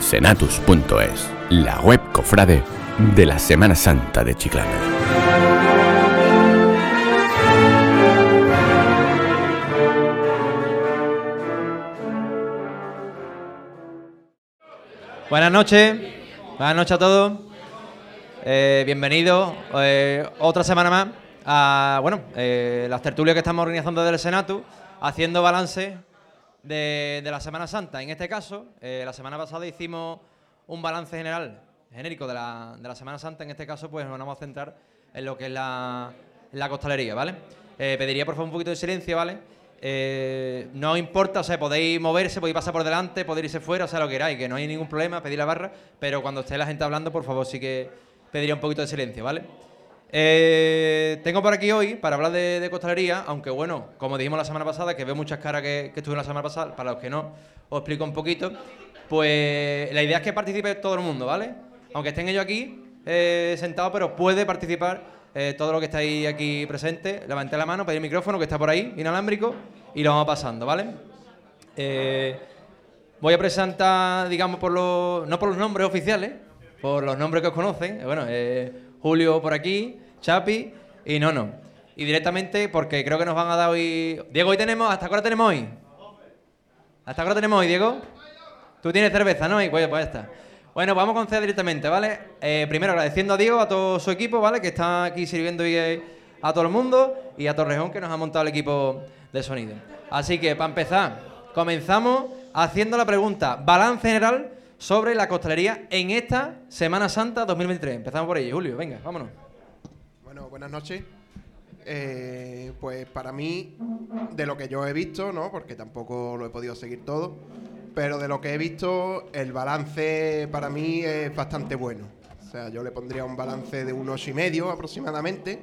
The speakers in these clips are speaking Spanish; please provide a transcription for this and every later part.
elsenatus.es, la web cofrade de la Semana Santa de Chiclana. Buenas noches, buenas noches a todos. Eh, bienvenidos eh, otra semana más a bueno, eh, las tertulias que estamos organizando desde el Senatu, haciendo balance de, la Semana Santa. En este caso, la semana pasada hicimos un balance general, genérico de la, de la, Semana Santa. En este caso, pues nos vamos a centrar en lo que es la, la costalería, ¿vale? pediría por favor un poquito de silencio, ¿vale? Eh, no importa, o sea, podéis moverse, podéis pasar por delante, podéis irse fuera, o sea, lo que queráis, que no hay ningún problema, pedir la barra, pero cuando esté la gente hablando, por favor, sí que pediría un poquito de silencio, ¿vale? Eh, tengo por aquí hoy para hablar de, costalería, aunque bueno, como dijimos la semana pasada, que veo muchas caras que, que estuve la semana pasada, para los que no, os explico un poquito. Pues la idea es que participe todo el mundo, ¿vale? Aunque estén ellos aquí eh, sentados, pero puede participar eh, todo lo que estáis aquí presente, levanté la mano, pedí el micrófono que está por ahí, inalámbrico, y lo vamos pasando, ¿vale? Eh, voy a presentar, digamos, por los, no por los nombres oficiales, por los nombres que os conocen. Eh, bueno, Julio por aquí, Chapi y Nono. Y directamente, porque creo que nos van a dar hoy. Diego, hoy tenemos. ¿Hasta ahora tenemos hoy? ¿Hasta ahora tenemos hoy, Diego? Tú tienes cerveza, ¿no? Y pues, pues ya está. Bueno, vamos a conceder directamente, ¿vale? Eh, primero agradeciendo a Diego, a todo su equipo, ¿vale? Que está aquí sirviendo eh, a todo el mundo y a Torrejón que nos ha montado el equipo de sonido. Así que, para empezar, comenzamos haciendo la pregunta, balance general sobre la costalería en esta Semana Santa 2023. Empezamos por ello, Julio, venga, vámonos. Bueno, buenas noches. Eh, pues para mí, de lo que yo he visto, ¿no? Porque tampoco lo he podido seguir todo pero de lo que he visto, el balance para mí es bastante bueno. O sea, yo le pondría un balance de unos y medio aproximadamente.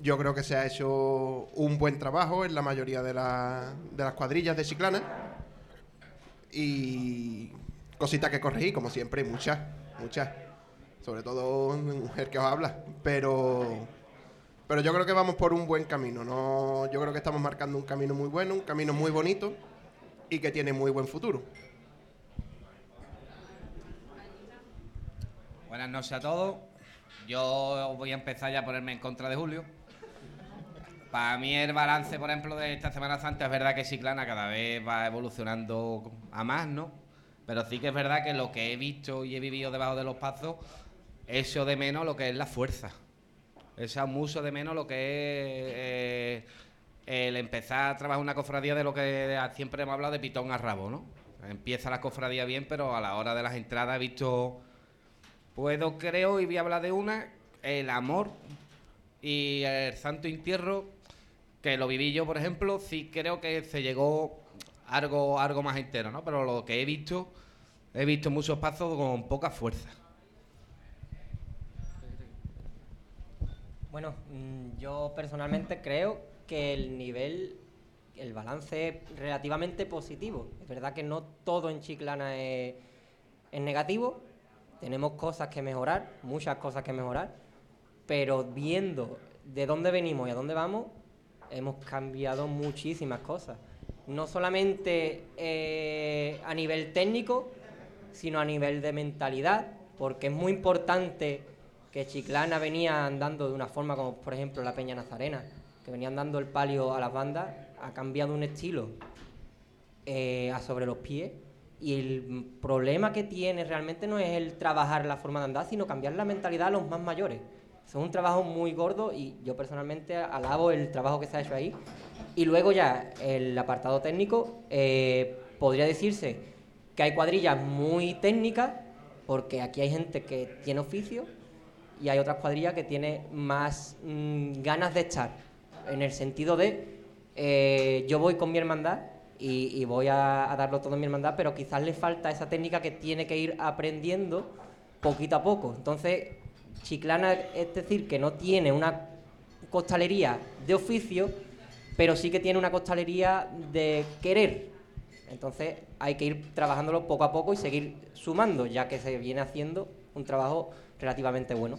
Yo creo que se ha hecho un buen trabajo en la mayoría de, de las cuadrillas de Chiclana. Y cositas que corregí, como siempre, muchas, muchas. Sobre todo mujer que os habla. Pero, pero yo creo que vamos por un buen camino. ¿no? Yo creo que estamos marcando un camino muy bueno, un camino muy bonito y que tiene muy buen futuro. Buenas noches a todos. Yo voy a empezar ya a ponerme en contra de Julio. Para mí el balance, por ejemplo, de esta Semana Santa es verdad que Ciclana cada vez va evolucionando a más, ¿no? Pero sí que es verdad que lo que he visto y he vivido debajo de los pasos, eso de menos lo que es la fuerza. Eso mucho de menos lo que es eh, el empezar a trabajar una cofradía de lo que siempre hemos hablado de pitón a rabo, ¿no? Empieza la cofradía bien, pero a la hora de las entradas he visto, puedo creo, y voy a hablar de una, el amor y el santo entierro, que lo viví yo, por ejemplo, sí creo que se llegó algo, algo más entero, ¿no? Pero lo que he visto, he visto muchos pasos con poca fuerza. Bueno, mm, yo personalmente creo que el nivel, el balance es relativamente positivo. Es verdad que no todo en Chiclana es, negativo, tenemos cosas que mejorar, muchas cosas que mejorar, pero viendo de dónde venimos y a dónde vamos, hemos cambiado muchísimas cosas. No solamente eh, a nivel técnico, sino a nivel de mentalidad, porque es muy importante que Chiclana venía andando de una forma como por ejemplo la Peña Nazarena, que venían dando el palio a las bandas, ha cambiado un estilo eh, a sobre los pies. Y el problema que tiene realmente no es el trabajar la forma de andar, sino cambiar la mentalidad a los más mayores. es un trabajo muy gordo y yo personalmente alabo el trabajo que se ha hecho ahí. Y luego ya el apartado técnico, eh, podría decirse que hay cuadrillas muy técnicas, porque aquí hay gente que tiene oficio y hay otras cuadrillas que tienen más mm, ganas de estar en el sentido de eh, yo voy con mi hermandad y, voy a, darlo todo en mi hermandad, pero quizás le falta esa técnica que tiene que ir aprendiendo poquito a poco. Entonces, Chiclana es decir que no tiene una costalería de oficio, pero sí que tiene una costalería de querer. Entonces hay que ir trabajándolo poco a poco y seguir sumando, ya que se viene haciendo un trabajo relativamente bueno.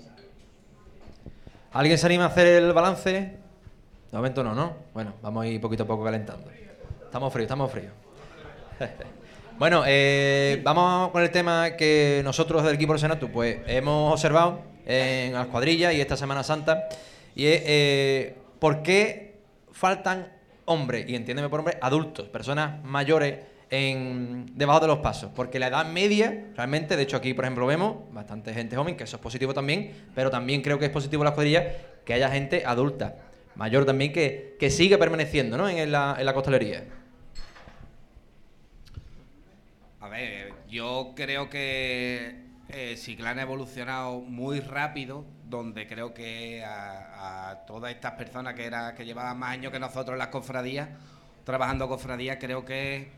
¿Alguien se anima a hacer el balance? De momento no, ¿no? Bueno, vamos a ir poquito a poco calentando. Estamos fríos, estamos fríos. Bueno, eh, vamos con el tema que nosotros del equipo del Senato pues hemos observado en las cuadrillas y esta Semana Santa y es eh, por qué faltan hombres, y entiéndeme por hombres, adultos, personas mayores en, debajo de los pasos, porque la edad media, realmente, de hecho aquí por ejemplo vemos bastante gente joven, que eso es positivo también, pero también creo que es positivo en las cuadrillas que haya gente adulta, mayor también, que, que sigue permaneciendo ¿no? en, la, en la costalería. A ver, yo creo que eh, Ciclán ha evolucionado muy rápido, donde creo que a, todas estas personas que, era, que llevaban más años que nosotros en las cofradías, trabajando cofradías, creo que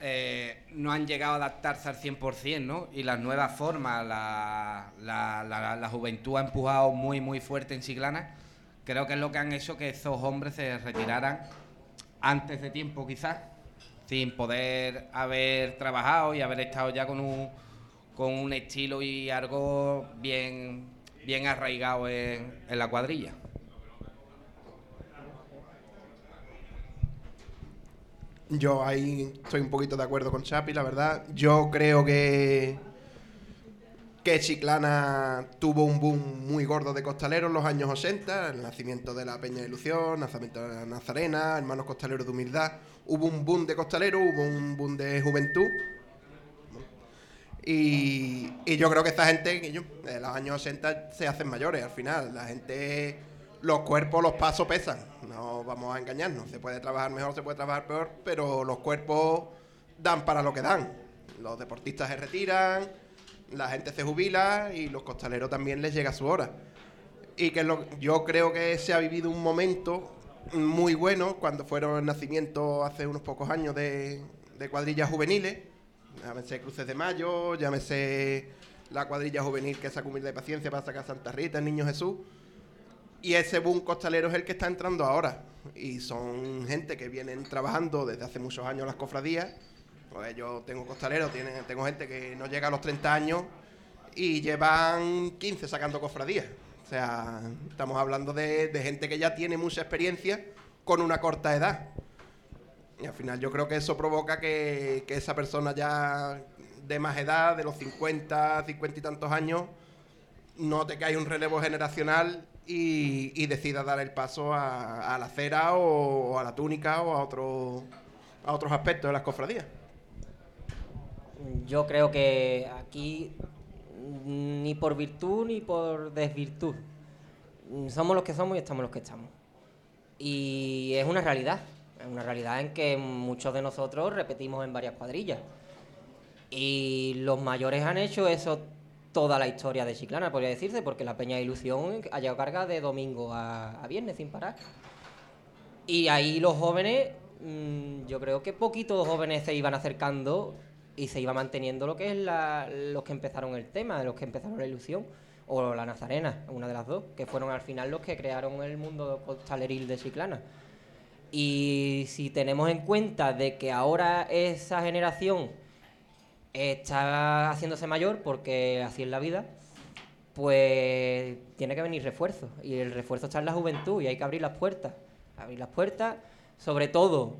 eh, no han llegado a adaptarse al 100%, ¿no? Y las nuevas formas, la, la, juventud ha empujado muy, muy fuerte en Chiclana. Creo que es lo que han hecho que esos hombres se retiraran antes de tiempo, quizás, sin poder haber trabajado y haber estado ya con un, con un estilo y algo bien, bien arraigado en, en la cuadrilla. Yo ahí estoy un poquito de acuerdo con Chapi, la verdad. Yo creo que que Chiclana tuvo un boom muy gordo de costaleros en los años 80, el nacimiento de la Peña de Ilusión, nacimiento de la Nazarena, Hermanos Costaleros de Humildad. Hubo un boom de costaleros, hubo un boom de juventud. Y, yo creo que esta gente, en los años 80 se hacen mayores al final. La gente, los cuerpos, los pasos pesan. No vamos a engañarnos. Se puede trabajar mejor, se puede trabajar peor, pero los cuerpos dan para lo que dan. Los deportistas se retiran, la gente se jubila y los costaleros también les llega su hora. Y que lo, yo creo que se ha vivido un momento muy bueno cuando fueron el nacimiento hace unos pocos años de cuadrillas juveniles. Llámese Cruces de Mayo, llámese la cuadrilla juvenil que saca humilde de paciencia para sacar Santa Rita, el Niño Jesús. Y ese boom costalero es el que está entrando ahora. Y son gente que vienen trabajando desde hace muchos años las cofradías. Pues yo tengo costaleros, tienen- tengo gente que no llega a los 30 años y llevan 15 sacando cofradías. O sea, estamos hablando de, de gente que ya tiene mucha experiencia con una corta edad. Y al final yo creo que eso provoca que, que esa persona ya de más edad, de los 50, 50 y tantos años, note que hay un relevo generacional y, y decida dar el paso a, la cera o, o a la túnica o a, otro, a otros aspectos de las cofradías. Yo creo que aquí ni por virtud ni por desvirtud. Somos los que somos y estamos los que estamos. Y es una realidad. Es una realidad en que muchos de nosotros repetimos en varias cuadrillas. Y los mayores han hecho eso toda la historia de Chiclana, podría decirse, porque la Peña de Ilusión ha llegado carga de domingo a, viernes sin parar. Y ahí los jóvenes, mm, yo creo que poquitos jóvenes se iban acercando y se iba manteniendo lo que es la- los que empezaron el tema, los que empezaron la ilusión, o la Nazarena, una de las dos, que fueron al final los que crearon el mundo costaleril de Chiclana. Y si tenemos en cuenta de que ahora esa generación está haciéndose mayor, porque así es la vida, pues tiene que venir refuerzo. Y el refuerzo está en la juventud y hay que abrir las puertas. Abrir las puertas, sobre todo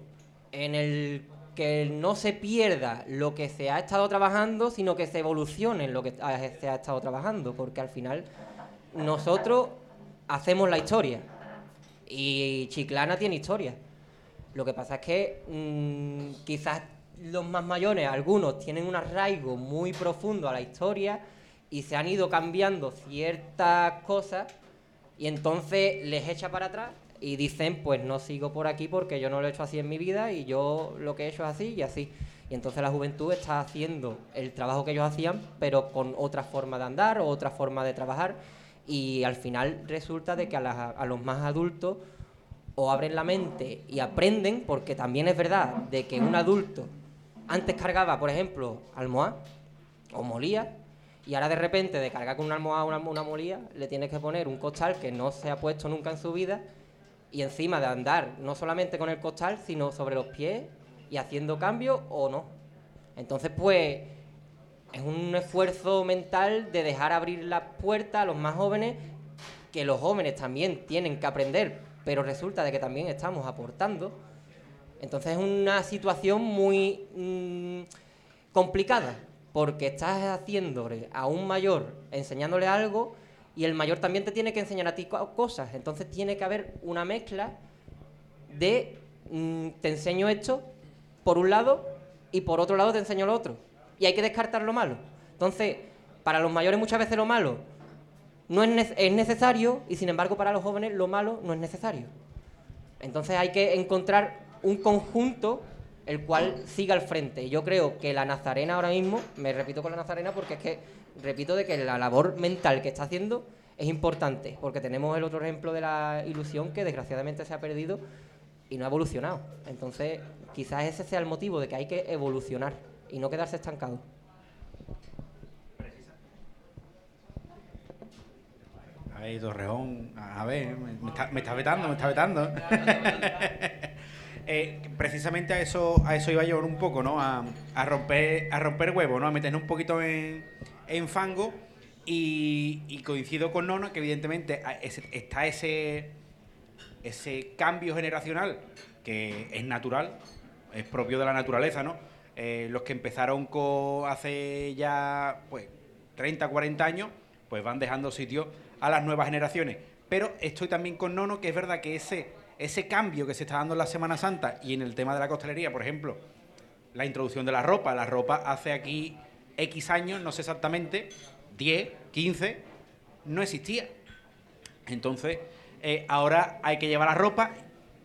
en el que no se pierda lo que se ha estado trabajando, sino que se evolucione lo que se ha estado trabajando, porque al final nosotros hacemos la historia y Chiclana tiene historia. Lo que pasa es que mm, quizás los más mayores, algunos, tienen un arraigo muy profundo a la historia y se han ido cambiando ciertas cosas y entonces les echa para atrás y dicen, pues no sigo por aquí porque yo no lo he hecho así en mi vida y yo lo que he hecho es así y así. Y entonces la juventud está haciendo el trabajo que ellos hacían, pero con otra forma de andar o otra forma de trabajar. Y al final resulta de que a, las- a los más adultos o abren la mente y aprenden, porque también es verdad de que un adulto antes cargaba, por ejemplo, almohad o molía, y ahora de repente de cargar con una almohad o una, una molía, le tienes que poner un costal que no se ha puesto nunca en su vida, y encima de andar no solamente con el costal, sino sobre los pies y haciendo cambios o no. Entonces, pues, es un esfuerzo mental de dejar abrir las puertas a los más jóvenes, que los jóvenes también tienen que aprender, pero resulta de que también estamos aportando Entonces es una situación muy mm, complicada, porque estás haciéndole a un mayor, enseñándole algo, y el mayor también te tiene que enseñar a ti co- cosas. Entonces tiene que haber una mezcla de mm, te enseño esto por un lado y por otro lado te enseño lo otro. Y hay que descartar lo malo. Entonces, para los mayores muchas veces lo malo no es, nece- es necesario y sin embargo para los jóvenes lo malo no es necesario. Entonces hay que encontrar un conjunto el cual siga al frente. Yo creo que la Nazarena ahora mismo, me repito con la Nazarena porque es que repito de que la labor mental que está haciendo es importante, porque tenemos el otro ejemplo de la ilusión que desgraciadamente se ha perdido y no ha evolucionado. Entonces, quizás ese sea el motivo de que hay que evolucionar y no quedarse estancado. A ver, Torreón, a ver, me, está, me está vetando, me está vetando. Eh, precisamente a eso, a eso iba yo un poco, ¿no? A, a romper, a romper huevo, ¿no? A meternos un poquito en, en fango. Y, y coincido con Nono que evidentemente está ese, ese cambio generacional que es natural, es propio de la naturaleza, ¿no? Eh, los que empezaron con hace ya pues 30, 40 años, pues van dejando sitio a las nuevas generaciones. Pero estoy también con Nono, que es verdad que ese, ese cambio que se está dando en la Semana Santa y en el tema de la costelería, por ejemplo, la introducción de la ropa. La ropa hace aquí X años, no sé exactamente, 10, 15, no existía. Entonces, eh, ahora hay que llevar la ropa.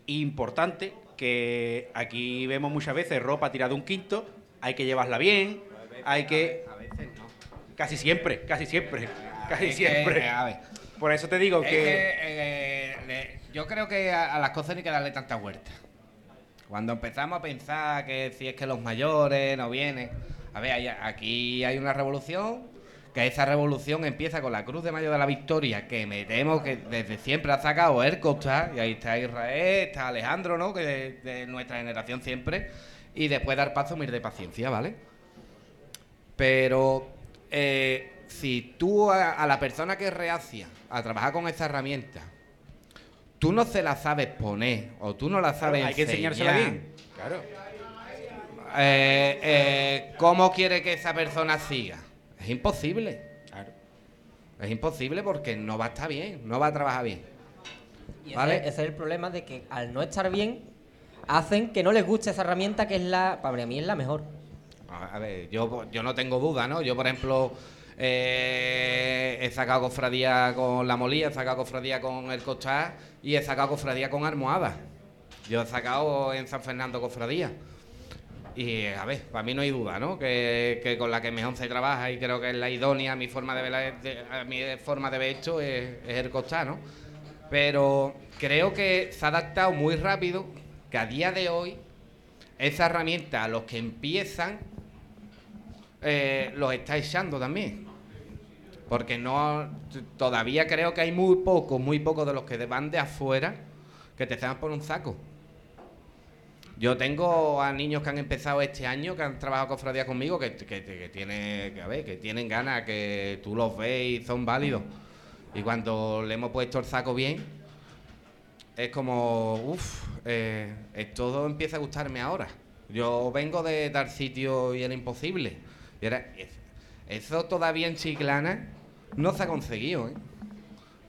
Importante que aquí vemos muchas veces ropa tirada un quinto, hay que llevarla bien, hay que... A veces no. Casi siempre, casi siempre, casi siempre. a ver. Por eso te digo que... que, eh, yo creo que a, a las cosas hay que darle tanta vuelta. Cuando empezamos a pensar que si es que los mayores no vienen. A ver, aquí hay una revolución, que esa revolución empieza con la Cruz de Mayo de la Victoria, que me temo que desde siempre ha sacado Ercosta, y ahí está Israel, está Alejandro, ¿no? Que de, de nuestra generación siempre. Y después dar paso Mir de paciencia, ¿vale? Pero eh, si tú a, a la persona que reacia a trabajar con esa herramienta, tú no se la sabes poner o tú no la sabes hay que enseñársela bien. Claro. eh, eh, ¿Cómo quiere que esa persona siga? Es imposible. Claro. Es imposible porque no va a estar bien, no va a trabajar bien. Y ¿Vale? ese es el problema de que al no estar bien, hacen que no les guste esa herramienta que es la, para mí es la mejor. A a ver, yo, yo no tengo duda, ¿no? Yo, por ejemplo, eh, he sacado cofradía con la molía, he sacado cofradía con el costar y he sacado cofradía con almohada. Yo he sacado en San Fernando cofradía. Y a ver, para mí no hay duda, ¿no? Que, que con la que mejor se trabaja y creo que es la idónea, mi forma de ver, la- mi forma de ver esto es, el costar, ¿no? Pero creo que se ha adaptado muy rápido, que a día de hoy esa herramienta a los que empiezan eh, los está echando también. Porque no todavía creo que hay muy pocos, muy pocos de los que van de afuera que te están por un saco. Yo tengo a niños que han empezado este año, que han trabajado cofradía conmigo, que, que, que tiene, que, a ver, que tienen ganas, que tú los ves y son válidos. Y cuando le hemos puesto el saco bien, es como, uff, todo empieza a gustarme ahora. Yo vengo de dar sitio y era imposible. Y era, es- eso todavía en Chiclana no se ha conseguido. ¿eh?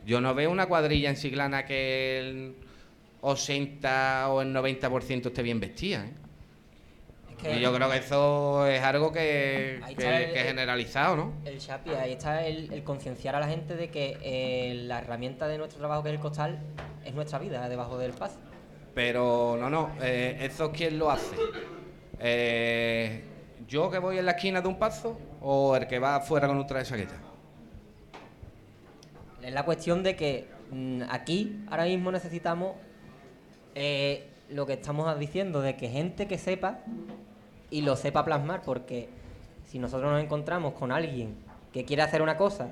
Yo no veo una cuadrilla en Chiclana que 80 o el 90% esté bien vestida. ¿eh? Es que Y yo creo que eso es algo que, que- está el- que es generalizado, ¿no? el Chapi, ahí está el, el concienciar a la gente de que eh, la herramienta de nuestro trabajo que es el costal es nuestra vida debajo del paso. Pero no, no, eh, ¿eso quién lo hace? ¿Yo que voy en la esquina de un paso o el que va afuera con un traje de chaqueta? Es la cuestión de que mm, aquí ahora mismo necesitamos eh, lo que estamos diciendo, de que gente que sepa y lo sepa plasmar, porque si nosotros nos encontramos con alguien que quiere hacer una cosa,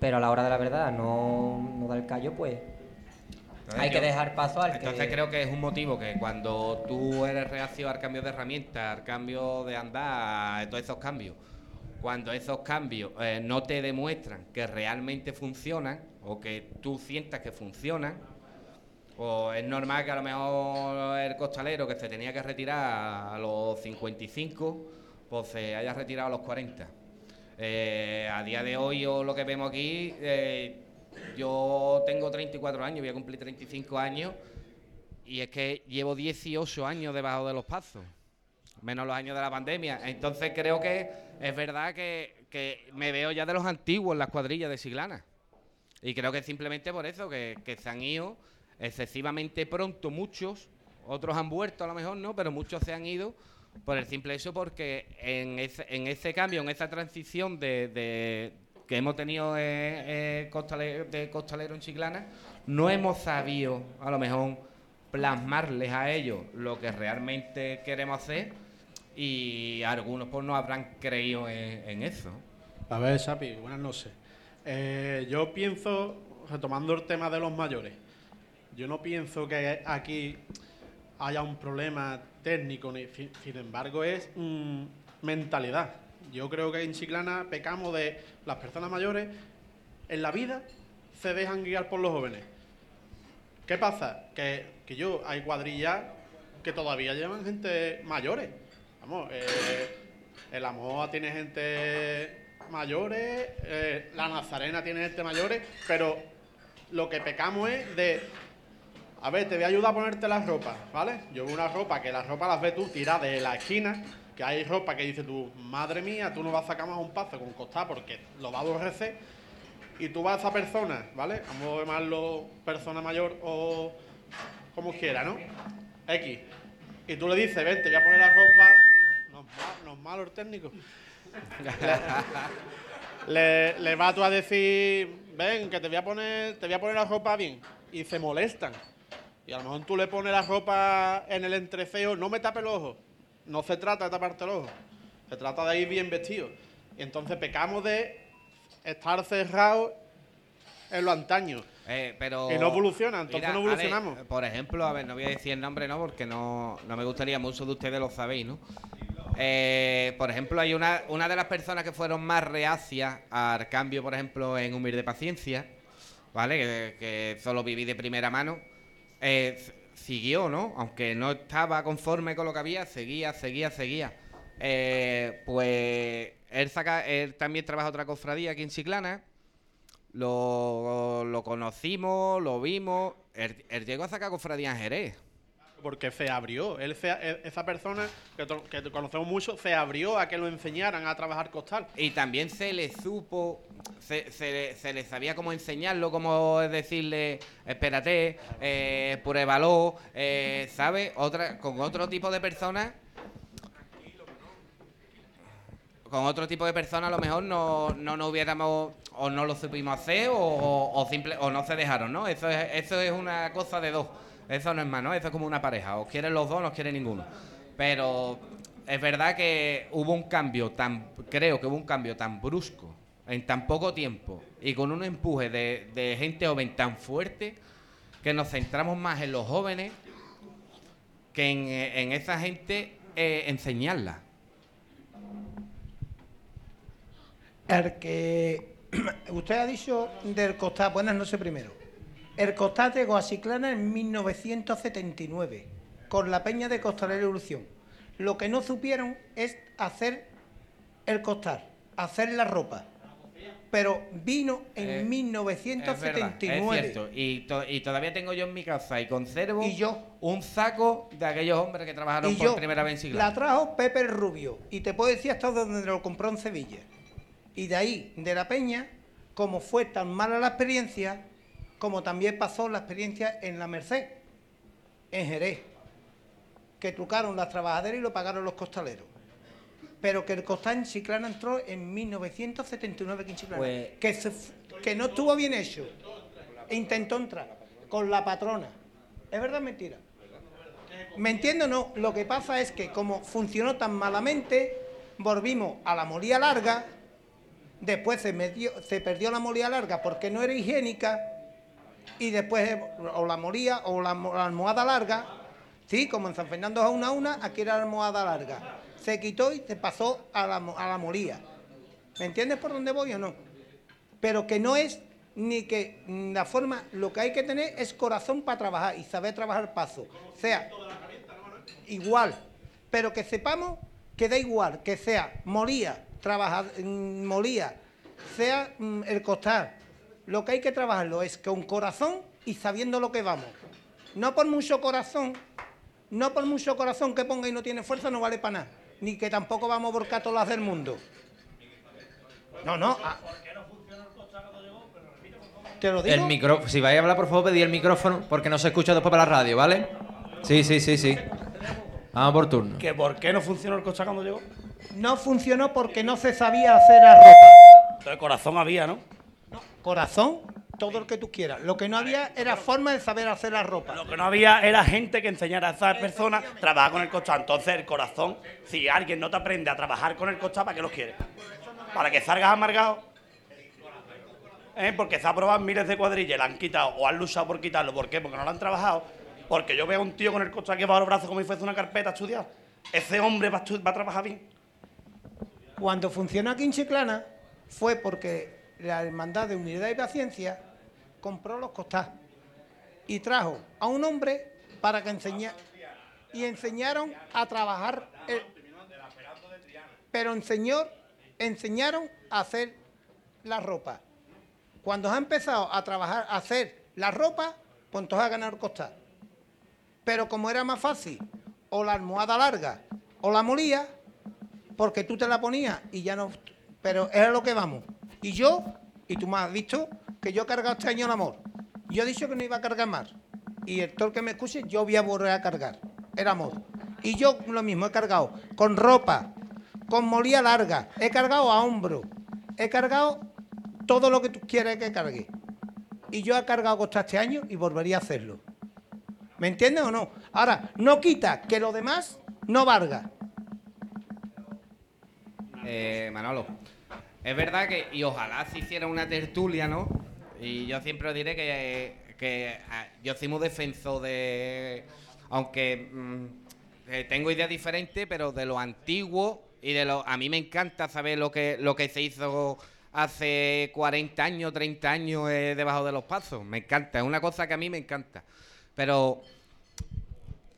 pero a la hora de la verdad no, no da el callo, pues hay que dejar paso al Entonces que... creo que es un motivo que cuando tú eres reacio al cambio de herramientas, al cambio de andar, a todos esos cambios, cuando esos cambios eh, no te demuestran que realmente funcionan o que tú sientas que funcionan, Pues es normal que a lo mejor el costalero que se tenía que retirar a los 55, pues se haya retirado a los 40. Eh, a día de hoy, o lo que vemos aquí, eh, yo tengo 34 años, voy a cumplir 35 años, y es que llevo 18 años debajo de los pasos, menos los años de la pandemia. Entonces creo que es verdad que, que me veo ya de los antiguos en las cuadrillas de Siglana. Y creo que simplemente por eso, que, que se han ido excesivamente pronto muchos, otros han vuelto a lo mejor, ¿no? Pero muchos se han ido por el simple hecho porque en ese, en ese cambio, en esa transición de, de- que hemos tenido eh, eh, de costalero en Chiclana, no hemos sabido a lo mejor plasmarles a ellos lo que realmente queremos hacer y algunos pues no habrán creído en, en eso. A ver, Sapi, buenas noches. Eh, yo pienso, retomando el tema de los mayores, yo no pienso que aquí haya un problema técnico, sin embargo es mm, mentalidad. Yo creo que en Chiclana pecamos de las personas mayores en la vida se dejan guiar por los jóvenes. ¿Qué pasa? Que, que yo, hay cuadrillas que todavía llevan gente mayores. Vamos, eh, el Amoa tiene gente mayores, eh, la Nazarena tiene gente mayores, pero lo que pecamos es de, a ver, te voy a ayudar a ponerte las ropas, ¿vale? Yo veo una ropa que las ropas las ves tú tiradas de la esquina, que hay ropa que dice tú, madre mía, tú no vas a sacar más un paso con costar porque lo va a aborrecer y tú vas a esa persona, ¿vale? Vamos a llamarlo persona mayor o como quiera, ¿no? X. Y tú le dices, ven, te voy a poner la ropa. No es ma- no es malo el técnico. le, le vas tú a decir, ven, que te voy a poner, te voy a poner la ropa bien. Y se molestan. Y a lo mejor tú le pones la ropa en el entreceo, no me tapes los ojos. No se trata de taparte los ojos. Se trata de ir bien vestido. Y entonces pecamos de estar cerrados en lo antaño. Eh, pero Que no evoluciona, entonces no evolucionamos. por ejemplo, a ver, no voy a decir el nombre, ¿no? Porque no, no me gustaría, muchos de ustedes lo sabéis, ¿no? Eh, por ejemplo, hay una, una de las personas que fueron más reacias al cambio, por ejemplo, en Humir de Paciencia, ¿vale? Que, que solo viví de primera mano. Eh, siguió, ¿no? Aunque no estaba conforme con lo que había, seguía, seguía, seguía. Eh, pues él, saca, él también trabaja otra cofradía aquí en Chiclana. Lo, lo conocimos, lo vimos. Él, él llegó a sacar cofradía en Jerez. Porque se abrió. Él se- e- esa persona que, conocemos mucho se abrió a que lo enseñaran a trabajar costal. Y también se le supo, se, se, se le sabía cómo enseñarlo, cómo decirle, espérate, eh, pruébalo, eh, ¿sabes? Con otro tipo de personas. Con otro tipo de personas a lo mejor no, no nos hubiéramos o no lo supimos hacer o, o, o simple, o no se dejaron, ¿no? Eso es, eso es una cosa de dos. Eso no es más, ¿no? Eso es como una pareja. O quieren los dos no quiere ninguno. Pero es verdad que hubo un cambio tan, creo que hubo un cambio tan brusco en tan poco tiempo y con un empuje de, gente joven tan fuerte que nos centramos más en los jóvenes que en, esa gente eh, enseñarla. El que usted ha dicho del costal, buenas noches primero. El costal llegó a Chiclana en 1979 con la peña de Costalera Evolución. Lo que no supieron es hacer el costal, hacer la ropa. Pero vino en Eh, Es verdad, 1979. es. Y, to- y todavía tengo yo en mi casa y conservo Y yo. un saco de aquellos hombres que trabajaron Y por yo primera vez en siglo. la trajo Pepe el Rubio y te puedo decir hasta donde lo compró en Sevilla. Y de ahí, de la peña, como fue tan mala la experiencia, como también pasó la experiencia en la Merced, en Jerez, que trucaron las trabajaderas y lo pagaron los costaleros. Pero que el costal en Chiclana entró en 1979 aquí en Chiclana. Pues- que, se que no estuvo bien hecho. E intentó entrar con la patrona. ¿Es verdad o mentira? ¿Me entiendo o no? Lo que pasa es que como funcionó tan malamente, volvimos a la molía larga, después se, metió- se perdió la molía larga porque no era higiénica, y después o la molía o la, mo- la almohada larga, sí, como en San Fernando es una a una, aquí era la almohada larga. Se quitó y se pasó a la, a la molía. ¿Me entiendes por dónde voy o no? Pero que no es ni que la forma, lo que hay que tener es corazón para trabajar y saber trabajar paso. Sea, igual, pero que sepamos que da igual, que sea molía, trabajar, mm, molía, sea mm, el costar. Lo que hay que trabajarlo es con corazón y sabiendo lo que vamos. No por mucho corazón, no por mucho corazón que ponga y no tiene fuerza, no vale para nada. Ni que tampoco vamos a borcar todas las del mundo. No, no. ah. Te lo digo. El micro... Si vais a hablar, por favor, pedid el micrófono, porque no se escucha después para la radio, ¿vale? Sí, sí, sí, sí. Vamos por turno. ¿Que ¿Por qué no funcionó el coche cuando llegó? No funcionó porque no se sabía hacer la ropa. Entonces corazón había, ¿no? Corazón, todo lo que tú quieras. Lo que no había era forma de saber hacer la ropa. Lo que no había era gente que enseñara a esas personas a trabajar con el coche. Entonces el corazón, si alguien no te aprende a trabajar con el coche, ¿para qué los quieres? ¿Para que salgas amargado? ¿Eh? Porque se ha probado miles de cuadrillas, la han quitado o han luchado por quitarlo. ¿Por qué? Porque no lo han trabajado. Porque yo veo a un tío con el coche aquí bajo los brazos como si fuese una carpeta a estudiar. Ese hombre va a, va a trabajar bien. Cuando funcionó aquí en Chiclana fue porque la Hermandad de Unidad y Paciencia compró los costas y trajo a un hombre para que enseñara y enseñaron a trabajar el- pero enseñó, enseñaron a hacer la ropa. Cuando ha empezado a trabajar, a hacer la ropa, pues entonces ha ganado costar. Pero como era más fácil, o la almohada larga, o la molía, porque tú te la ponías y ya no. Pero era lo que vamos. Y yo, y tú me has visto que yo he cargado este año el amor. Yo he dicho que no iba a cargar más. Y el todo que me escuche, yo voy a volver a cargar. El amor. Y yo lo mismo, he cargado con ropa, con molía larga, he cargado a hombro, he cargado todo lo que tú quieres que cargue. Y yo he cargado contra este año y volvería a hacerlo. ¿Me entiendes o no? Ahora, no quita que lo demás no valga. Eh, Manolo, es verdad que, y ojalá se hiciera una tertulia, ¿no? Y yo siempre os diré que, que ah, yo soy muy defensor de. Aunque mm, eh, tengo ideas diferentes, pero de lo antiguo y de lo. A mí me encanta saber lo que, lo que se hizo hace 40 años, 30 años eh, debajo de los pasos. Me encanta, es una cosa que a mí me encanta. Pero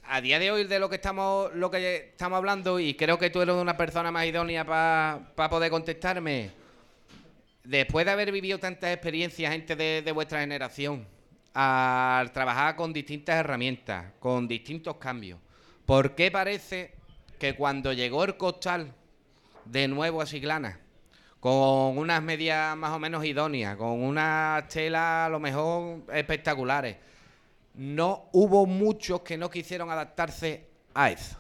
a día de hoy de lo que estamos lo que estamos hablando y creo que tú eres una persona más idónea para poder contestarme después de haber vivido tantas experiencias gente de, de vuestra generación al trabajar con distintas herramientas con distintos cambios ¿por qué parece que cuando llegó el costal de nuevo a Siglana con unas medias más o menos idóneas con unas telas a lo mejor espectaculares no hubo muchos que no quisieron adaptarse a eso.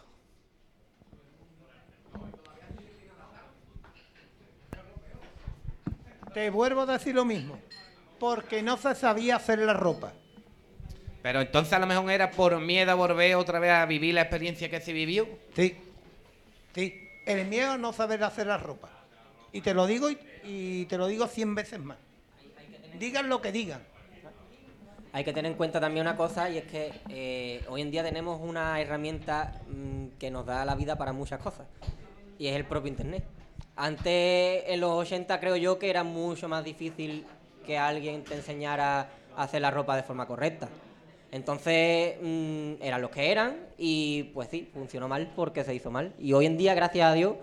Te vuelvo a decir lo mismo. Porque no se sabía hacer la ropa. Pero entonces a lo mejor era por miedo a volver otra vez a vivir la experiencia que se vivió. Sí. Sí. El miedo a no saber hacer la ropa. Y te lo digo y, y te lo digo cien veces más. Digan lo que digan. Hay que tener en cuenta también una cosa y es que eh, hoy en día tenemos una herramienta mm, que nos da la vida para muchas cosas y es el propio Internet. Antes, en los 80, creo yo que era mucho más difícil que alguien te enseñara a hacer la ropa de forma correcta. Entonces, mm, eran los que eran y pues sí, funcionó mal porque se hizo mal. Y hoy en día, gracias a Dios,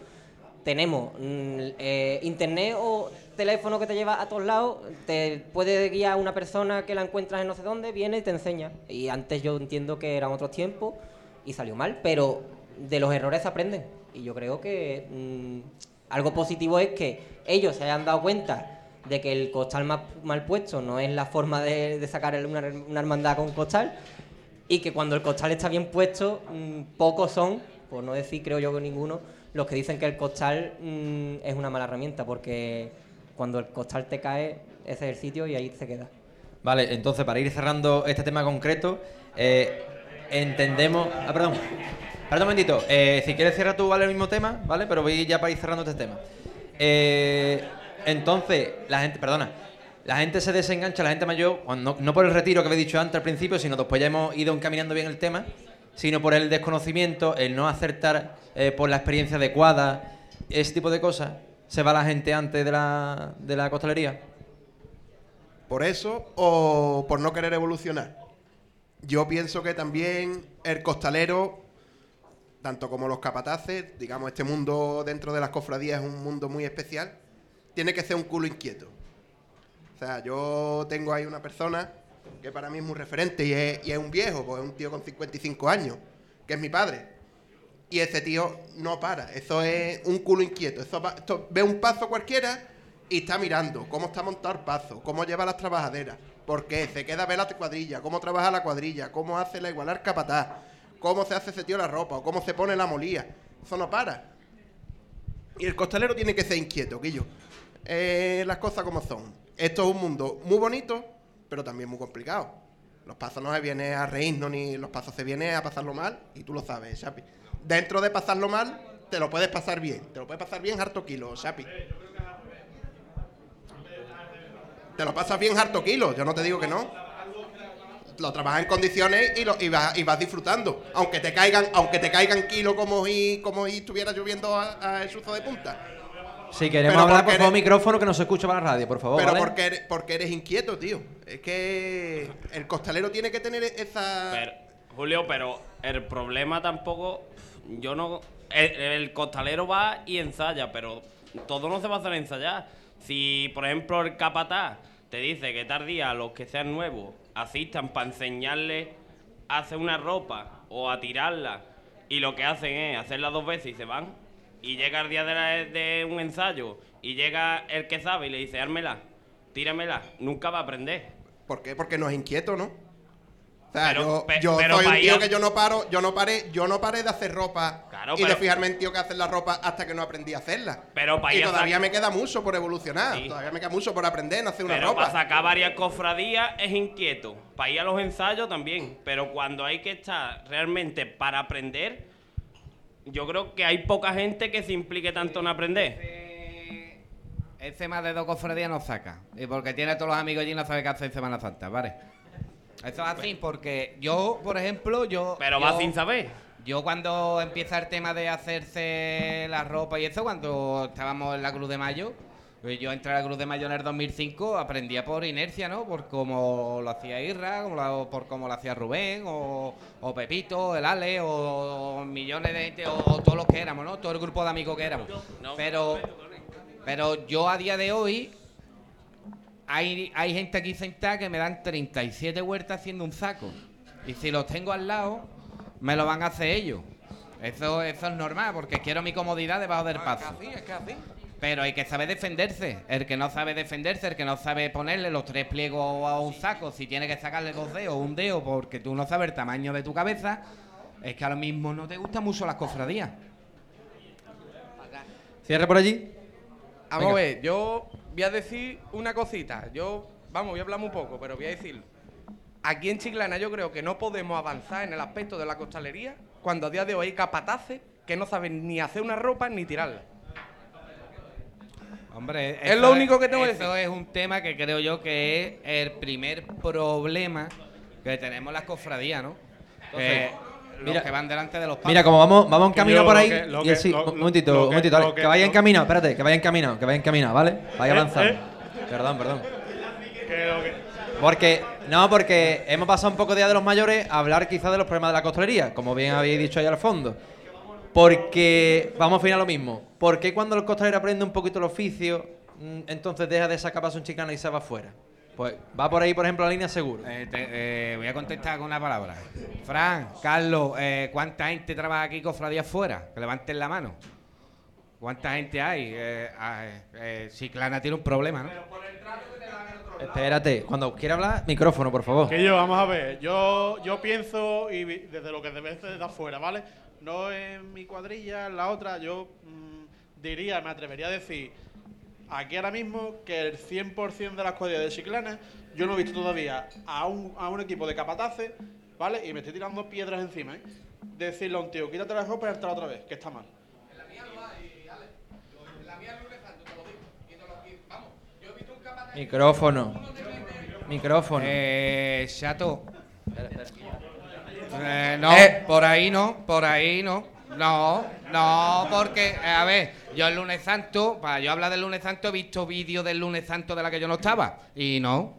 tenemos mm, eh, internet o teléfono que te lleva a todos lados, te puede guiar una persona que la encuentras en no sé dónde, viene y te enseña. Y antes yo entiendo que eran otros tiempos y salió mal, pero de los errores aprenden. Y yo creo que mm, algo positivo es que ellos se hayan dado cuenta de que el costal mal, mal puesto no es la forma de, sacar una hermandad con costal y que cuando el costal está bien puesto, mm, pocos son, por no decir creo yo que ninguno, los que dicen que el costal mm, es una mala herramienta, porque cuando el costal te cae, ese es el sitio y ahí se queda. Vale, entonces para ir cerrando este tema concreto, eh, entendemos. Ah, perdón. Perdón un momentito. Eh, si quieres cierra tú, vale, el mismo tema, ¿vale? Pero voy ya para ir cerrando este tema. Eh, entonces, la gente, perdona, la gente se desengancha, la gente mayor, no, no por el retiro que había dicho antes al principio, sino después ya hemos ido encaminando bien el tema, sino por el desconocimiento, el no acertar eh, por la experiencia adecuada, ese tipo de cosas. ¿Se va la gente antes de la, de la costalería? ¿Por eso o por no querer evolucionar? Yo pienso que también el costalero, tanto como los capataces, digamos, este mundo dentro de las cofradías es un mundo muy especial, tiene que ser un culo inquieto. O sea, yo tengo ahí una persona que para mí es muy referente y es, y es un viejo, pues es un tío con 55 años, que es mi padre. Y ese tío no para, eso es un culo inquieto. Eso va- esto- ve un paso cualquiera y está mirando cómo está montado el paso, cómo lleva las trabajaderas, por qué, se queda a ver la cuadrilla, cómo trabaja la cuadrilla, cómo hace la igualar capataz, cómo se hace ese tío la ropa o cómo se pone la molía. Eso no para. Y el costalero tiene que ser inquieto, Guillo. Eh, las cosas como son. Esto es un mundo muy bonito, pero también muy complicado. Los pasos no se viene a reírnos ni los pasos se viene a pasarlo mal y tú lo sabes, Chapi. Dentro de pasarlo mal, te lo puedes pasar bien. Te lo puedes pasar bien harto kilo, Chapi. Te lo pasas bien harto kilo, yo no te digo que no. Lo trabajas en condiciones y, lo, y, vas, y vas disfrutando. Aunque te caigan, aunque te caigan kilos como si, como si estuviera lloviendo a el suzo de punta. Si queremos Pero hablar, por favor, eres- micrófono que no se escucha para la radio, por favor. Pero ¿vale? porque eres, porque eres inquieto, tío. Es que el costalero tiene que tener esa. Pero, Julio, pero el problema tampoco. Yo no. El, el costalero va y ensaya, pero todo no se va a hacer ensayar. Si, por ejemplo, el capataz te dice que tardía a los que sean nuevos asistan para enseñarles a hacer una ropa o a tirarla, y lo que hacen es hacerla dos veces y se van, y llega el día de, la- de un ensayo y llega el que sabe y le dice, ármela, tíramela, nunca va a aprender. ¿Por qué? Porque no es inquieto, ¿no? O sea, Pero- yo, pe- yo pero soy un tío que yo no paro, yo no paré, yo no paré de hacer ropa Claro, y de fijarme en tío que hace la ropa hasta que no aprendí a hacerla. Pero pa' y todavía me queda mucho por evolucionar, Sí. todavía me queda mucho por aprender en hacer una Pero ropa. para sacar varias cofradías es inquieto. Para ir a los ensayos también. Pero cuando hay que estar realmente para aprender, yo creo que hay poca gente que se implique tanto en aprender. Ese más de dos cofradías no saca. Y porque tiene a todos los amigos allí y no sabe qué hacer en Semana Santa, ¿vale? Eso es así, porque yo, por ejemplo, yo. Pero yo- va sin saber. Yo cuando empieza el tema de hacerse la ropa y eso, cuando estábamos en la Cruz de Mayo, yo entré a la Cruz de Mayo en el 2005, aprendía por inercia, ¿no? Por cómo lo hacía Irra, como por cómo lo hacía Rubén, o, o Pepito, el Ale, o, millones de gente, o, o todos los que éramos, ¿no? Todo el grupo de amigos que éramos. Pero, pero yo a día de hoy, hay, hay gente aquí sentada que me dan 37 vueltas haciendo un saco. Y si los tengo al lado, me lo van a hacer ellos. Eso, eso es normal, porque quiero mi comodidad debajo del paso. Pero hay que saber defenderse. El que no sabe defenderse, el que no sabe ponerle los tres pliegos a un saco, si tiene que sacarle dos dedos o un dedo porque tú no sabes el tamaño de tu cabeza, es que ahora mismo no te gustan mucho las cofradías. Cierre por allí. Vamos a ver, yo voy a decir una cosita. Yo, vamos, voy a hablar un poco, pero voy a decirlo. Aquí en Chiclana yo creo que no podemos avanzar en el aspecto de la costalería cuando a día de hoy hay capataces que no saben ni hacer una ropa ni tirarla. Hombre, Es eso lo único que tengo que Eso es un tema que creo yo que es el primer problema que tenemos las cofradías, ¿no? Que los mira- que van delante de los pasos. Mira, como vamos, vamos en Que camino por ahí. que- y que- lo- un momentito, lo un que- momentito, lo vale, que- que vaya encaminado, espérate, que vaya encaminado, que vaya encaminado, ¿vale? Vaya Eh, avanzando. eh. Perdón, perdón. Que lo que- Porque, no, porque hemos pasado un poco Día de los Mayores a hablar quizás de los problemas de la costalería, como bien habéis dicho ahí al fondo. Porque, vamos a final lo mismo, ¿por qué cuando el costalero aprende un poquito el oficio, mm, entonces deja de sacar paso un chicano y se va afuera? Pues va por ahí, por ejemplo, la línea seguro. Eh, te- eh, voy a contestar con una palabra. Fran, Carlos, eh, ¿cuánta gente trabaja aquí cofradías fuera? Que levanten la mano. ¿Cuánta gente hay? Eh, ah, eh, eh, tiene un problema, ¿no? Espérate, cuando quiera hablar, micrófono, por favor. Que yo, vamos a ver, yo, yo pienso y desde lo que debe ser de afuera, ¿vale? No en mi cuadrilla, en la otra, yo mm, diría, me atrevería a decir, aquí ahora mismo que el 100% de las cuadrillas de Chiclana, yo no he visto todavía a un, a un equipo de capataces, ¿vale? Y me estoy tirando piedras encima, ¿eh? Decirle a un tío, quítate la ropa y entra otra vez, que está mal. Micrófono. Micrófono. Eh, Chato. Eh, no, Eh. por ahí no, por ahí no. No, no, porque, eh, a ver, yo el lunes santo, para yo hablar del lunes santo, he visto vídeos del lunes santo de la que yo no estaba. Y no,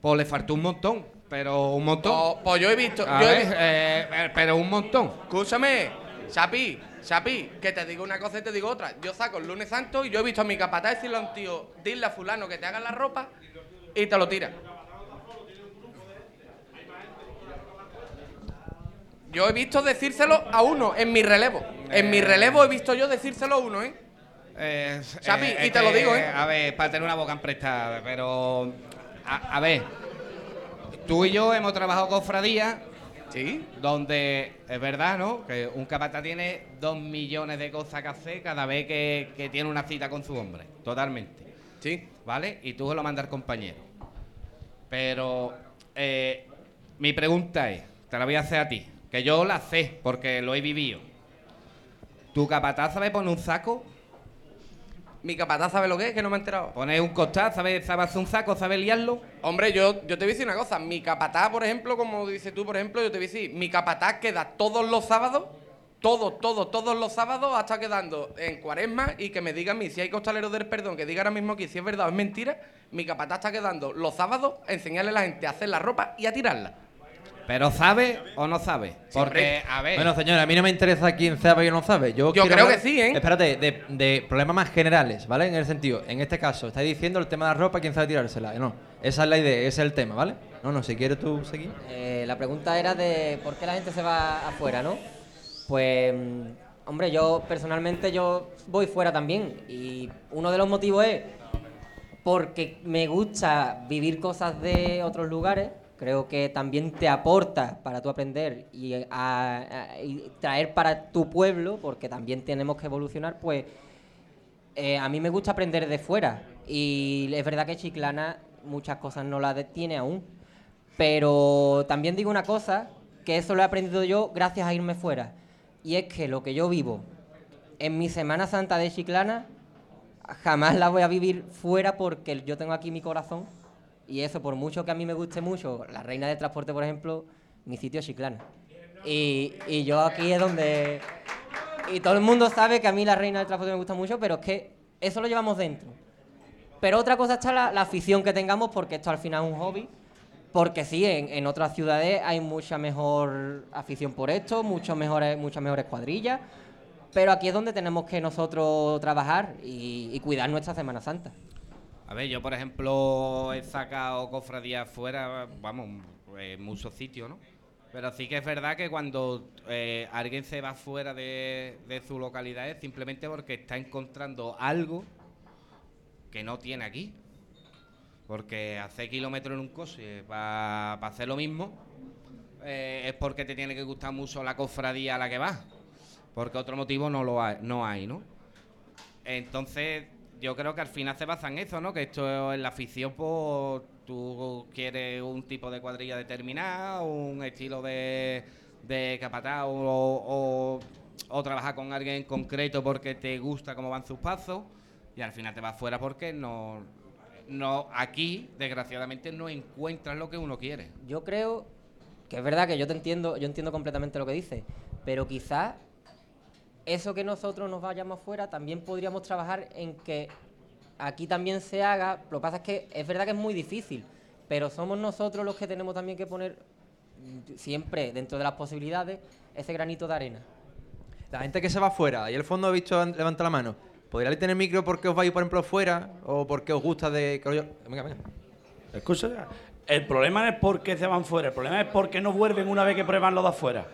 Pues le faltó un montón, pero un montón. Pues, pues yo he visto. A yo he ver, vi- eh, eh, pero un montón. Escúchame, Chapi, Chapi, que te digo una cosa y te digo otra. Yo saco el lunes santo y yo he visto a mi capataz decirle a un tío, dile a fulano que te haga la ropa y te lo tira. Yo he visto decírselo a uno en mi relevo. En mi relevo he visto yo decírselo a uno, ¿eh? Eh, Chapi, eh, y te lo digo, ¿eh? A ver, para tener una boca emprestada, pero. A, a ver. Tú y yo hemos trabajado con Fradía. Sí. Donde es verdad, ¿no? Que un capataz tiene dos millones de cosas que hacer cada vez que, que tiene una cita con su hombre. Totalmente. Sí. ¿Vale? Y tú se lo mandas al compañero. Pero. eh, mi pregunta es: te la voy a hacer a ti. Que yo la sé, porque lo he vivido. ¿Tu capataz sabe poner un saco? Mi capataz sabe lo que es, que no me he enterado. Poner un costal, sabe, sabe hacer un saco, sabe liarlo. Hombre, yo, yo te voy a decir una cosa. Mi capataz, por ejemplo, como dices tú, por ejemplo, yo te voy a decir, mi capataz queda todos los sábados, todos, todos, todos los sábados, hasta quedando en cuaresma y que me diga a mí si hay costaleros del perdón, que diga ahora mismo aquí si es verdad o es mentira. Mi capataz está quedando los sábados a enseñarle a la gente a hacer la ropa y a tirarla. Pero ¿sabe o no sabe? Porque, a ver. Bueno, señora, a mí no me interesa quién sabe o no sabe. Yo, creo hablar- que sí, ¿eh? Espérate, de, de problemas más generales, ¿vale? En el sentido, en este caso, estáis diciendo el tema de la ropa, quién sabe tirársela. No, esa es la idea, ese es el tema, ¿vale? No, no, si quieres tú seguir. Eh, la pregunta era de por qué la gente se va afuera, ¿no? Pues, mm, hombre, yo personalmente yo voy fuera también y uno de los motivos es porque me gusta vivir cosas de otros lugares. Creo que también te aporta para tu aprender y, a- a- traer para tu pueblo, porque también tenemos que evolucionar, pues eh, a mí me gusta aprender de fuera. Y es verdad que Chiclana muchas cosas no las tiene aún. Pero también digo una cosa, que eso lo he aprendido yo gracias a irme fuera. Y es que lo que yo vivo en mi Semana Santa de Chiclana, jamás la voy a vivir fuera porque yo tengo aquí mi corazón. Y eso, por mucho que a mí me guste mucho, la reina del transporte, por ejemplo, mi sitio es Chiclana. Y, y yo aquí es donde... Y todo el mundo sabe que a mí la reina del transporte me gusta mucho, pero es que eso lo llevamos dentro. Pero otra cosa está la, afición que tengamos, porque esto al final es un hobby. Porque sí, en, en otras ciudades hay mucha mejor afición por esto, mucho mejores, muchas mejores cuadrillas. Pero aquí es donde tenemos que nosotros trabajar y cuidar nuestra Semana Santa. A ver, yo por ejemplo he sacado cofradías fuera, vamos, en muchos sitios, ¿no? Pero sí que es verdad que cuando eh, alguien se va fuera de, de su localidad es simplemente porque está encontrando algo que no tiene aquí. Porque hacer kilómetros en un coche para hacer lo mismo eh, es porque te tiene que gustar mucho la cofradía a la que vas. Porque otro motivo no lo hay, no hay, ¿no? Entonces, yo creo que al final se basa en eso, ¿no? Que esto en la afición, pues tú quieres un tipo de cuadrilla determinado, un estilo de, de capataz o, o, o trabajar con alguien en concreto porque te gusta cómo van sus pasos y al final te vas fuera porque no, no aquí, desgraciadamente, no encuentras lo que uno quiere. Yo creo que es verdad que yo te entiendo, yo entiendo completamente lo que dices, pero quizás eso que nosotros nos vayamos fuera también podríamos trabajar en que aquí también se haga. Lo que pasa es que es verdad que es muy difícil, pero somos nosotros los que tenemos también que poner siempre dentro de las posibilidades ese granito de arena. La gente que se va fuera, y el fondo he visto levanta la mano. ¿Podría tener micro porque os vais, por ejemplo, fuera? ¿O porque os gusta de.? Venga, venga. Escucha, el problema no es por qué se van fuera, el problema es por qué no vuelven una vez que prueban lo de afuera.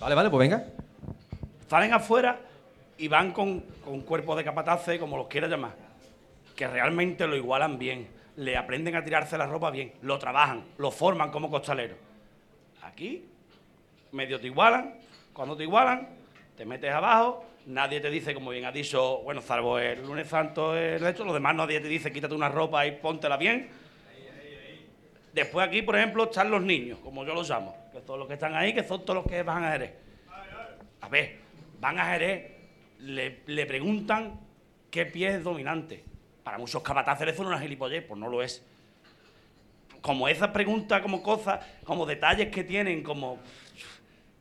Vale, vale, pues venga. Salen afuera y van con, con cuerpo de capataces, como los quieras llamar, que realmente lo igualan bien, le aprenden a tirarse la ropa bien, lo trabajan, lo forman como costaleros. Aquí, medio te igualan, cuando te igualan, te metes abajo, nadie te dice, como bien ha dicho, bueno, salvo el lunes santo, el hecho, los demás nadie te dice, quítate una ropa y póntela bien. Después aquí, por ejemplo, están los niños, como yo los llamo, que son los que están ahí, que son todos los que van a Jerez. A ver, van a Jerez, le, le preguntan qué pie es dominante. Para muchos capataces eso no es gilipollez, pues no lo es. Como esas preguntas, como cosas, como detalles que tienen, como...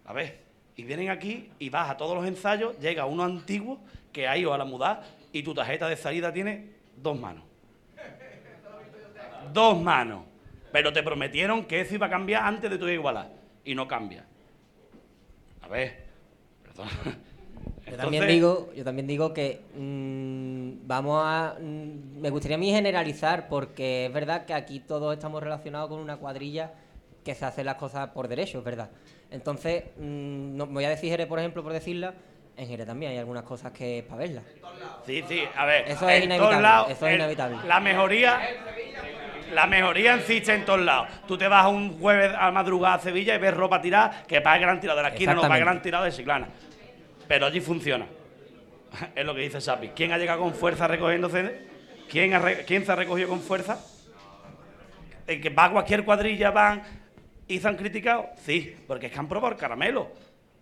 A ver, y vienen aquí y vas a todos los ensayos, llega uno antiguo que ha ido a la mudar y tu tarjeta de salida tiene dos manos. Dos manos. Pero te prometieron que eso iba a cambiar antes de tu igualar. Y no cambia. A ver. Perdón. Yo también Entonces- digo, yo también digo que mm, vamos a, mm, me gustaría a mí generalizar porque es verdad que aquí todos estamos relacionados con una cuadrilla que se hace las cosas por derecho, es verdad. Entonces, mm, no, voy a decir Jerez, por ejemplo, por decirla, en Jerez también hay algunas cosas que es para verlas. Sí, sí, a ver. Eso es en inevitable, todos lados, eso es el- inevitable. La mejoría. La mejoría existe en todos lados. Tú te vas un jueves a madrugada a Sevilla y ves ropa tirada que para el gran tirado de la esquina, no para el gran tirado de Chiclana. Pero allí funciona. Es lo que dice Sapi. ¿Quién ha llegado con fuerza recogiéndose? ¿Quién, ha ¿Quién se ha recogido con fuerza? El que va a cualquier cuadrilla van y se han criticado. Sí, porque es que han probado el caramelo.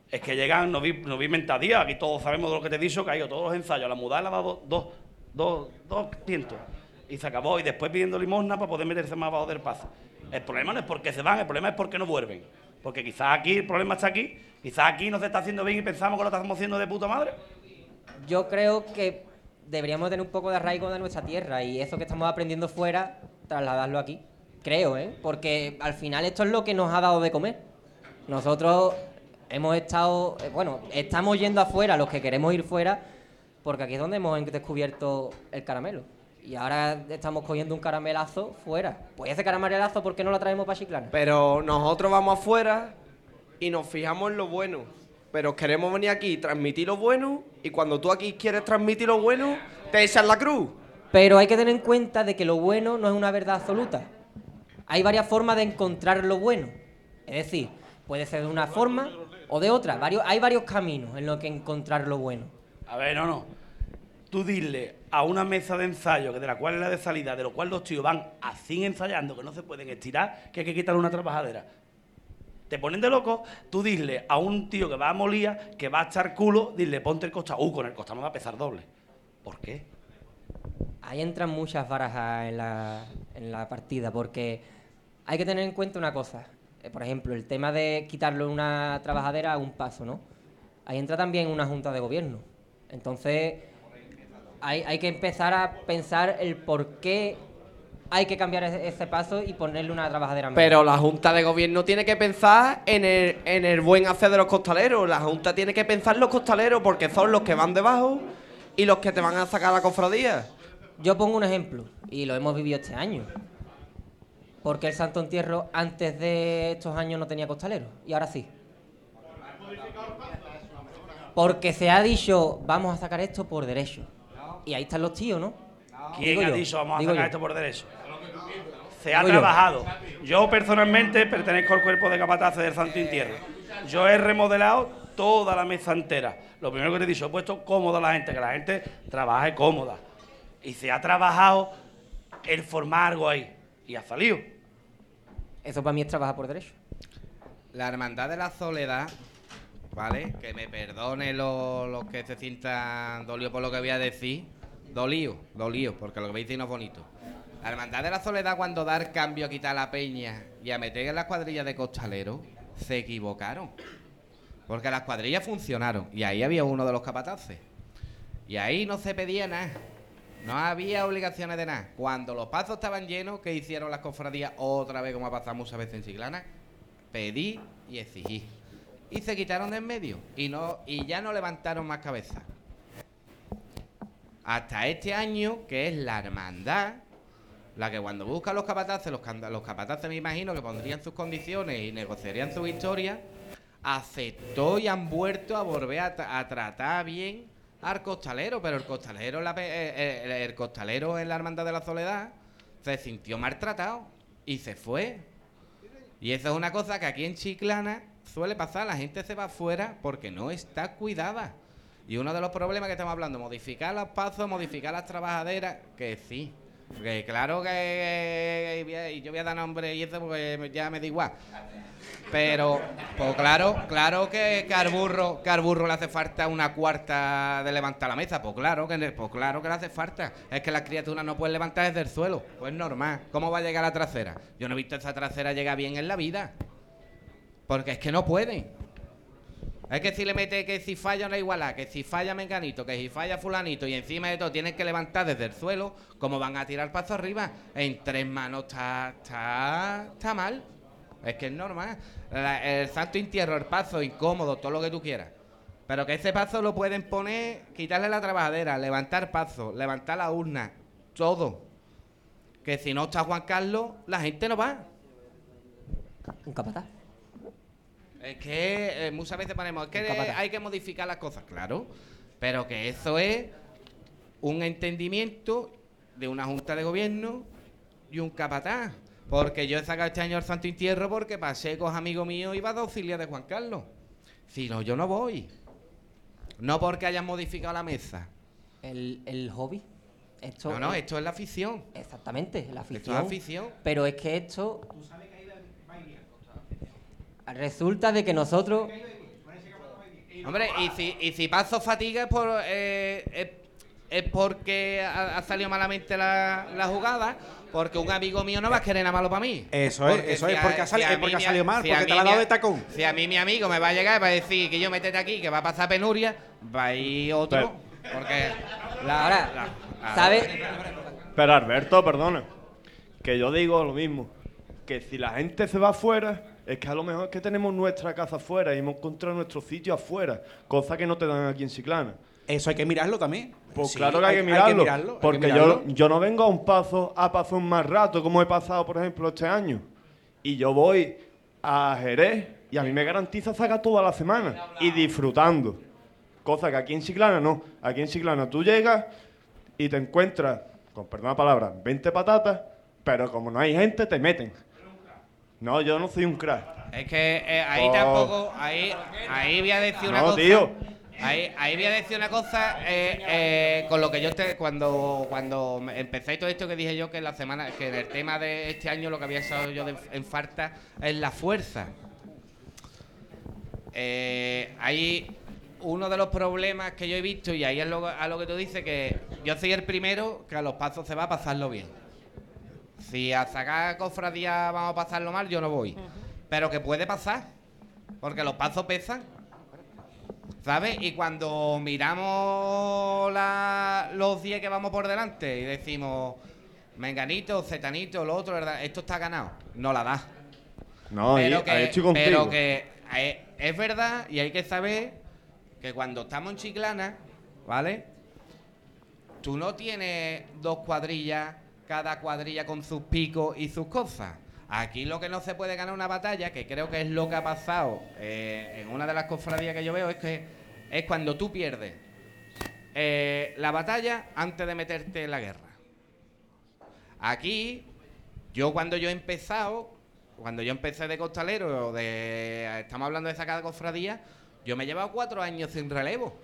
Es que llegan, no vi, no vi mentadía, aquí todos sabemos de lo que te he dicho, que ha ido todos los ensayos. La mudada le ha dado dos, dos, dos tientos. Y se acabó. Y después pidiendo limosna para poder meterse más abajo del paso. El problema no es porque se van, el problema es porque no vuelven. Porque quizás aquí el problema está aquí, quizás aquí no se está haciendo bien y pensamos que lo estamos haciendo de puta madre. Yo creo que deberíamos tener un poco de arraigo de nuestra tierra y eso que estamos aprendiendo fuera, trasladarlo aquí. Creo, ¿eh? Porque al final esto es lo que nos ha dado de comer. Nosotros hemos estado, eh, bueno, estamos yendo afuera, los que queremos ir fuera, porque aquí es donde hemos descubierto el caramelo. Y ahora estamos cogiendo un caramelazo fuera. Pues ese caramelazo, ¿por qué no lo traemos para Chiclana? Pero nosotros vamos afuera y nos fijamos en lo bueno. Pero queremos venir aquí y transmitir lo bueno. Y cuando tú aquí quieres transmitir lo bueno, te echas la cruz. Pero hay que tener en cuenta de que lo bueno no es una verdad absoluta. Hay varias formas de encontrar lo bueno. Es decir, puede ser de una forma o de otra. Varios, hay varios caminos en los que encontrar lo bueno. A ver, no, no. Tú dile a una mesa de ensayo, que de la cual es la de salida, de lo cual los tíos van así ensayando, que no se pueden estirar, que hay que quitarle una trabajadera. Te ponen de loco, tú dile a un tío que va a molía, que va a echar culo, dile, ponte el costa. Uh, con el costa me va a pesar doble. ¿Por qué? Ahí entran muchas barajas en la, en la partida, porque hay que tener en cuenta una cosa. Eh, por ejemplo, el tema de quitarle una trabajadera a un paso, ¿no? Ahí entra también una junta de gobierno. Entonces, hay, hay que empezar a pensar el por qué hay que cambiar ese, paso y ponerle una trabajadera menos. Pero la Junta de Gobierno tiene que pensar en el, en el buen hacer de los costaleros. La Junta tiene que pensar en los costaleros porque son los que van debajo y los que te van a sacar la cofradía. Yo pongo un ejemplo, y lo hemos vivido este año. Porque el Santo Entierro antes de estos años no tenía costalero, y ahora sí. Porque se ha dicho, vamos a sacar esto por derecho. Y ahí están los tíos, ¿no? ¿Quién Digo ha yo, dicho vamos a digo sacar yo. esto por derecho? Se ha Digo trabajado. Yo. personalmente pertenezco al cuerpo de capataces del Santo Entierro. Yo he remodelado toda la mesa entera. Lo primero que te he dicho, he puesto cómoda a la gente, que la gente trabaje cómoda. Y se ha trabajado el formar algo ahí. Y ha salido. Eso para mí es trabajar por derecho. La Hermandad de la Soledad, ¿vale? Que me perdone los, los que se sientan dolidos por lo que voy a decir. Dolido, dolido, porque lo que a decir no es bonito. La Hermandad de la Soledad, cuando dar cambio a quitar la peña y a meter en las cuadrillas de costaleros, se equivocaron. Porque las cuadrillas funcionaron y ahí había uno de los capataces. Y ahí no se pedía nada. No había obligaciones de nada. Cuando los pasos estaban llenos, que hicieron las cofradías otra vez, como ha pasado muchas veces en Chiclana? Pedí y exigí. Y se quitaron de en medio. Y, no, y ya no levantaron más cabeza. Hasta este año, que es la hermandad, la que cuando busca los capataces, los, capataces me imagino que pondrían sus condiciones y negociarían su victoria, aceptó y han vuelto a volver a, tra- a tratar bien al costalero, pero el costalero, eh, eh, el, costalero en la Hermandad de la Soledad se sintió maltratado y se fue. Y eso es una cosa que aquí en Chiclana suele pasar, la gente se va afuera porque no está cuidada. Y uno de los problemas que estamos hablando, modificar los pasos, modificar las trabajaderas, que sí. Que claro que y yo voy a dar nombre y eso porque ya me da igual. Pero, pues claro, claro que, que al le hace falta una cuarta de levantar la mesa. Pues claro que pues claro que le hace falta. Es que las criaturas no pueden levantar desde el suelo. Pues normal. ¿Cómo va a llegar la trasera? Yo no he visto esa trasera llegar bien en la vida. Porque es que no pueden. Es que si le mete que si falla una igualdad, que si falla Menganito, que si falla Fulanito y encima de todo tienen que levantar desde el suelo, ¿cómo van a tirar paso arriba? En tres manos está, está, está mal. Es que es normal. El santo entierro, el paso incómodo, todo lo que tú quieras. Pero que ese paso lo pueden poner, quitarle la trabajadera, levantar paso, levantar la urna, todo. Que si no está Juan Carlos, la gente no va. Un capataz. Es que eh, muchas veces ponemos, es que hay que modificar las cosas, claro. Pero que eso es un entendimiento de una junta de gobierno y un capataz. Porque yo he sacado este año el Santo Entierro porque pasé con amigos míos iba de auxiliar de Juan Carlos. Si no, yo no voy. No porque hayan modificado la mesa. El, el hobby. Esto No, no, es- esto es la afición. Exactamente, la Esto es afición. afición. Pero es que esto. Resulta de que nosotros. Hombre, y si, y si paso fatiga es, por, eh, es, es porque ha, ha salido malamente la, la jugada, porque un amigo mío no va a querer nada malo para mí. Eso es, Porque eso si es, a- porque ha si sali- a es mí porque ha salido mal, si a porque te mí la ha mi dado de tacón. Si a mí mi amigo me va a llegar y va a decir que yo métete aquí, que va a pasar penuria, va a ir otro. porque la, Ahora, la- ¿sabes? Pero Alberto, perdona, que yo digo lo mismo, que si la gente se va afuera, es que a lo mejor es que tenemos nuestra casa afuera y hemos encontrado nuestro sitio afuera, cosa que no te dan aquí en Chiclana. Eso hay que mirarlo también. Pues Sí, claro que hay, que mirarlo, Hay que mirarlo, hay que porque mirarlo. Yo, yo no vengo a un paso a paso más rato, como he pasado, por ejemplo, este año. Y yo voy a Jerez y a mí me garantiza sacar toda la semana y disfrutando. Cosa que aquí en Chiclana no. Aquí en Chiclana tú llegas y te encuentras, con perdón la palabra, 20 patatas, pero como no hay gente, te meten. No, yo no soy un crack. Es que eh, ahí Oh. tampoco, ahí, ahí voy a decir una No, cosa. tío. Ahí, ahí voy a decir una cosa eh, eh, con lo que yo te, cuando cuando me- empecé todo esto que dije yo que en la semana que en el tema de este año lo que había estado yo de- en falta es la fuerza. Eh, hay uno de los problemas que yo he visto y ahí es lo, a lo que tú dices que yo soy el primero que a los pasos se va a pasarlo bien. Si a sacar cofradía vamos a pasarlo mal, yo no voy. Pero que puede pasar. Porque los pasos pesan. ¿Sabes? Y cuando miramos la- los 10 que vamos por delante y decimos, Menganito, Zetanito, lo otro, ¿verdad? Esto está ganado. No la da. No, pero que, ahí estoy contigo. pero que eh, es verdad y hay que saber que cuando estamos en Chiclana, ¿vale? Tú no tienes dos cuadrillas, cada cuadrilla con sus picos y sus cosas. Aquí lo que no se puede ganar una batalla, que creo que es lo que ha pasado eh, en una de las cofradías que yo veo, es que es cuando tú pierdes eh, la batalla antes de meterte en la guerra. Aquí, yo cuando yo he empezado, cuando yo empecé de costalero, de, estamos hablando de sacar cofradía, yo me he llevado cuatro años sin relevo.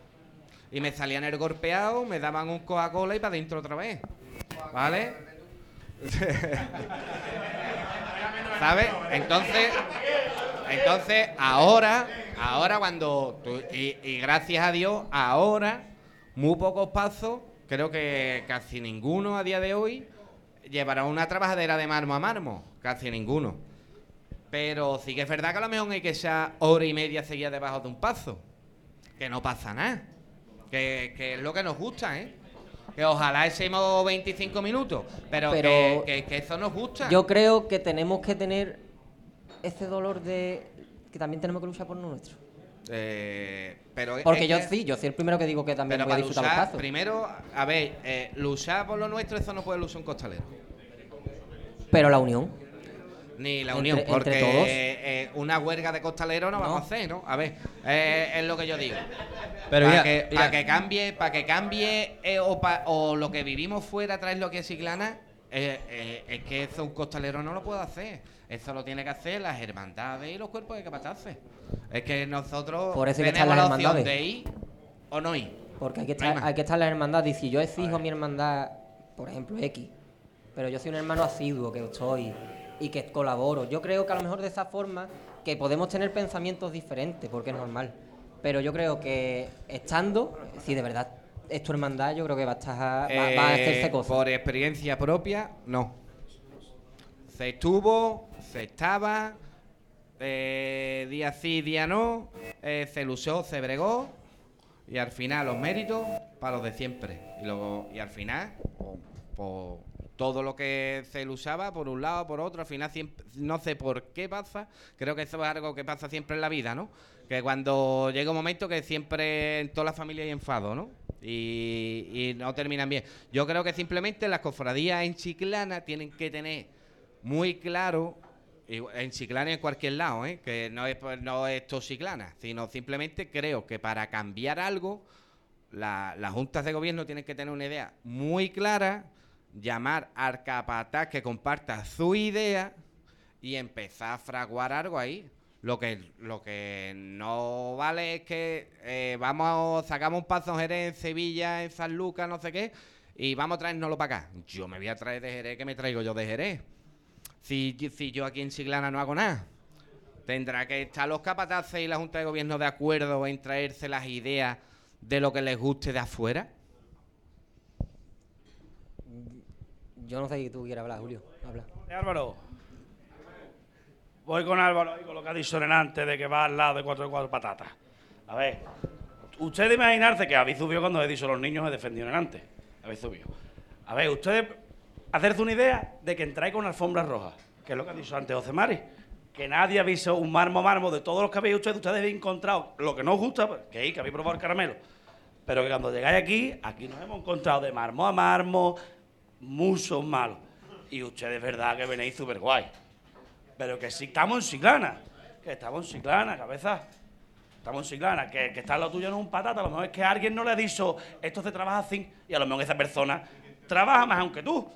Y me salían el golpeado, me daban un Coca-Cola y para adentro otra vez. ¿Vale? ¿Sabes? Entonces, entonces ahora, ahora cuando, y, gracias a Dios, ahora, muy pocos pasos, creo que casi ninguno a día de hoy llevará una trabajadera de marmo a marmo, casi ninguno. Pero sí que es verdad que a lo mejor hay que echar hora y media seguida debajo de un paso. Que no pasa nada. Que, que es lo que nos gusta, ¿eh? Que ojalá echemos 25 minutos. Pero, Pero- que, que- que eso nos gusta. Yo creo que tenemos que tener ese dolor de que también tenemos que luchar por lo nuestro. Eh, pero Porque yo que- sí, yo soy el primero que digo que también voy a disfrutar luchar, primero, a ver, eh, luchar por lo nuestro, eso no puede luchar un costalero. Pero la unión. Ni la unión, entre porque todos. eh, una huelga de costaleros no, vamos a hacer, ¿no? A ver, eh, es lo que yo digo. Pero para que, pa' que cambie, para que cambie eh, o, pa- o lo que vivimos fuera traes lo que es eh, es que eso un costalero no lo puede hacer. Eso lo tiene que hacer las hermandades y los cuerpos de capataces. Es que nosotros Por eso que tenemos estar la las opción hermandades. de ir o no ir. Porque hay que No hay estar, hay que estar en la hermandad. Y si yo exijo mi hermandad, por ejemplo, X, pero yo soy un hermano asiduo que estoy y que colaboro, yo creo que a lo mejor de esa forma que podemos tener pensamientos diferentes, porque es normal. Pero yo creo que estando, si de verdad es tu hermandad, yo creo que va a, estar, va, va a hacerse Eh, cosas. Por experiencia propia, no. Se estuvo, se estaba, eh, día sí, día no, eh, se luchó, se bregó y al final los méritos para los de siempre. Y, luego, y al final, por todo lo que se usaba, por un lado, por otro, al final siempre, no sé por qué pasa, creo que eso es algo que pasa siempre en la vida, ¿no? Que cuando llega un momento que siempre en toda la familia hay enfado, ¿no? Y, no terminan bien. Yo creo que simplemente las cofradías en Chiclana tienen que tener muy claro, en Chiclana y en cualquier lado, ¿eh? que no es, no es todo Chiclana, sino simplemente creo que para cambiar algo, la- las juntas de gobierno tienen que tener una idea muy clara, llamar al capataz que comparta su idea y empezar a fraguar algo ahí. Lo que, lo que no vale es que eh, vamos, sacamos un paso en Jerez, en Sevilla, en San Lucas, no sé qué, y vamos a traernoslo para acá. Yo me voy a traer de Jerez, que me traigo yo de Jerez. Si, si yo aquí en Chiclana no hago nada. Tendrá que estar los capataces y la Junta de Gobierno de acuerdo en traerse las ideas de lo que les guste de afuera. Yo no sé si tú quieres hablar, Julio. Habla. Eh, Álvaro. Voy con Álvaro y con lo que ha dicho Renan antes de que va al lado de cuatro de cuatro patatas. A ver, ustedes imaginarse que habéis subido cuando he dicho los niños he defendido en antes. Habéis subido. A ver, ustedes hacerse una idea de que entráis con alfombras rojas, que es lo que ha dicho antes José Mari. Que nadie ha visto un marmo marmo de todos los que habéis ustedes, ustedes habéis encontrado lo que no os gusta, que ahí, que habéis probado el caramelo. Pero que cuando llegáis aquí, aquí nos hemos encontrado de marmo a marmo, muchos malos. Y ustedes, es verdad que venéis súper guay. Pero que sí estamos en Ciclana. Que estamos en Ciclana, cabeza. Estamos en Ciclana. Que, que está lo tuyo no es un patata. A lo mejor es que alguien no le ha dicho esto se trabaja así. Y a lo mejor esa persona trabaja más aunque tú.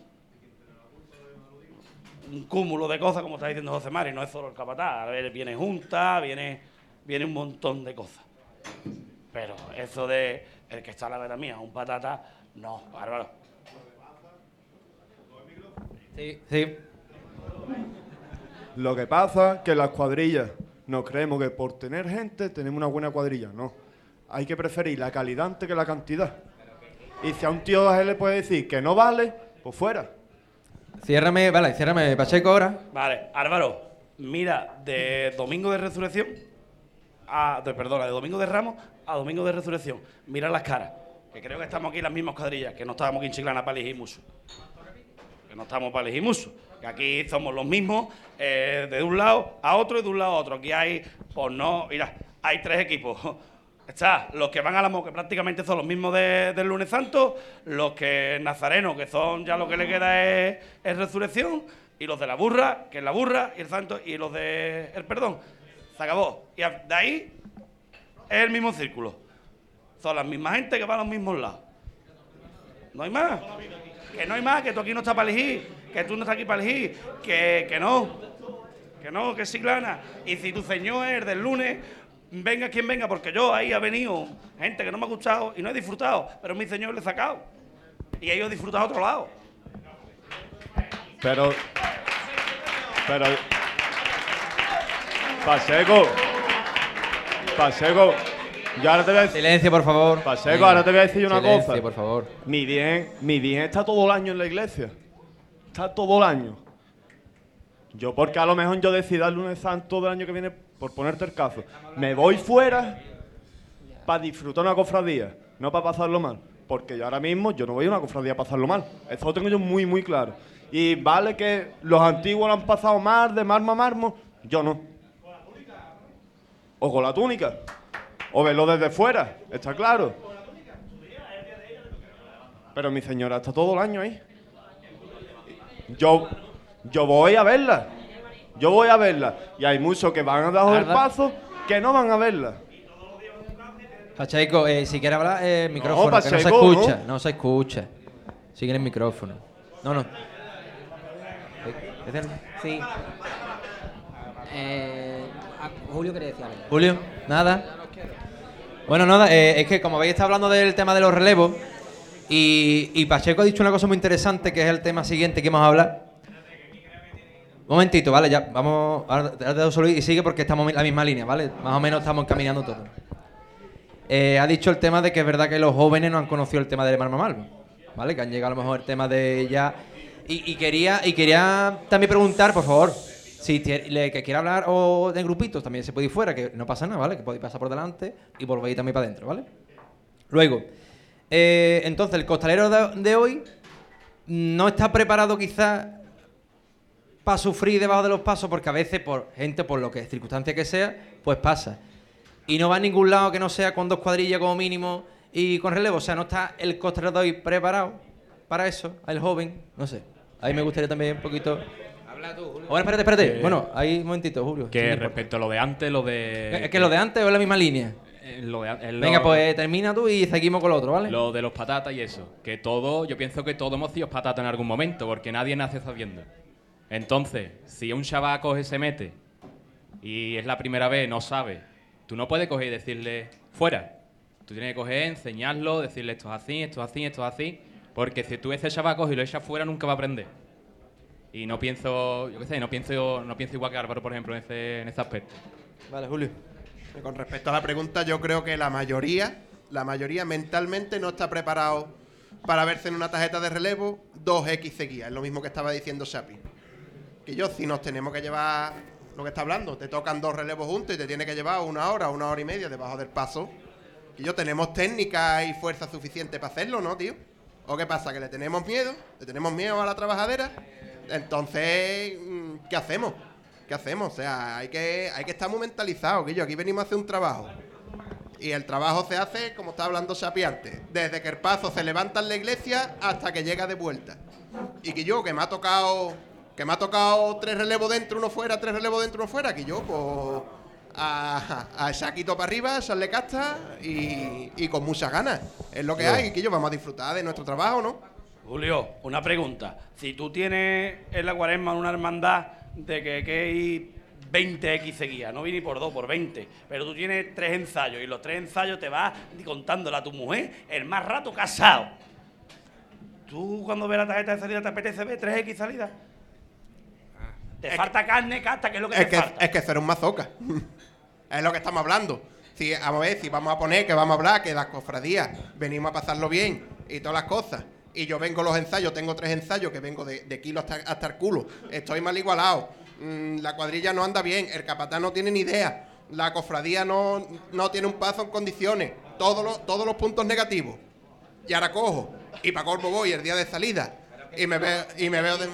Un cúmulo de cosas, como está diciendo José Mari. No es solo el capataz. A ver, viene junta, viene, viene un montón de cosas. Pero eso de el que está a la vera mía, un patata, no, bárbaro. Sí, sí. Lo que pasa es que las cuadrillas nos creemos que por tener gente tenemos una buena cuadrilla. No. Hay que preferir la calidad antes que la cantidad. Y si a un tío él le puede decir que no vale, pues fuera. Ciérrame, vale, ciérrame Pacheco ahora. Vale, Álvaro, mira, de domingo de resurrección a. De, perdona, de domingo de Ramos a domingo de resurrección. Mira las caras. Que creo que estamos aquí las mismas cuadrillas, que no estábamos aquí en Chiclana para elegir mucho. No estamos para elegir mucho. Que aquí somos los mismos, eh, de un lado a otro y de un lado a otro. Aquí hay, pues no, mira, hay tres equipos. Está los que van a la mo, que prácticamente son los mismos de- del lunes santo, los que nazarenos, que son ya lo que le queda es, es resurrección, y los de la burra, que es la burra, y el santo, y los de el perdón. Se acabó. Y de ahí es el mismo círculo. Son las mismas gente que va a los mismos lados. No hay más. Que no hay más, que tú aquí no estás para elegir, que tú no estás aquí para elegir, que, que no. Que no, que es Ciclana. Y si tu señor es del lunes, venga quien venga, porque yo ahí ha venido gente que no me ha gustado y no he disfrutado, pero mi señor le he sacado. Y ellos disfrutan a otro lado. Pero. Pero. Paseco. Paseco. Yo ahora te voy a decir. Silencio, por favor. Paseco, ahora te voy a decir una Silencio, cosa. por favor. Mi bien, mi bien está todo el año en la iglesia. Está todo el año. Yo, porque a lo mejor yo decida el lunes santo del año que viene, por ponerte el caso, me voy fuera para disfrutar una cofradía, no para pasarlo mal. Porque yo ahora mismo, yo no voy a una cofradía a pasarlo mal. Eso lo tengo yo muy, muy claro. Y vale que los antiguos lo han pasado mal, de marmo a marmo, yo no. O con la túnica. O verlo desde fuera, está claro. Pero mi señora está todo el año ahí. Yo, yo voy a verla. Yo voy a verla. Y hay muchos que van a dar el paso que no van a verla. Pacheco, eh, si quieres hablar, eh, micrófono, que no se Pacheco, escucha, no. no. se escucha. Sigue en el micrófono. No, no. Sí. Eh, Julio quería decir algo. Julio, nada. Bueno, nada, eh, es que como veis está hablando del tema de los relevos y, Pacheco ha dicho una cosa muy interesante que es el tema siguiente que vamos a hablar. Un momentito, vale, ya vamos. Ahora te solo y sigue porque estamos en la misma línea, ¿vale? Más o menos estamos encaminando todo. Eh, ha dicho el tema de que es verdad que los jóvenes no han conocido el tema del Marma Malvo, ¿vale? Que han llegado a lo mejor el tema de ya. Y, y quería, y quería también preguntar, por favor, Si le, que quiera hablar o de grupitos, también se puede ir fuera, que no pasa nada, ¿vale? Que podéis pasar por delante y volvéis también para adentro, ¿vale? Luego, eh, entonces, el costalero de, de hoy no está preparado quizás para sufrir debajo de los pasos, porque a veces, por gente, por lo que circunstancia que sea, pues pasa. Y no va a ningún lado que no sea con dos cuadrillas como mínimo y con relevo. O sea, no está el costalero de hoy preparado para eso, el joven, no sé. Ahí me gustaría también un poquito. Habla tú, Julio. Bueno, espérate, espérate. Que- bueno, ahí un momentito, Julio. Que Sí, respecto a lo de antes, lo de. ¿Es que lo de antes o es la misma línea? Eh, lo de es lo- Venga, pues termina tú y seguimos con lo otro, ¿vale? Lo de los patatas y eso. Que todo, yo pienso que todos hemos sido patatas en algún momento, porque nadie nace sabiendo. Entonces, si un chaval coge y se mete y es la primera vez, no sabe, tú no puedes coger y decirle fuera. Tú tienes que coger, enseñarlo, decirle esto es así, esto es así, esto es así. Porque si tú ese chaval coge y lo echas fuera, nunca va a aprender. Y no pienso, yo qué sé, no pienso, no pienso igual que Álvaro, por ejemplo, en ese, en ese aspecto. Vale, Julio. Con respecto a la pregunta, yo creo que la mayoría, la mayoría mentalmente no está preparado para verse en una tarjeta de relevo 2X seguidas. Es lo mismo que estaba diciendo Shapi. Que yo, si nos tenemos que llevar lo que está hablando, te tocan dos relevos juntos y te tiene que llevar una hora, una hora y media debajo del paso. Que yo tenemos técnica y fuerza suficiente para hacerlo, ¿no, tío? ¿O qué pasa? ¿Que le tenemos miedo? ¿Le tenemos miedo a la trabajadera? Entonces, mm, ¿qué hacemos? ¿Qué hacemos? O sea, hay que, hay que estar muy mentalizados, que yo aquí venimos a hacer un trabajo. Y el trabajo se hace, como estaba hablando Xapi antes, desde que el paso se levanta en la iglesia hasta que llega de vuelta. Y que yo, que me ha tocado, que me ha tocado tres relevos dentro, uno fuera, tres relevos dentro, uno fuera, que yo, pues, a, a Shaquito para arriba, echarle casta y, y con muchas ganas. Es lo que Yo. hay, que yo vamos a disfrutar de nuestro trabajo, ¿no? Julio, una pregunta. Si tú tienes en la cuaresma una hermandad de que, que hay 20X seguidas, no viene por 2, por 20, pero tú tienes tres ensayos y los tres ensayos te vas contándole a tu mujer el más rato casado. ¿Tú cuando ves la tarjeta de salida te apetece ver 3X salidas? Te falta carne, casta, que es lo que Es te que, falta. es que ser un mazoca. es lo que estamos hablando. Si, vamos a ver, si vamos a poner que vamos a hablar que las cofradías venimos a pasarlo bien y todas las cosas. Y yo vengo los ensayos, tengo tres ensayos que vengo de, de kilo hasta, hasta el culo. Estoy mal igualado. Mm, la cuadrilla no anda bien, el capatán no tiene ni idea. La cofradía no, no tiene un paso en condiciones. Todos los, todos los puntos negativos. Y ahora cojo. Y para colmo voy el día de salida. Y me veo, y me veo de.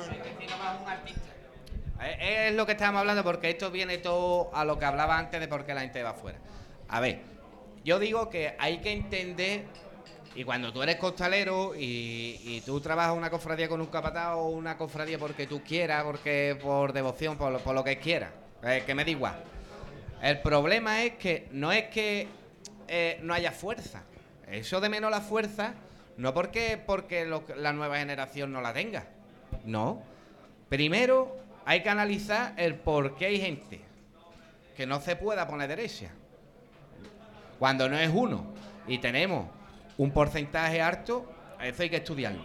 Es lo que estábamos hablando porque esto viene todo a lo que hablaba antes de por qué la gente va afuera. A ver, yo digo que hay que entender, y cuando tú eres costalero y, tú trabajas una cofradía con un capataz o una cofradía porque tú quieras, porque por devoción, por, lo- que quieras, eh, que me da igual. El problema es que no es que eh, no haya fuerza. Eso de menos la fuerza, no porque, porque la nueva generación no la tenga. No. Primero hay que analizar el por qué hay gente que no se pueda poner derecha. Cuando no es uno y tenemos un porcentaje alto, eso hay que estudiarlo.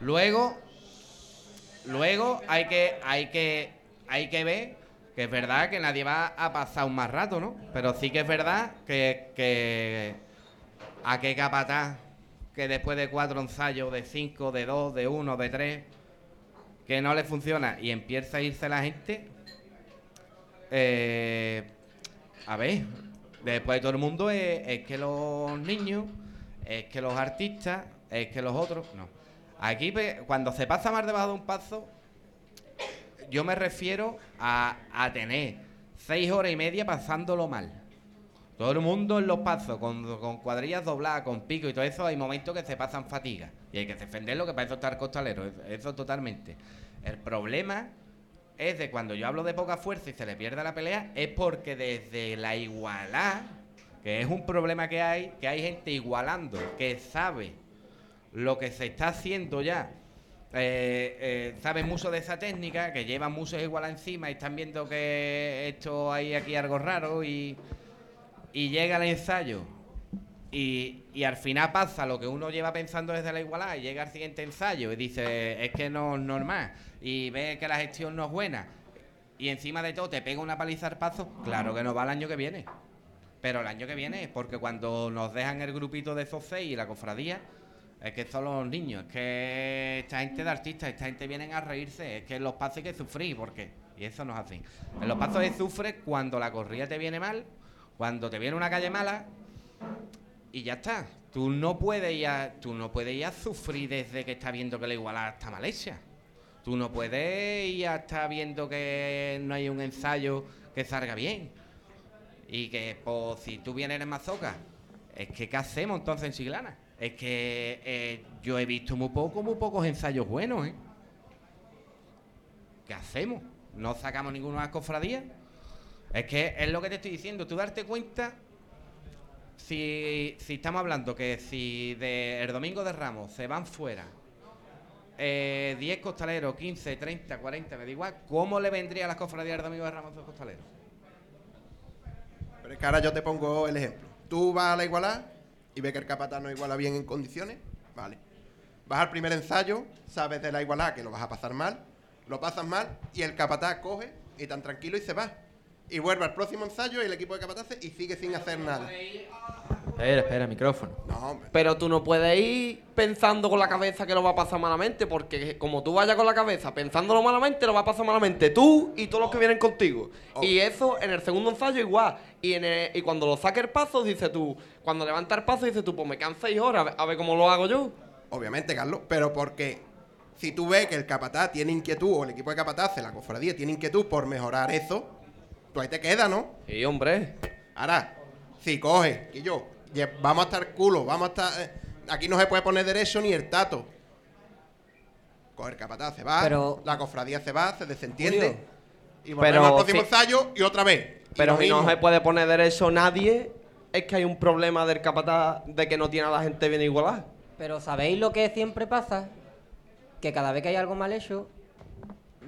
Luego, luego hay que, hay que, hay que ver que es verdad que nadie va a pasar un más rato, ¿no? Pero sí que es verdad que, a qué capataz que después de cuatro ensayos, de cinco, de dos, de uno, de tres, que no le funciona y empieza a irse la gente, eh, a ver, después de todo el mundo es que los niños, es que los artistas, es que los otros, no. Aquí cuando se pasa más debajo de un paso, yo me refiero a, tener seis horas y media pasándolo mal. Todo el mundo en los pasos, con, con cuadrillas dobladas, con pico y todo eso, hay momentos que se pasan fatiga. Y hay que defenderlo, que para eso está el costalero. Eso, eso totalmente. El problema es de cuando yo hablo de poca fuerza y se le pierde la pelea, es porque desde la igualdad, que es un problema que hay, que hay gente igualando, que sabe lo que se está haciendo ya, eh, eh, saben mucho de esa técnica, que llevan muchos igual encima y están viendo que esto hay aquí algo raro y, y llega el ensayo y, y al final pasa lo que uno lleva pensando desde la igualdad y llega al siguiente ensayo y dice, es que no es normal y ve que la gestión no es buena y encima de todo te pega una paliza al paso, claro que no va el año que viene. Pero el año que viene, porque cuando nos dejan el grupito de esos seis y la cofradía, es que son los niños, es que esta gente de artistas, esta gente vienen a reírse, es que los pasos hay que sufrir, porque Y eso no es así. En los pasos de sufre cuando la corrida te viene mal, cuando te viene una calle mala, y ya está. Tú no puedes ir a, tú no puedes ir a sufrir desde que estás viendo que la igualada está mal hecha. Tú no puedes ir a estar viendo que no hay un ensayo que salga bien. Y que, pues, si tú vienes en Mazoca, es que ¿qué hacemos entonces en Chiclana? Es que eh, yo he visto muy poco, muy pocos ensayos buenos, ¿eh? ¿Qué hacemos? ¿No sacamos ninguna cofradías? Es que es lo que te estoy diciendo. Tú darte cuenta si, si estamos hablando que si de el domingo de Ramos se van fuera eh, 10 costaleros, 15, 30, 40, me da igual, ¿cómo le vendría a las cofradías el domingo de Ramos a los costaleros? Pero es que ahora yo te pongo el ejemplo. Tú vas a la igualada y ves que el capataz no iguala bien en condiciones, vale. Vas al primer ensayo, sabes de la igualada que lo vas a pasar mal, lo pasas mal y el capataz coge y tan tranquilo y se va. Y vuelve al próximo ensayo y el equipo de capataces y sigue sin hacer nada. Espera, espera, micrófono. No, hombre. Pero tú no puedes ir pensando con la cabeza que lo va a pasar malamente, porque como tú vayas con la cabeza pensándolo malamente, lo va a pasar malamente tú y todos los que vienen contigo. Y eso en el segundo ensayo igual. Y, en el- y cuando lo saques el paso, dices tú, cuando levantas el paso, dices tú, pues me quedan seis horas, a ver, cómo lo hago yo. Obviamente, Carlos, pero porque si tú ves que el capataz tiene inquietud o el equipo de capataz, la cofradía, tiene inquietud por mejorar eso, tú ahí te quedas, ¿no? Sí, hombre. Ahora, si coge, y yo, vamos a estar culo, vamos a estar. eh, aquí no se puede poner derecho ni el tato. Coge el capataz, se va, Pero- la cofradía se va, se desentiende. Julio. Y volvemos Pero al próximo si- ensayo y otra vez. Pero si no se puede poner derecho nadie, es que hay un problema del capataz de que no tiene a la gente bien igualada. Pero ¿sabéis lo que siempre pasa? Que cada vez que hay algo mal hecho,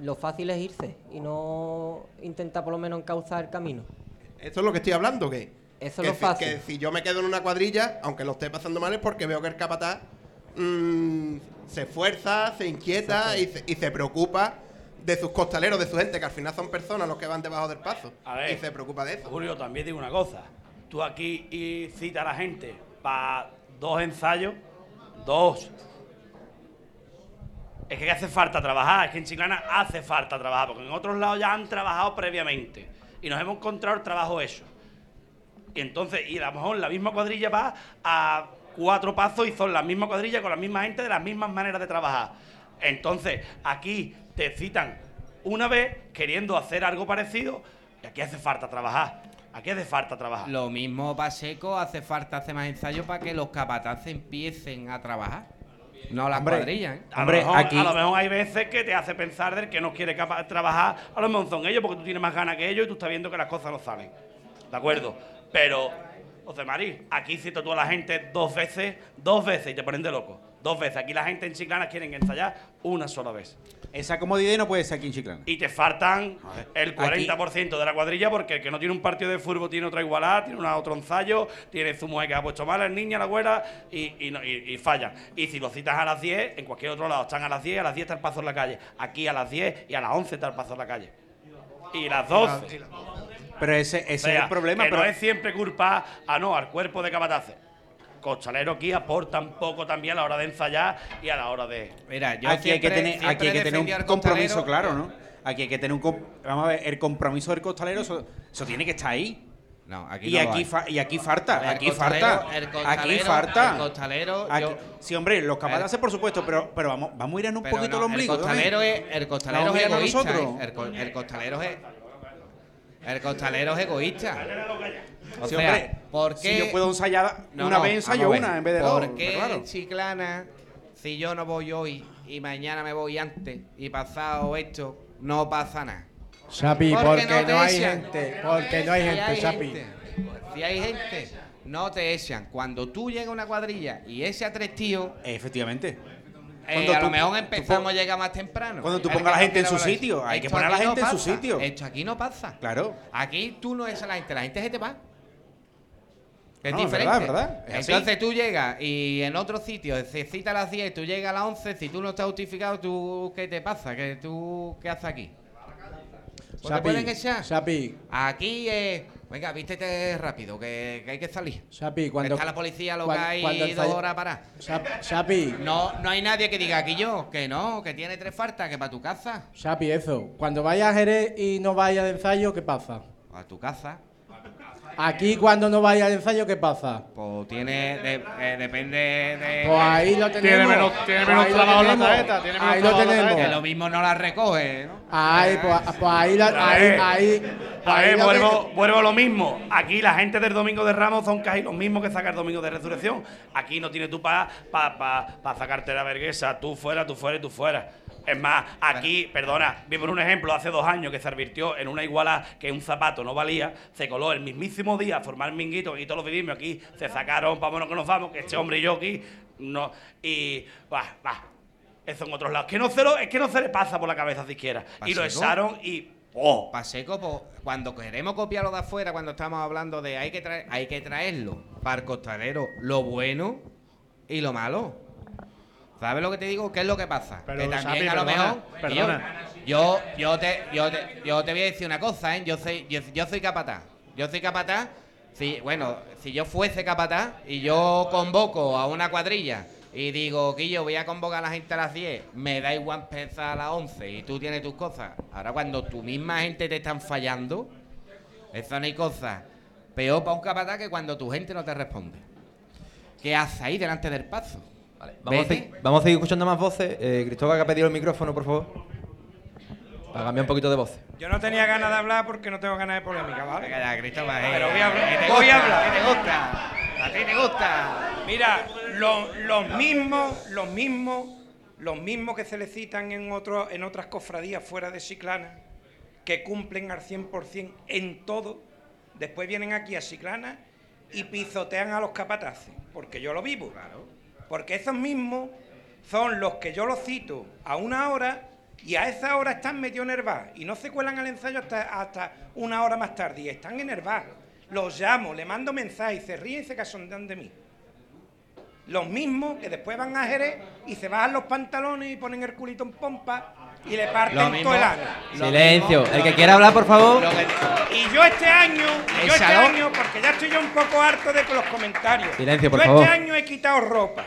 lo fácil es irse y no intentar por lo menos encauzar el camino. Esto es lo que estoy hablando, que. Eso que es lo si, fácil. que si yo me quedo en una cuadrilla, aunque lo esté pasando mal, es porque veo que el capataz mm, se esfuerza, se inquieta y se, y se preocupa de sus costaleros, de su gente, que al final son personas los que van debajo del paso. A ver. y se preocupa de eso. Julio, también digo una cosa. Tú aquí y cita a la gente para dos ensayos, dos. Es que hace falta trabajar, es que en Chiclana hace falta trabajar, porque en otros lados ya han trabajado previamente y nos hemos encontrado el trabajo hecho. Y entonces, y a lo mejor la misma cuadrilla va a cuatro pasos y son la misma cuadrilla con la misma gente de las mismas maneras de trabajar. Entonces, aquí te citan una vez queriendo hacer algo parecido y aquí hace falta trabajar. Aquí hace falta trabajar. Lo mismo Pacheco, hace falta hacer más ensayos para que los capataces empiecen a trabajar. No las Hombre, cuadrillas, ¿eh? A, lo mejor, a lo mejor hay veces que te hace pensar del que no quiere capa- trabajar, a lo mejor son ellos porque tú tienes más ganas que ellos y tú estás viendo que las cosas no salen. ¿De acuerdo? Pero, José Marí, aquí cito tú a la gente dos veces, dos veces y te ponen de loco. Dos veces. Aquí la gente en Chiclana quieren ensayar una sola vez. Esa comodidad no puede ser aquí en Chiclana. Y te faltan el 40% de la cuadrilla porque el que no tiene un partido de fútbol tiene otra igualdad, tiene una, otro ensayo, tiene su mujer que ha puesto mal, el niño, la güera y, y, no- y- y fallan. Y si lo citas a las 10, en cualquier otro lado están a las 10, a las 10 está el paso en la calle. Aquí a las 10 y a las 11 está el paso en la calle. Y las 12. Pero ese, ese O sea, es el problema. que pero no es siempre culpa a no, al cuerpo de capataces. Costalero aquí aportan poco también a la hora de ensayar y a la hora de. Mira, yo aquí hay que siempre- tener, siempre aquí hay que tener un compromiso claro, ¿no? Aquí hay que tener un vamos a ver, el compromiso del costalero eso, eso tiene que estar ahí. No, aquí y no aquí y aquí falta, aquí falta. aquí falta. el costalero, Aquí- yo- sí, hombre, los capataces por supuesto, pero pero vamos vamos a ir en un poquito no, el ombligo. El costalero ¿no? es, el costalero Vamos es a mirar a egoísta. nosotros. ¿eh? El, co- el costalero es. El costalero es egoísta. O Sí, sea, hombre, ¿por si qué? yo puedo ensayar No, una no, vez ensayo una en vez de dos. ¿Por qué claro. Chiclana, si yo no voy hoy y mañana me voy antes y pasado esto, no pasa nada? Sapi, Porque porque no hay echan. gente, porque no hay Si gente, Sapi. Si hay gente, no te echan. Cuando tú llegas a una cuadrilla y ese a tres tíos, Efectivamente. Eh, Cuando a lo tú- mejor empezamos a llegar más temprano. cuando tú pongas a la gente en su sitio, hay que poner a la no gente en su sitio. Esto aquí no pasa. Claro. Aquí tú no echas a la gente, la gente se te va. Es No, es diferente. verdad, es verdad, es así. Entonces tú llegas y en otro sitio se cita a las 10, tú llegas a las 11, si tú no estás justificado, tú ¿qué te pasa? ¿Qué, tú, ¿Qué haces aquí? Te pueden echar. Aquí es Venga, vístete rápido, que, que hay que salir. Sapi, cuando. Está la policía cuan- ahí cuando el dos horas para. Sap- Sapi, No, no hay nadie que diga aquí yo, que no, que tiene tres faltas, que para tu casa. Sapi, eso. Cuando vayas a Jerez y no vayas de ensayo, ¿qué pasa? A tu casa. Aquí, cuando no vayas de ensayo, ¿qué pasa? Pues tiene. de- eh, depende de. Pues ahí lo tenemos. Tiene menos- tiene Pues menos ahí trabajo en la tarjeta, tiene menos Ahí lo trabajo tenemos. Que lo mismo no la recoge, ¿no? Ahí, pues, pues ahí, la- ahí, ahí, A ahí ver, lo vuelvo, vuelvo a lo mismo. Aquí la gente del Domingo de Ramos son casi los mismos que saca el Domingo de Resurrección. Aquí no tienes tú para pa, pa, pa sacarte la vergüenza. Tú fuera, tú fuera y tú fuera. Es más, aquí, perdona, vi por un ejemplo, hace dos años que se advirtió en una iguala que un zapato no valía, se coló el mismísimo día a formar minguito y todos los vidimios aquí se sacaron, vámonos que nos vamos, que este hombre y yo aquí, no, y va, va. Eso en otros lados. Que no se lo- es que no se le pasa por la cabeza siquiera. Y lo echaron y. ¡Oh! Paseco, pues, cuando queremos copiarlo de afuera, cuando estamos hablando de hay que, traer, hay que traerlo para el costalero, lo bueno y lo malo. ¿Sabes lo que te digo? ¿Qué es lo que pasa? Pero, que también a lo perdona, mejor. perdona. Yo, yo, te, yo, te, yo te voy a decir una cosa, ¿eh? Yo soy, yo, yo soy capataz. Yo soy capataz. Si, bueno, si yo fuese capataz y yo convoco a una cuadrilla y digo, yo voy a convocar a la gente a las 10, me da igual empezar a las 11 y tú tienes tus cosas. Ahora cuando tu misma gente te están fallando, eso no hay cosa peor para un capataz que cuando tu gente no te responde. ¿Qué haces ahí delante del paso? Vamos a, Vete. seguir, vamos a seguir escuchando más voces. Eh, Cristóbal, que ha pedido el micrófono, por favor. Para cambiar un poquito de voces. Yo no tenía ganas de hablar porque no tengo ganas de polémica, ¿vale? Venga Cristóbal, eh, Pero voy a hablar. que te Voy a gusta, hablar. que te gusta. A ti te gusta. Mira, lo- los mismos, los mismos, los mismos que se le citan en, otro, en otras cofradías fuera de Chiclana, que cumplen al 100% en todo, después vienen aquí a Chiclana y pisotean a los capataces, porque yo lo vivo. Porque esos mismos son los que yo los cito a una hora y a esa hora están medio enervados y no se cuelan al ensayo hasta, hasta una hora más tarde y están enervados. Los llamo, le mando mensajes, se ríen y se casondean de mí. Los mismos que después van a Jerez y se bajan los pantalones y ponen el culito en pompa y le parten todo el ano. Silencio. El que quiera hablar, por favor. Y yo este año, y yo este año, porque ya estoy yo un poco harto de los comentarios. Silencio, por yo favor. este año he quitado ropa,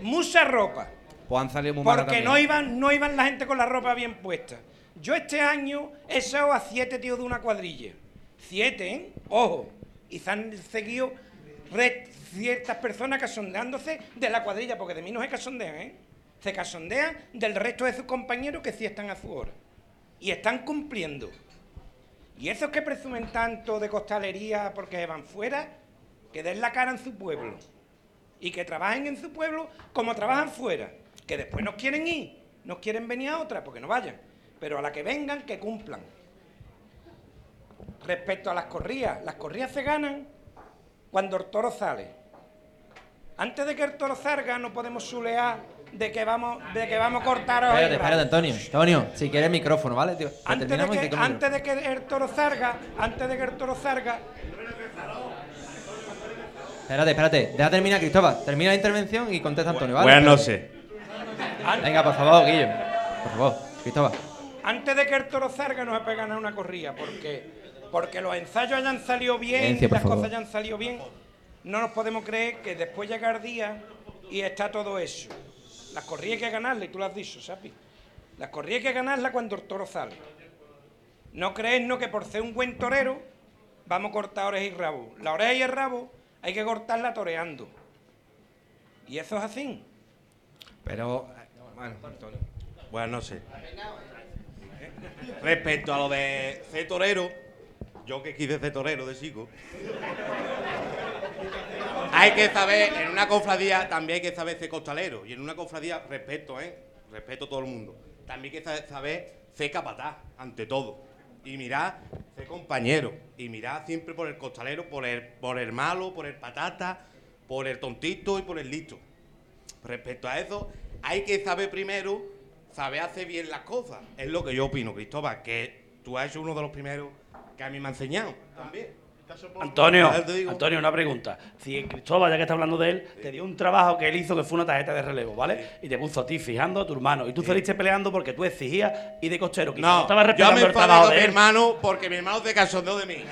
mucha ropa, Pues han salido muy porque no iban, no iban la gente con la ropa bien puesta. Yo este año he echado a siete tíos de una cuadrilla. Siete, ¿eh? Ojo. Y se han seguido ciertas personas casondeándose de la cuadrilla, porque de mí no se casondean, ¿eh? Se casondean del resto de sus compañeros que sí están a su hora. Y están cumpliendo. Y esos que presumen tanto de costalería porque van fuera, que den la cara en su pueblo. Y que trabajen en su pueblo como trabajan fuera. Que después nos quieren ir, nos quieren venir a otra, porque no vayan. Pero a la que vengan, que cumplan. Respecto a las corridas, las corridas se ganan cuando el toro sale. Antes de que el toro salga, no podemos chulear de que vamos, de que vamos a cortar hoy. Espérate, espérate, Antonio. Antonio, si quieres micrófono, ¿vale, tío? Antes de, que, antes de que el toro salga, antes de que el toro salga, Espérate, espérate. Deja terminar, Cristóbal. Termina la intervención y contesta Antonio, ¿vale? Buenas noches. Venga, por favor, Guillo. Por favor, Cristóbal. antes de que el toro salga, no se pegan a una corrida, porque, porque los ensayos hayan salido bien, por las favor. cosas hayan salido bien, no nos podemos creer que después llega el día y está todo eso. Las corridas hay que ganarlas, y tú lo has dicho, Sapi. Las corridas hay que ganarlas cuando el toro sale. No creernos que por ser un buen torero vamos a cortar orejas y rabo. La oreja y el rabo hay que cortarla toreando. Y eso es así. Pero, bueno, Antonio. Buenas noches. Respecto a lo de ser torero, yo que quise ser torero de chico, hay que saber, en una cofradía también hay que saber ser costalero. Y en una cofradía, respeto, ¿eh? Respeto a todo el mundo. También hay que sa- saber ser capataz, ante todo. Y mirar, ser compañero. Y mirar siempre por el costalero, por el, por el malo, por el patata, por el tontito y por el listo. Respecto a eso, hay que saber primero, saber hacer bien las cosas. Es lo que yo opino, Cristóbal, que tú has hecho uno de los primeros que a mí me ha enseñado también. Antonio, te. Antonio, una pregunta. Si Cristóbal, ya que está hablando de él, te dio un trabajo que él hizo que fue una tarjeta de relevo, ¿vale? Y te puso a ti fijando a tu hermano. Y tú saliste peleando porque tú exigías y de cochero. Quizás No, estabas yo me el trabajo de mi él. hermano porque mi hermano se casondeó de mí.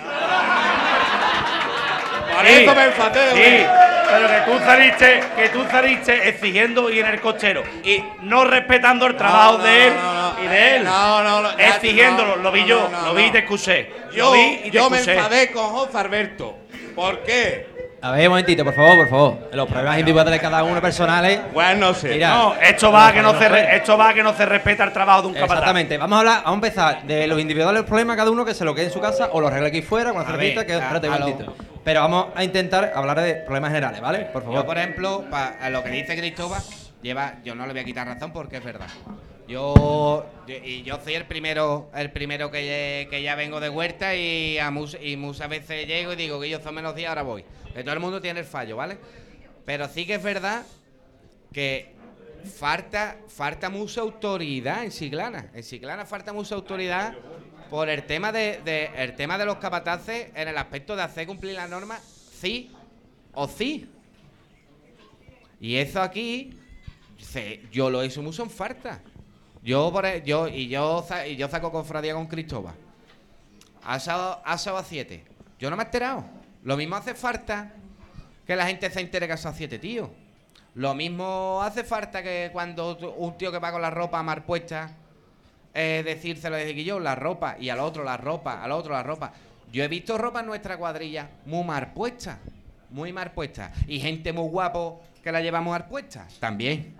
Por Sí, eso me enfadé, sí. Pero que tú saliste, que tú saliste exigiendo ir en el cochero y no respetando el trabajo no, de él no, no, y de él. no, no, no, exigiéndolo, lo vi no, yo, no, lo vi y te escuché. Yo, lo vi y te yo me escuché. enfadé con José Alberto. ¿Por qué? A ver, un momentito, por favor, por favor. Los problemas individuales de cada uno personales. Bueno, no sé. Mira, no, esto va a que no se re- esto va a que no se respeta el trabajo de un capataz. Exactamente. Vamos a hablar, vamos a empezar de los individuales los problemas cada uno que se lo quede en su casa o lo arregle aquí fuera con una A cervecita que espérate un momentito. Pero vamos a intentar hablar de problemas generales, ¿vale? Por favor. Yo, por ejemplo, pa- a lo que dice Cristóbal, lleva, yo no le voy a quitar razón porque es verdad. Yo, y yo soy el primero, el primero que, que ya vengo de huerta y, a y muchas veces llego y digo que yo son menos días, ahora voy. Que todo el mundo tiene el fallo, ¿vale? Pero sí que es verdad que falta, falta mucha autoridad en Siglana. En Siglana falta mucha autoridad por el tema de, el tema de los capataces en el aspecto de hacer cumplir las normas sí o sí. Y eso aquí, yo lo hecho mucho en falta. Yo, por e- yo, y yo, y yo saco cofradía con Cristóbal. Ha estado a 7. Yo no me he enterado. Lo mismo hace falta que la gente se entere que ha a 7, tío. Lo mismo hace falta que cuando un tío que va con la ropa mal puesta, eh, decírselo desde que yo, la ropa, y al otro la ropa, al otro la ropa. Yo he visto ropa en nuestra cuadrilla muy mal puesta, muy mal puesta. Y gente muy guapo que la llevamos mal puesta, también.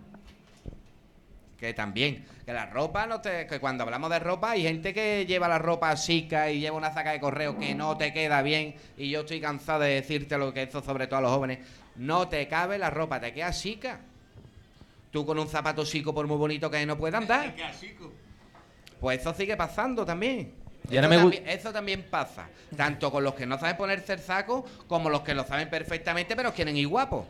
Que también. Que la ropa, no te, que cuando hablamos de ropa, hay gente que lleva la ropa chica y lleva una saca de correo que no te queda bien. Y yo estoy cansado de decirte lo que eso sobre todo a los jóvenes. No te cabe la ropa, te queda chica. Tú con un zapato chico, por muy bonito que no pueda andar. Pues eso sigue pasando también. Me eso también pasa. Tanto con los que no saben ponerse el saco, como los que lo saben perfectamente, pero quieren ir guapos.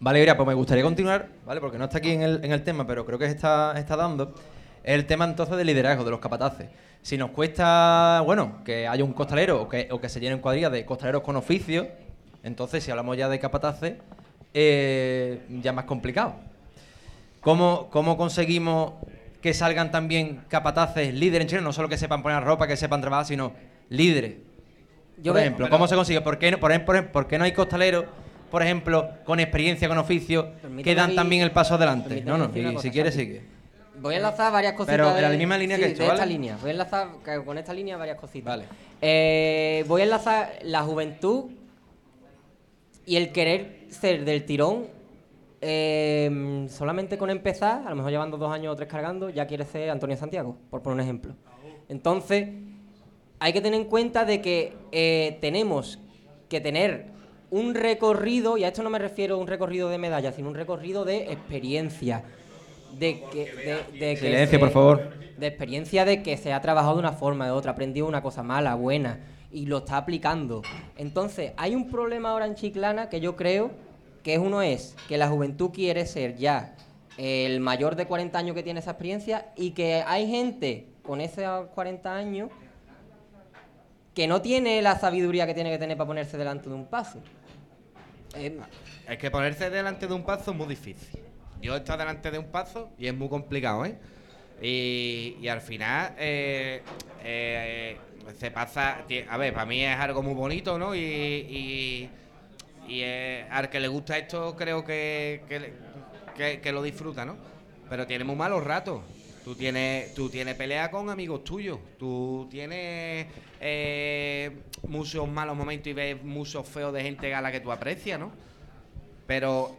Vale, mira, pues me gustaría continuar, ¿vale? Porque no está aquí en el, en el tema, pero creo que está, está dando. El tema entonces del liderazgo, de los capataces. Si nos cuesta, bueno, que haya un costalero o que, o que se llenen cuadrillas de costaleros con oficio, entonces si hablamos ya de capataces, eh, ya más complicado. ¿Cómo, ¿Cómo conseguimos que salgan también capataces líderes en Chile? No solo que sepan poner ropa, que sepan trabajar, sino líderes. Yo por ejemplo, ¿cómo se consigue? ¿Por qué, no, por, em- por qué no hay costaleros, por ejemplo, con experiencia, con oficio, que dan también el paso adelante? No, no, y cosa, si quieres sigue. Voy a enlazar varias cositas. Pero en la de- misma línea sí, que he hecho, de esta ¿vale? línea. Voy a enlazar con esta línea varias cositas. Vale. Eh, voy a enlazar la juventud y el querer ser del tirón. Eh, solamente con empezar, a lo mejor llevando dos años o tres cargando, ya quiere ser Antonio Santiago, por poner un ejemplo. Entonces, hay que tener en cuenta de que eh, tenemos que tener un recorrido, y a esto no me refiero a un recorrido de medalla, sino un recorrido de experiencia. De que, de, de que Silencio, se- por favor. De experiencia de que se ha trabajado de una forma, de otra, aprendido una cosa mala, buena, y lo está aplicando. Entonces, hay un problema ahora en Chiclana que yo creo que uno es que la juventud quiere ser ya el mayor de 40 años que tiene esa experiencia y que hay gente con esos 40 años que no tiene la sabiduría que tiene que tener para ponerse delante de un paso. Eh, Es que ponerse delante de un paso es muy difícil. Yo he estado delante de un paso y es muy complicado, ¿eh? Y, y al final eh, eh, se pasa... A ver, para mí es algo muy bonito, ¿no? Y, y, eh, al que le gusta esto creo que, que- que lo disfruta, ¿no? Pero tiene muy malos ratos. Tú tienes, tú tienes pelea con amigos tuyos. Tú tienes eh, muchos malos momentos y ves muchos feos de gente a la que tú aprecias, ¿no? Pero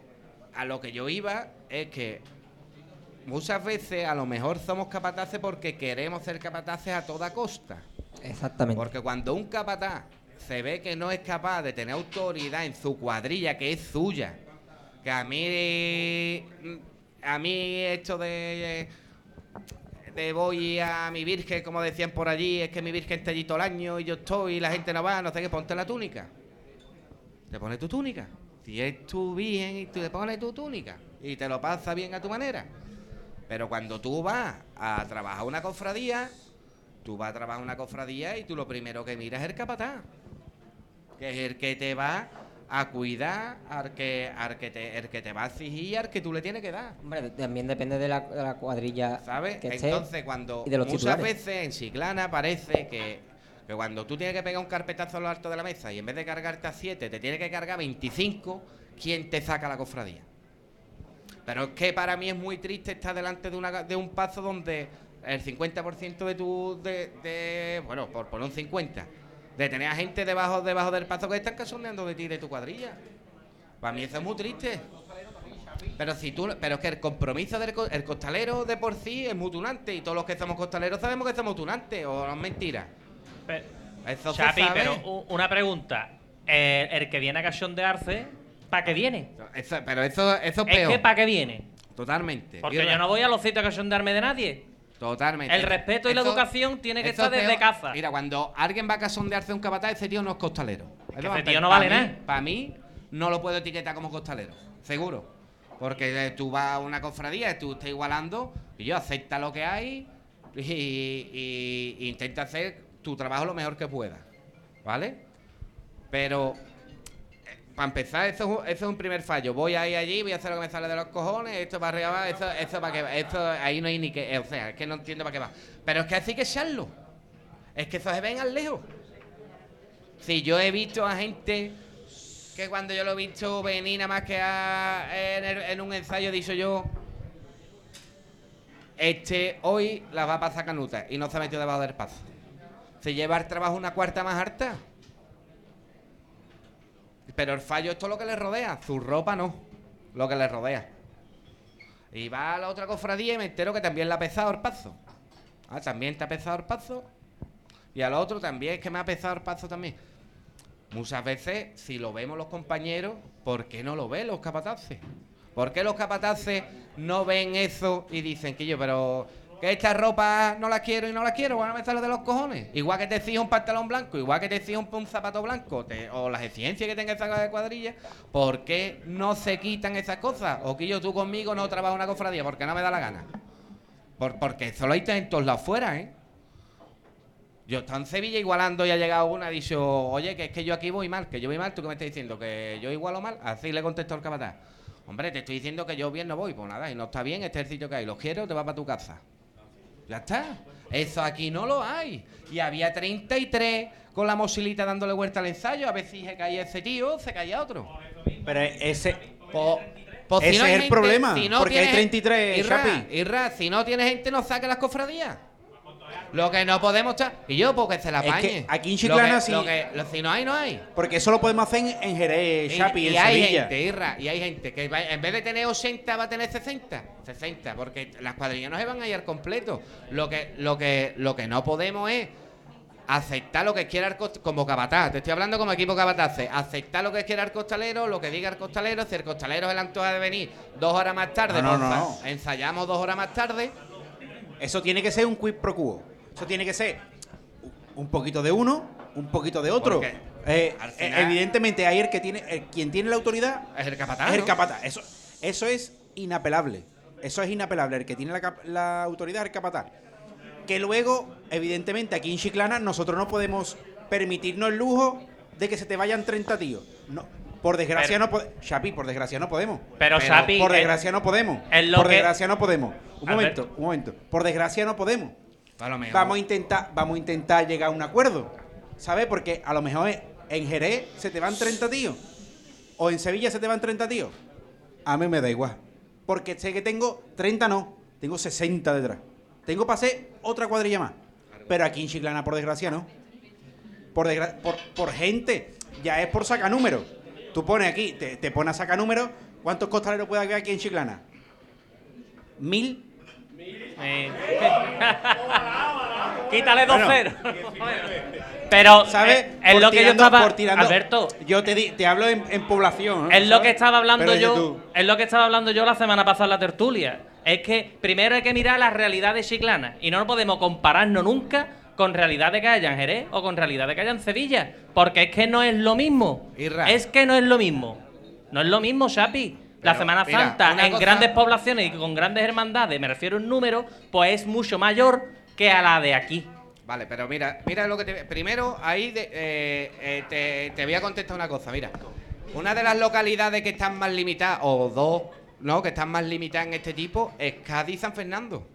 a lo que yo iba es que muchas veces a lo mejor somos capataces porque queremos ser capataces a toda costa. Exactamente. Porque cuando un capataz se ve que no es capaz de tener autoridad en su cuadrilla, que es suya, que a mí, a mí esto de, de voy a mi virgen, como decían por allí, es que mi virgen está allí todo el año y yo estoy y la gente no va, no sé qué, ponte la túnica. Te pones tu túnica. Si es tu virgen y tú te pones tu túnica y te lo pasas bien a tu manera. Pero cuando tú vas a trabajar una cofradía, tú vas a trabajar una cofradía y tú lo primero que miras es el capataz. Que es el que te va a cuidar, al que, al que te, el que te va a exigir al que tú le tienes que dar. Hombre, también depende de la, de la cuadrilla ¿Sabes? que esté Entonces, cuando y de los muchas titulares. veces en Chiclana parece que Que cuando tú tienes que pegar un carpetazo a lo alto de la mesa y en vez de cargarte a 7 te tiene que cargar 25, ¿quién te saca la cofradía? Pero es que para mí es muy triste estar delante de, una, de un paso donde el 50% de tu. De, de- bueno, por poner un 50, de tener a gente debajo, debajo del paso que están casondeando de ti y de tu cuadrilla. Para mí eso es muy triste. Pero si tú, pero es que el compromiso del co- el costalero de por sí es muy tunante y todos los que somos costaleros sabemos que somos tunantes o no es mentira. Eso se Chapi, sabe. pero una pregunta. El, el que viene a cachondearse, ¿para qué viene? Eso- pero eso, eso es Es peor. que ¿para qué viene? Totalmente. Porque yo no voy a los sitios a cachondearme de nadie. Totalmente. El respeto y la educación tiene que estar es desde casa. Mira, cuando alguien va a casondearse un capataz, ese tío no es costalero. que ese tío no vale nada. Para mí, no lo puedo etiquetar como costalero. Seguro. Porque eh, tú vas a una cofradía, tú estás igualando, y yo acepta lo que hay y, y- y intenta hacer tu trabajo lo mejor que pueda. ¿Vale? Pero para empezar, eso, es- un primer fallo. Voy a ir allí, voy a hacer lo que me sale de los cojones, esto para arriba va, eso para qué va. Esto, ahí no hay ni que. O sea, es que no entiendo para qué va. Pero es que así que echarlo. Es que eso se ven al lejos. Si yo he visto a gente que cuando yo lo he visto venir nada más que a- en, el- en un ensayo, he dicho yo. Este hoy la va a pasar canuta y no se ha metido debajo del paso. Se lleva el trabajo una cuarta más harta. Pero el fallo es todo lo que le rodea. Su ropa no. Lo que le rodea. Y va a la otra cofradía y me entero que también le ha pesado el paso. Ah, también te ha pesado el paso. Y al otro también es que me ha pesado el paso también. Muchas veces, si lo vemos los compañeros, ¿por qué no lo ven los capataces? ¿Por qué los capataces no ven eso y dicen que yo, pero que esta ropa no la quiero y no la quiero, van a meterlo de los cojones? Igual que te exijo un pantalón blanco, igual que te exijo un, zapato blanco, o las exigencias que tenga esa de cuadrilla, ¿por qué no se quitan esas cosas? O que yo tú conmigo no trabajo una cofradía porque no me da la gana. Por- porque eso lo hay en todos lados fuera, ¿eh? Yo estaba en Sevilla igualando y ha llegado una y ha dicho, oye, que es que yo aquí voy mal, que yo voy mal, ¿tú qué me estás diciendo? ¿Que yo igualo mal? Así le contestó el capataz. Hombre, te estoy diciendo que yo bien no voy, pues nada, y no está bien, este es el sitio que hay, los quiero, te vas para tu casa. Ya está. Eso aquí no lo hay. Y había 33 con la mochilita dándole vuelta al ensayo, a ver si se caía ese tío, se caía otro. Pero ese. Pues si ese no es el problema. si no porque hay tiene- 33, Irra. Irra, si no tiene gente, no saque las cofradías. Lo que no podemos estar. Y yo, porque se la Es que aquí en Chiclana sí- lo que- lo- si no hay, no hay. Porque eso lo podemos hacer en, en Jerez, Y- Chapi, y, en hay Sevilla. gente, Irra, y hay gente que va- en vez de tener 80 va a tener 60. 60, porque las cuadrillas no se van a ir al completo. Lo que, lo que, lo que no podemos es aceptar lo que quiera el cost- como capataz. Te estoy hablando como equipo capataz. Aceptar lo que quiera el costalero, lo que diga el costalero. Si el costalero se le antoja de venir dos horas más tarde, No, no, pues, no, ensa- ensayamos dos horas más tarde. Eso tiene que ser un quid pro quo. Eso tiene que ser un poquito de uno, un poquito de otro. Eh, eh, final- evidentemente, ahí el que tiene, el- quien tiene la autoridad Es el capataz. es el ¿no? capataz. Eso, eso es inapelable. Eso es inapelable. El que tiene la, autoridad es el capataz. Que luego, evidentemente, aquí en Chiclana nosotros no podemos permitirnos el lujo de que se te vayan 30 tíos. No, por desgracia Pero- no podemos. Chapi, por desgracia no podemos. Pero, Chapi, Por es- desgracia no podemos. Por que- desgracia no podemos. Un momento, un momento. Por desgracia no podemos. Vamos a intentar, vamos a intentar llegar a un acuerdo. ¿Sabes? Porque a lo mejor en Jerez se te van 30 tíos. O en Sevilla se te van 30 tíos. A mí me da igual. Porque sé que tengo 30 no, tengo 60 detrás. Tengo para hacer otra cuadrilla más. Pero aquí en Chiclana, por desgracia, no. Por, por, gente. Ya es por sacar números. Tú pones aquí, te, te pones a sacar números. ¿Cuántos costaleros puede haber aquí en Chiclana? ¿Mil? Eh, Quítale dos Bueno. ceros. Pero ¿Sabes? eh, es Por lo que yo estaba tirando- Alberto, Yo te, di- te hablo en, en población. ¿eh? es lo que ¿sabes? estaba hablando Pero yo, es lo que estaba hablando yo la semana pasada en la tertulia. Es que primero hay que mirar la realidad de Chiclana y no nos podemos compararnos nunca con realidad de que haya en Jerez o con realidad de que haya en Sevilla, porque es que no es lo mismo. Irra. Es que no es lo mismo. No es lo mismo, Chapi. La Pero, Semana mira, Santa en cosa- grandes poblaciones y con grandes hermandades, me refiero en número, pues es mucho mayor que a la de aquí. Vale, pero mira, mira lo que te. Primero, ahí de- eh, eh, te, te voy a contestar una cosa. Mira, una de las localidades que están más limitadas, o dos, ¿no? Que están más limitadas en este tipo, es Cádiz y San Fernando.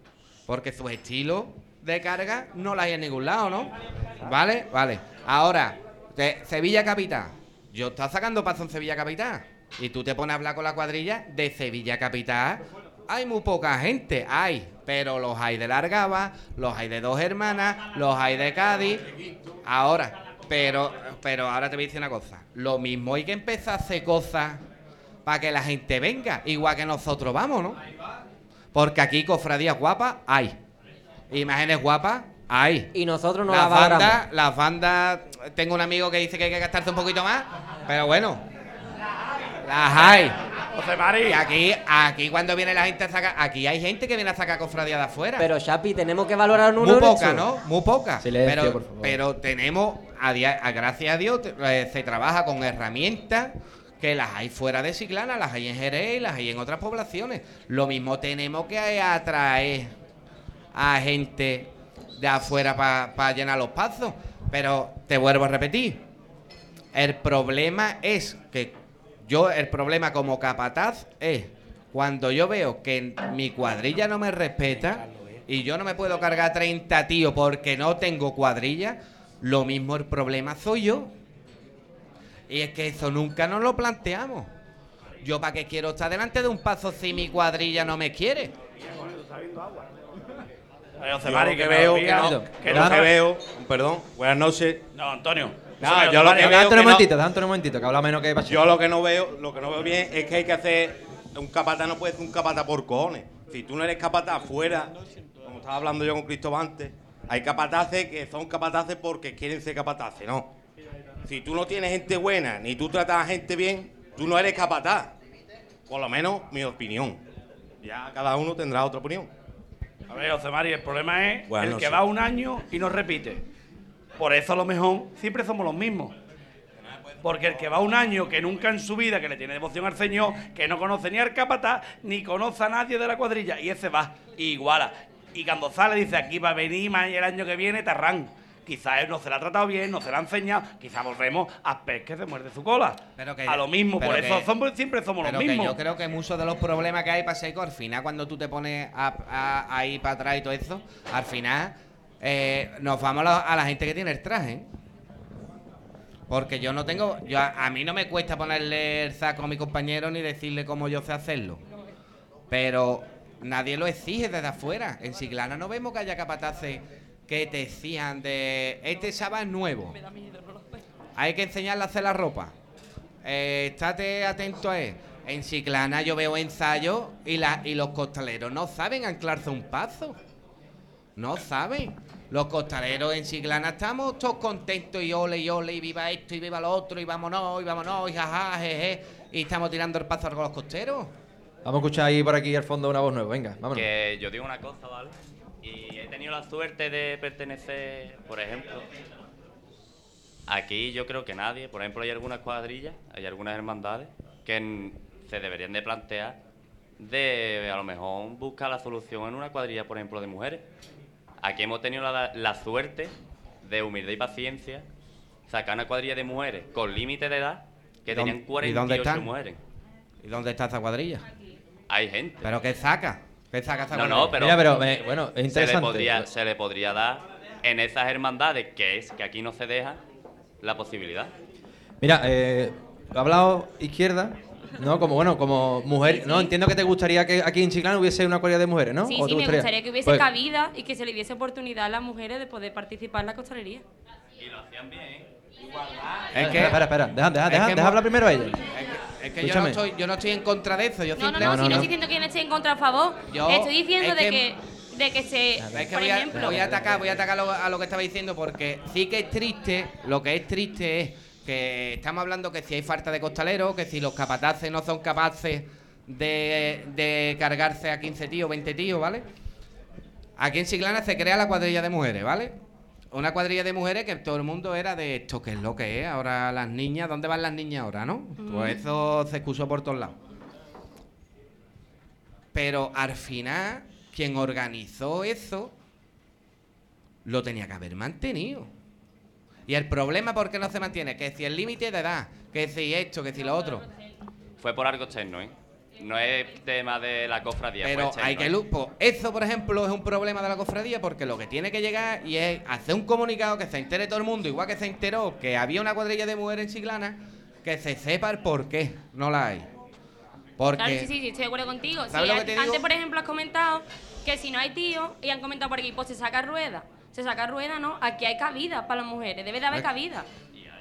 Porque sus estilos de carga no las hay en ningún lado, ¿no? ¿Vale? Vale. Ahora, de Sevilla Capital. Yo estaba sacando paso en Sevilla Capital. Y tú te pones a hablar con la cuadrilla de Sevilla Capital. Hay muy poca gente, hay. Pero los hay de Largaba, los hay de dos hermanas, los hay de Cádiz. Ahora, pero, pero ahora te voy a decir una cosa. Lo mismo hay que empezar a hacer cosas para que la gente venga. Igual que nosotros vamos, ¿no? Porque aquí cofradías guapas hay. Imágenes guapas hay. Y nosotros no las la valoramos. bandas, las bandas, tengo un amigo que dice que hay que gastarse un poquito más, pero bueno, las hay. José Mari. Y aquí, aquí cuando viene la gente a sacar, aquí hay gente que viene a sacar cofradías de afuera. Pero Chapi, tenemos que valorar un Muy poca, ¿no? Muy poca. Silencio, pero, por favor. pero tenemos, a dia- a- gracias a Dios, te- eh, se trabaja con herramientas que las hay fuera de Ciclana, las hay en Jerez y las hay en otras poblaciones. Lo mismo tenemos que atraer a gente de afuera para llenar los pasos. Pero te vuelvo a repetir, el problema es que yo, el problema como capataz es cuando yo veo que mi cuadrilla no me respeta y yo no me puedo cargar 30 tíos porque no tengo cuadrilla, lo mismo el problema soy yo. Y es que eso nunca nos lo planteamos. Yo para qué quiero estar delante de un paso si mi cuadrilla no me quiere. Oye, José Yo Mari, lo que que veo veo, que no. que Que lo no que veo, perdón, buenas noches. No, Antonio. No, José yo lo que veo un que momentito, un momentito, que habla menos que Pacheco. Yo lo que no veo, lo que no veo bien es que hay que hacer un capataz no puede ser un capataz por cojones. Si tú no eres capataz fuera, como estaba hablando yo con Cristóbal antes, hay capataces que son capataces porque quieren ser capataces, no. Si tú no tienes gente buena, ni tú tratas a gente bien, tú no eres capataz. Por lo menos mi opinión. Ya cada uno tendrá otra opinión. A ver, José Mari, el problema es el que va un año y no repite. Por eso a lo mejor siempre somos los mismos. Porque el que va un año que nunca en su vida, que le tiene devoción al Señor, que no conoce ni al capataz, ni conoce a nadie de la cuadrilla, y ese va, y iguala. Y cuando sale dice, aquí va a venir más y el año que viene Tarrán. Quizás él no se la ha tratado bien, no se la ha enseñado, quizás volvemos a pez que se muerde su cola. Pero que- a lo mismo, por eso somos- siempre somos Pero los que mismos. yo creo que muchos de los problemas que hay para Seco, al final, cuando tú te pones a, a- a ir para atrás y todo eso, al final eh, nos vamos a la, a la gente que tiene el traje. Porque yo no tengo. yo a, a mí no me cuesta ponerle el saco a mi compañero ni decirle cómo yo sé hacerlo. Pero nadie lo exige desde afuera. En Siglana no vemos que haya capataces que te exijan de. Este sábado es nuevo. Hay que enseñarle a hacer la ropa. Eh, estate atento a él. En Chiclana yo veo ensayos y, la, y los costaleros no saben anclarse un paso. No saben. Los costaleros en Chiclana estamos todos contentos y ole y ole y viva esto y viva lo otro y vámonos y vámonos y jaja, jeje. Y estamos tirando el paso con los costeros. Vamos a escuchar ahí por aquí al fondo una voz nueva. Venga, vámonos. Que yo digo una cosa, ¿vale? Y he tenido la suerte de pertenecer, por ejemplo, aquí yo creo que nadie, por ejemplo, hay algunas cuadrillas, hay algunas hermandades que se deberían de plantear de a lo mejor buscar la solución en una cuadrilla, por ejemplo, de mujeres. Aquí hemos tenido la, la suerte de humildad y paciencia sacar una cuadrilla de mujeres con límite de edad que ¿Y dónde- tenían y dónde 48 están? mujeres. ¿Y dónde está esa cuadrilla? Hay gente. ¿Pero qué saca? ¿Qué saca esa No, cuadrilla? no, pero. Mira, pero, eh, bueno, es Se le, interesante. podría, se le podría dar en esas hermandades, que es que aquí no se deja, la posibilidad. Mira, eh, ha hablado izquierda, ¿no? Como, bueno, como mujer. No, entiendo que te gustaría que aquí en Chiclana hubiese una cuadrilla de mujeres, ¿no? Sí, ¿O sí, te me gustaría que hubiese Pues, cabida y que se le diese oportunidad a las mujeres de poder participar en la costalería. Y lo hacían bien. Es que, espera, espera, deja, deja, es deja, que hablar primero a ella. Es que yo no, Escúchame. estoy, yo no estoy en contra de eso. Yo No, no, simple- no, si no estoy diciendo que no esté en contra a favor. Yo- estoy diciendo es de que- que, de que se, Es que por voy a, ejemplo, voy a atacar, voy a atacar lo- a lo que estaba diciendo porque sí que es triste, lo que es triste es que estamos hablando que si hay falta de costaleros, que si los capataces no son capaces de, de cargarse a 15 tíos, 20 tíos, ¿vale? Aquí en Siglana se crea la cuadrilla de mujeres, ¿vale? Una cuadrilla de mujeres que todo el mundo era de esto, que es lo que es. Ahora las niñas, ¿dónde van las niñas ahora, no? Pues eso se excusó por todos lados. Pero al final, quien organizó eso lo tenía que haber mantenido. Y el problema, ¿por qué no se mantiene? Que si el límite de edad, que si esto, que si lo otro. Fue por algo externo, ¿eh? no es tema de la cofradía. Pero hay que pues, Eso, por ejemplo, es un problema de la cofradía porque lo que tiene que llegar y es hacer un comunicado que se entere todo el mundo, igual que se enteró que había una cuadrilla de mujeres en Chiclana, que se sepa el por qué no la hay. Porque Claro, sí, sí, sí, estoy de acuerdo contigo. ¿Sabes Sí, lo que te antes, digo? por ejemplo, has comentado que si no hay tío, y han comentado por aquí, pues se saca rueda. Se saca rueda, ¿no? Aquí hay cabida para las mujeres, debe de haber ¿Eh? cabida.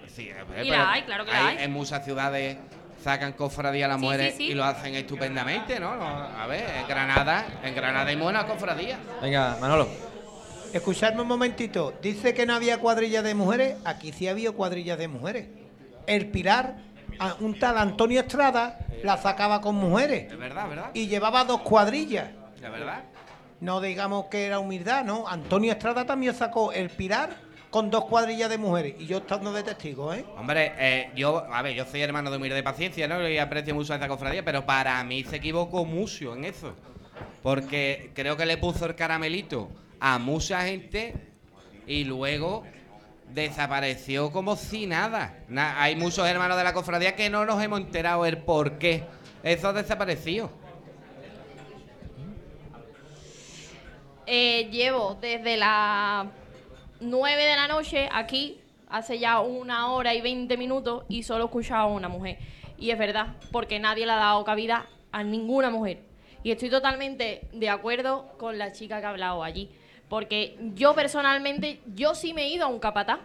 Sí, eh, Y la hay, claro que la hay. En muchas ciudades sacan cofradía a las Sí, mujeres sí, sí. y lo hacen estupendamente, ¿no? A ver, en Granada, en Granada hay buenas cofradías. Venga, Manolo. Escuchadme un momentito. Dice que no había cuadrillas de mujeres. Aquí sí había cuadrillas de mujeres. El Pilar, un tal Antonio Estrada, la sacaba con mujeres. De verdad, ¿verdad? Y llevaba dos cuadrillas. De verdad. No digamos que era humildad, ¿no? Antonio Estrada también sacó el Pilar con dos cuadrillas de mujeres. Y yo estando de testigo, ¿eh? Hombre, eh, yo, a ver, yo soy hermano de Humilde de Paciencia, ¿no? Y aprecio mucho a esa cofradía, pero para mí se equivocó mucho en eso. Porque creo que le puso el caramelito a mucha gente y luego desapareció como si nada. Na- hay muchos hermanos de la cofradía que no nos hemos enterado el por qué. Eso ha desaparecido. Eh, llevo desde las 9 de la noche aquí, hace ya una hora y 20 minutos, y solo he escuchado a una mujer. Y es verdad, porque nadie le ha dado cabida a ninguna mujer. Y estoy totalmente de acuerdo con la chica que ha hablado allí. Porque yo personalmente, yo sí me he ido a un capataz.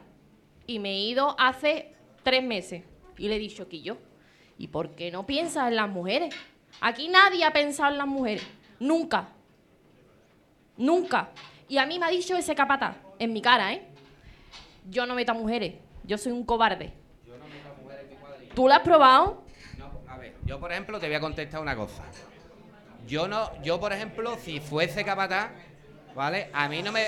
Y me he ido hace tres meses. Y le he dicho que yo. ¿Y por qué no piensas en las mujeres? Aquí nadie ha pensado en las mujeres. Nunca. Nunca. Y a mí me ha dicho ese capataz, en mi cara, ¿eh? Yo no meto a mujeres. Yo soy un cobarde. ¿Tú lo has probado? A ver, yo por ejemplo te voy a contestar una cosa. Yo no, yo por ejemplo, si fuese capataz, ¿vale? A mí no me,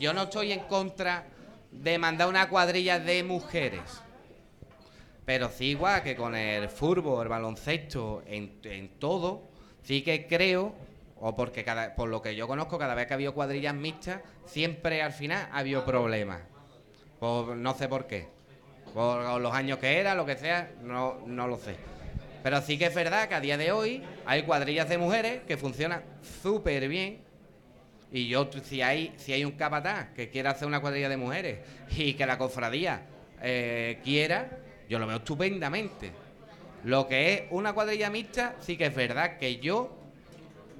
yo no estoy en contra de mandar una cuadrilla de mujeres. Pero sí igual que con el fútbol, el baloncesto, en, en todo, sí que creo, o porque cada, por lo que yo conozco, cada vez que ha habido cuadrillas mixtas, siempre al final ha habido problemas. No sé por qué. Por los años que era, lo que sea, no, no lo sé. Pero sí que es verdad que a día de hoy hay cuadrillas de mujeres que funcionan súper bien. Y yo, si hay, si hay un capataz que quiera hacer una cuadrilla de mujeres y que la cofradía eh, quiera, yo lo veo estupendamente. Lo que es una cuadrilla mixta, sí que es verdad que yo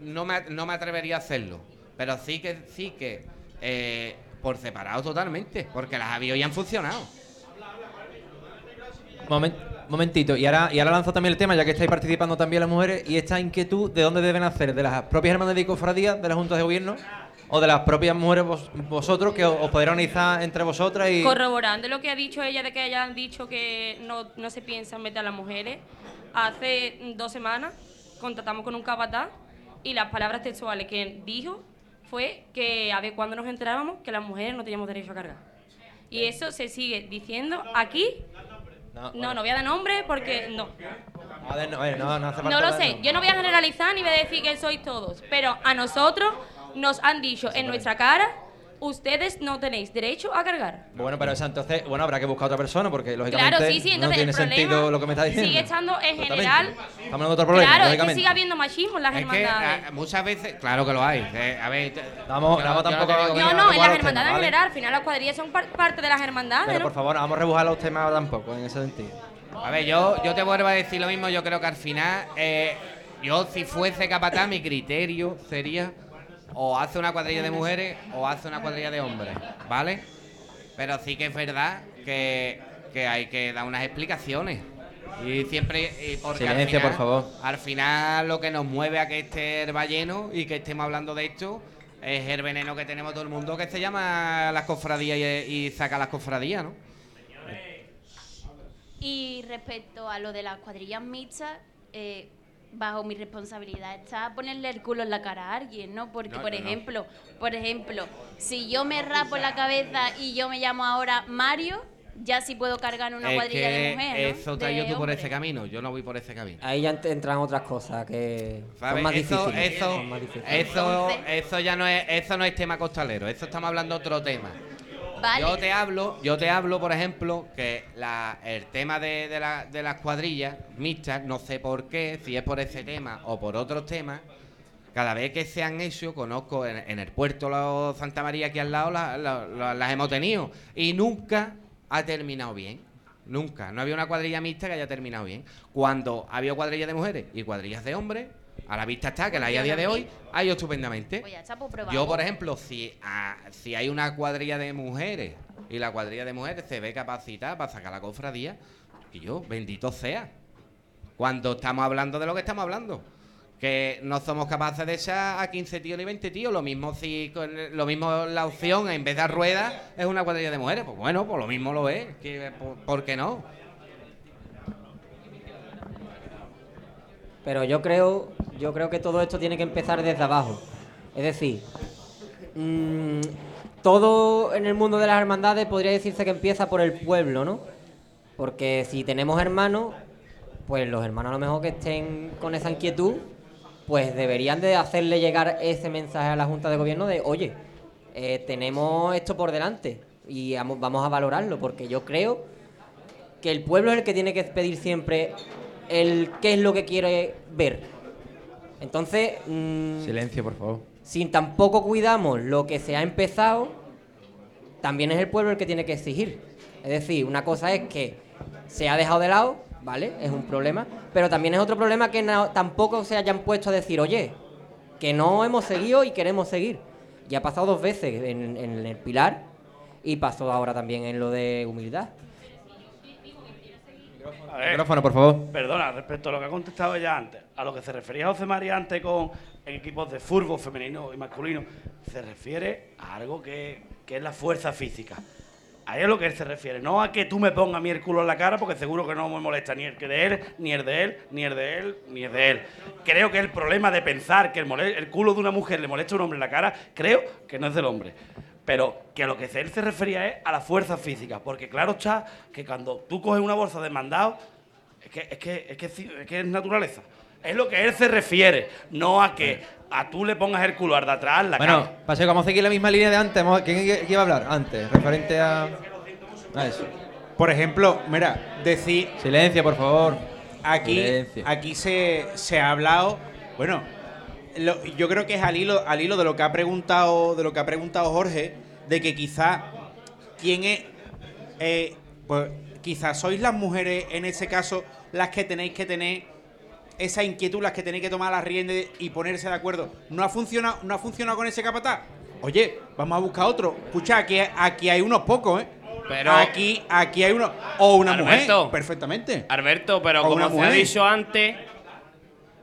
no me, no me atrevería a hacerlo. Pero sí que, sí que eh, por separado totalmente, porque las había y han funcionado. Momen- momentito, y ahora, y ahora lanzo también el tema, ya que estáis participando también las mujeres, y esta inquietud, ¿de dónde deben hacer? ¿De las propias hermanas y cofradías, de las juntas de gobierno? ¿O de las propias mujeres vos- vosotros, que os, os podéis organizar entre vosotras y...? Corroborando lo que ha dicho ella de que hayan dicho que no, no se piensa en meter a las mujeres, hace dos semanas contactamos con un capataz y las palabras textuales que dijo fue que a ver cuándo nos enterábamos que las mujeres no teníamos derecho a cargar. Y eso se sigue diciendo aquí. No, no, voy a dar nombre porque no. A ver, no, no, no hace falta No lo sé, yo no voy a generalizar ni voy a decir que sois todos, pero a nosotros nos han dicho en nuestra cara, ustedes no tenéis derecho a cargar. Bueno, pero entonces, bueno, habrá que buscar otra persona, porque lógicamente Claro, sí, sí, no entonces tiene el sentido lo que me está diciendo. sigue estando en general. Estamos de otro problema, claro, es que sigue habiendo machismo en las Es que hermandades. ah, muchas veces, claro que lo hay. eh, a ver, Vamos, yo- vamos yo tampoco que- no, no, en las hermandades temas, en ¿vale? general, al final las cuadrillas son par- parte de las hermandades. Pero ¿no? por favor, no vamos a rebujar los temas tampoco, en ese sentido. A ver, yo, yo te vuelvo a decir lo mismo. Yo creo que al final, eh, yo si fuese capataz, mi criterio sería o hace una cuadrilla de mujeres o hace una cuadrilla de hombres, ¿vale? Pero sí que es verdad que, que hay que dar unas explicaciones. Y siempre, y porque al Silencio, final- por favor. Al final lo que nos mueve a que esté el lleno y que estemos hablando de esto es el veneno que tenemos todo el mundo que se llama las cofradías y, y saca las cofradías, ¿no? Y respecto a lo de las cuadrillas mixtas, eh, bajo mi responsabilidad está ponerle el culo en la cara a alguien, ¿no? Porque, No, por no, no. ejemplo, por ejemplo, si yo me rapo la cabeza y yo me llamo ahora Mario, ya sí puedo cargar una es cuadrilla que de mujer, ¿no? eso te ido tú por ese camino, yo no voy por ese camino. Ahí ya ent- entran otras cosas que son Eso, difíciles. eso, son más difíciles. eso, eso ya no es, eso no es tema costalero, eso estamos hablando de otro tema. Yo te hablo, yo te hablo, por ejemplo, que la- el tema de, de la- de las cuadrillas mixtas, no sé por qué, si es por ese tema o por otros temas, cada vez que se han hecho, conozco en, el puerto Santa María aquí al lado, la- la- la- las hemos tenido. Y nunca ha terminado bien. Nunca. No había una cuadrilla mixta que haya terminado bien. Cuando había cuadrillas de mujeres y cuadrillas de hombres, a la vista está que la hay a día de hoy, ha ido estupendamente. Pues pues. Yo, por ejemplo, si, si hay una cuadrilla de mujeres y la cuadrilla de mujeres se ve capacitada para sacar la cofradía, y yo, bendito sea. Cuando estamos hablando de lo que estamos hablando. Que no somos capaces de echar a 15 tíos ni 20 tíos. Lo mismo si con lo mismo la opción en vez de ruedas es una cuadrilla de mujeres. Pues bueno, pues lo mismo lo es. Que, por, ¿Por qué no? Pero yo creo, yo creo que todo esto tiene que empezar desde abajo. Es decir, mm, todo en el mundo de las hermandades podría decirse que empieza por el pueblo, ¿no? Porque si tenemos hermanos, pues los hermanos a lo mejor que estén con esa inquietud, pues deberían de hacerle llegar ese mensaje a la Junta de Gobierno de, oye, eh, tenemos esto por delante y vamos vamos a valorarlo, porque yo creo que el pueblo es el que tiene que pedir siempre el qué es lo que quiere ver. Entonces, mm, Silencio, por favor. si tampoco cuidamos lo que se ha empezado, también es el pueblo el que tiene que exigir. Es decir, una cosa es que se ha dejado de lado, ¿vale? Es un problema, pero también es otro problema que no- tampoco se hayan puesto a decir, oye, que no hemos seguido y queremos seguir. Ya ha pasado dos veces en, en el Pilar y pasó ahora también en lo de humildad. A ver, Micrófono, por favor. Perdona, respecto a lo que ha contestado ella antes, a lo que se refería José María antes con equipos de fútbol femenino y masculino, se refiere a algo que, que es la fuerza física. Ahí es lo que él se refiere, no a que tú me pongas a mí el culo en la cara, porque seguro que no me molesta ni el que de él, ni el de él, ni el de él, ni el de él. Creo que el problema de pensar que el, el culo de una mujer le molesta a un hombre en la cara, creo que no es del hombre. Pero que a lo que él se refería es a la fuerza física, porque claro está que cuando tú coges una bolsa de mandado, es que es, que, es, que, es que es naturaleza. Es lo que él se refiere, no a que a tú le pongas el culo al de atrás la Bueno, cara. Paseo, vamos a seguir la misma línea de antes. ¿Quién quién iba a hablar antes? Referente a. a eso. Por ejemplo, mira, decir. Silencio, por favor. Aquí, Silencio. aquí se, se ha hablado. Bueno, lo- yo creo que es al hilo, al hilo de lo que ha preguntado, de lo que ha preguntado Jorge, de que quizá quién es. eh, pues quizás sois las mujeres en ese caso las que tenéis que tener esa inquietud, las que tenéis que tomar las riendas y ponerse de acuerdo. ¿No ha funcionado, no ha funcionado con ese capataz? Oye, vamos a buscar otro. Escucha, aquí, aquí hay unos pocos, ¿eh? Pero- aquí, aquí hay uno. O una Alberto. mujer. Perfectamente. Alberto, pero O como se ha dicho antes,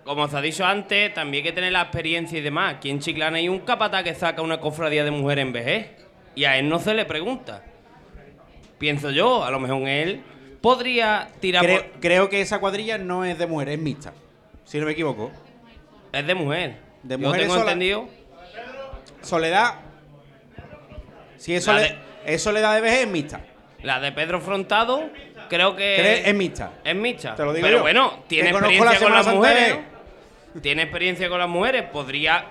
como se ha dicho antes, también hay que tener la experiencia y demás. Aquí en Chiclana hay un capataz que saca una cofradía de mujer en vejez y a él no se le pregunta. Pienso yo, a lo mejor él podría tirar Creo, por- creo que esa cuadrilla no es de mujer, es mixta. Si no me equivoco. Es de mujer. De Yo mujer tengo sola- entendido. Soledad. Si es, La sole- de- es soledad de vejez, es mixta. La de Pedro Frontado, creo que. Es mixta. Es mixta. Te lo digo Pero yo. bueno, tiene experiencia la con las mujeres. Tiene experiencia con las mujeres. Podría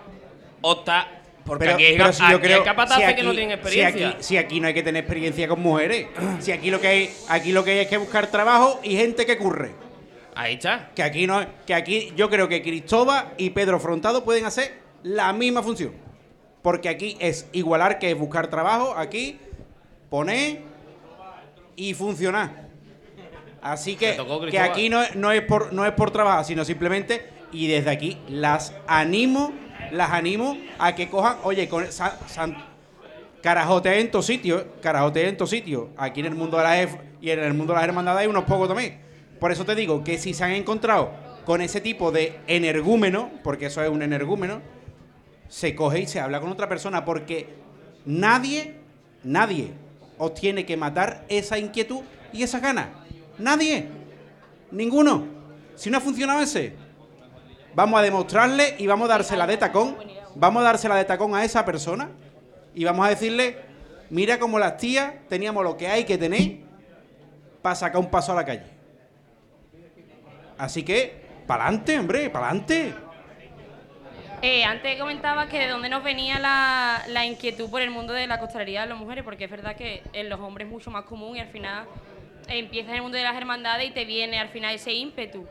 optar. Porque Pero- aquí, hay, pero si yo aquí creo- hay capataces si que no tienen Si experiencia. aquí, si aquí no hay que tener experiencia con mujeres. si aquí lo que hay, aquí lo que hay es que buscar trabajo y gente que curre. Ahí está. Que aquí no, que aquí yo creo que Cristóbal y Pedro Frontado pueden hacer la misma función. Porque aquí es igualar que es buscar trabajo, aquí poner y funcionar. Así que, que aquí no, no es por no es por trabajar, sino simplemente y desde aquí las animo, las animo a que cojan, oye, con sa- san- carajote en todos sitios, carajote en todos sitios. Aquí en el mundo de la F y en el mundo de las hermandades hay unos pocos también. Por eso te digo que si se han encontrado con ese tipo de energúmeno, porque eso es un energúmeno, se coge y se habla con otra persona, porque nadie, nadie os tiene que matar esa inquietud y esas ganas. Nadie. Ninguno. Si no ha funcionado ese, vamos a demostrarle y vamos a dársela de tacón. Vamos a dársela de tacón a esa persona y vamos a decirle, mira cómo las tías teníamos lo que hay que tener para sacar un paso a la calle. Así que, pa'lante, hombre, pa'lante. Eh, antes comentaba que de dónde nos venía la, inquietud por el mundo de la costalería de las mujeres, porque es verdad que en los hombres es mucho más común y al final empiezas en el mundo de las hermandades y te viene al final ese ímpetu.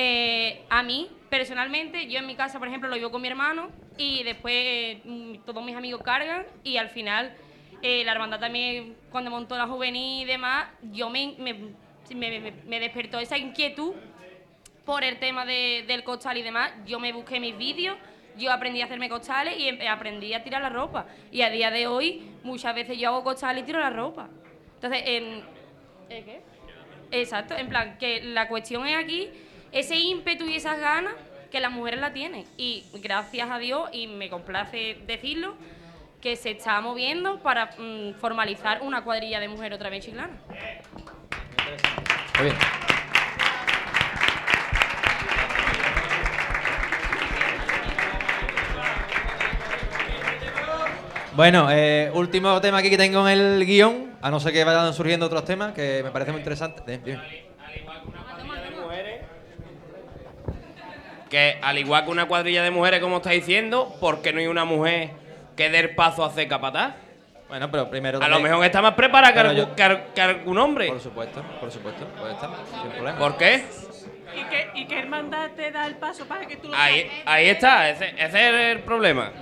Eh, a mí, personalmente, yo en mi casa, por ejemplo, lo vivo con mi hermano y después mm, todos mis amigos cargan y al final eh, la hermandad también, cuando montó la juvenil y demás, yo me, me, me- despertó esa inquietud por el tema de- del costal y demás. Yo me busqué mis vídeos, yo aprendí a hacerme costales y em- aprendí a tirar la ropa. Y a día de hoy, muchas veces yo hago costales y tiro la ropa. Entonces, en, ¿eh, qué? Exacto, en plan, que la cuestión es aquí, ese ímpetu y esas ganas que las mujeres la tienen. Y gracias a Dios, y me complace decirlo, que se está moviendo para mm, formalizar una cuadrilla de mujeres otra vez Chiclana. Bueno, eh, último tema aquí que tengo en el guion, a no ser que vayan surgiendo otros temas que me parecen muy interesantes. Bien, bien. Que al igual que una cuadrilla de mujeres, como está diciendo, ¿por qué no hay una mujer que dé el paso a hacer capataz? Bueno, pero primero. A lo mejor está más preparada que, algún- yo- que al- que algún hombre. Por supuesto, por supuesto. Pues está, sin problema. ¿Por qué? ¿Y qué, ¿Y qué hermandad te da el paso para que tú lo Ahí, ahí está, ese, ese es el problema.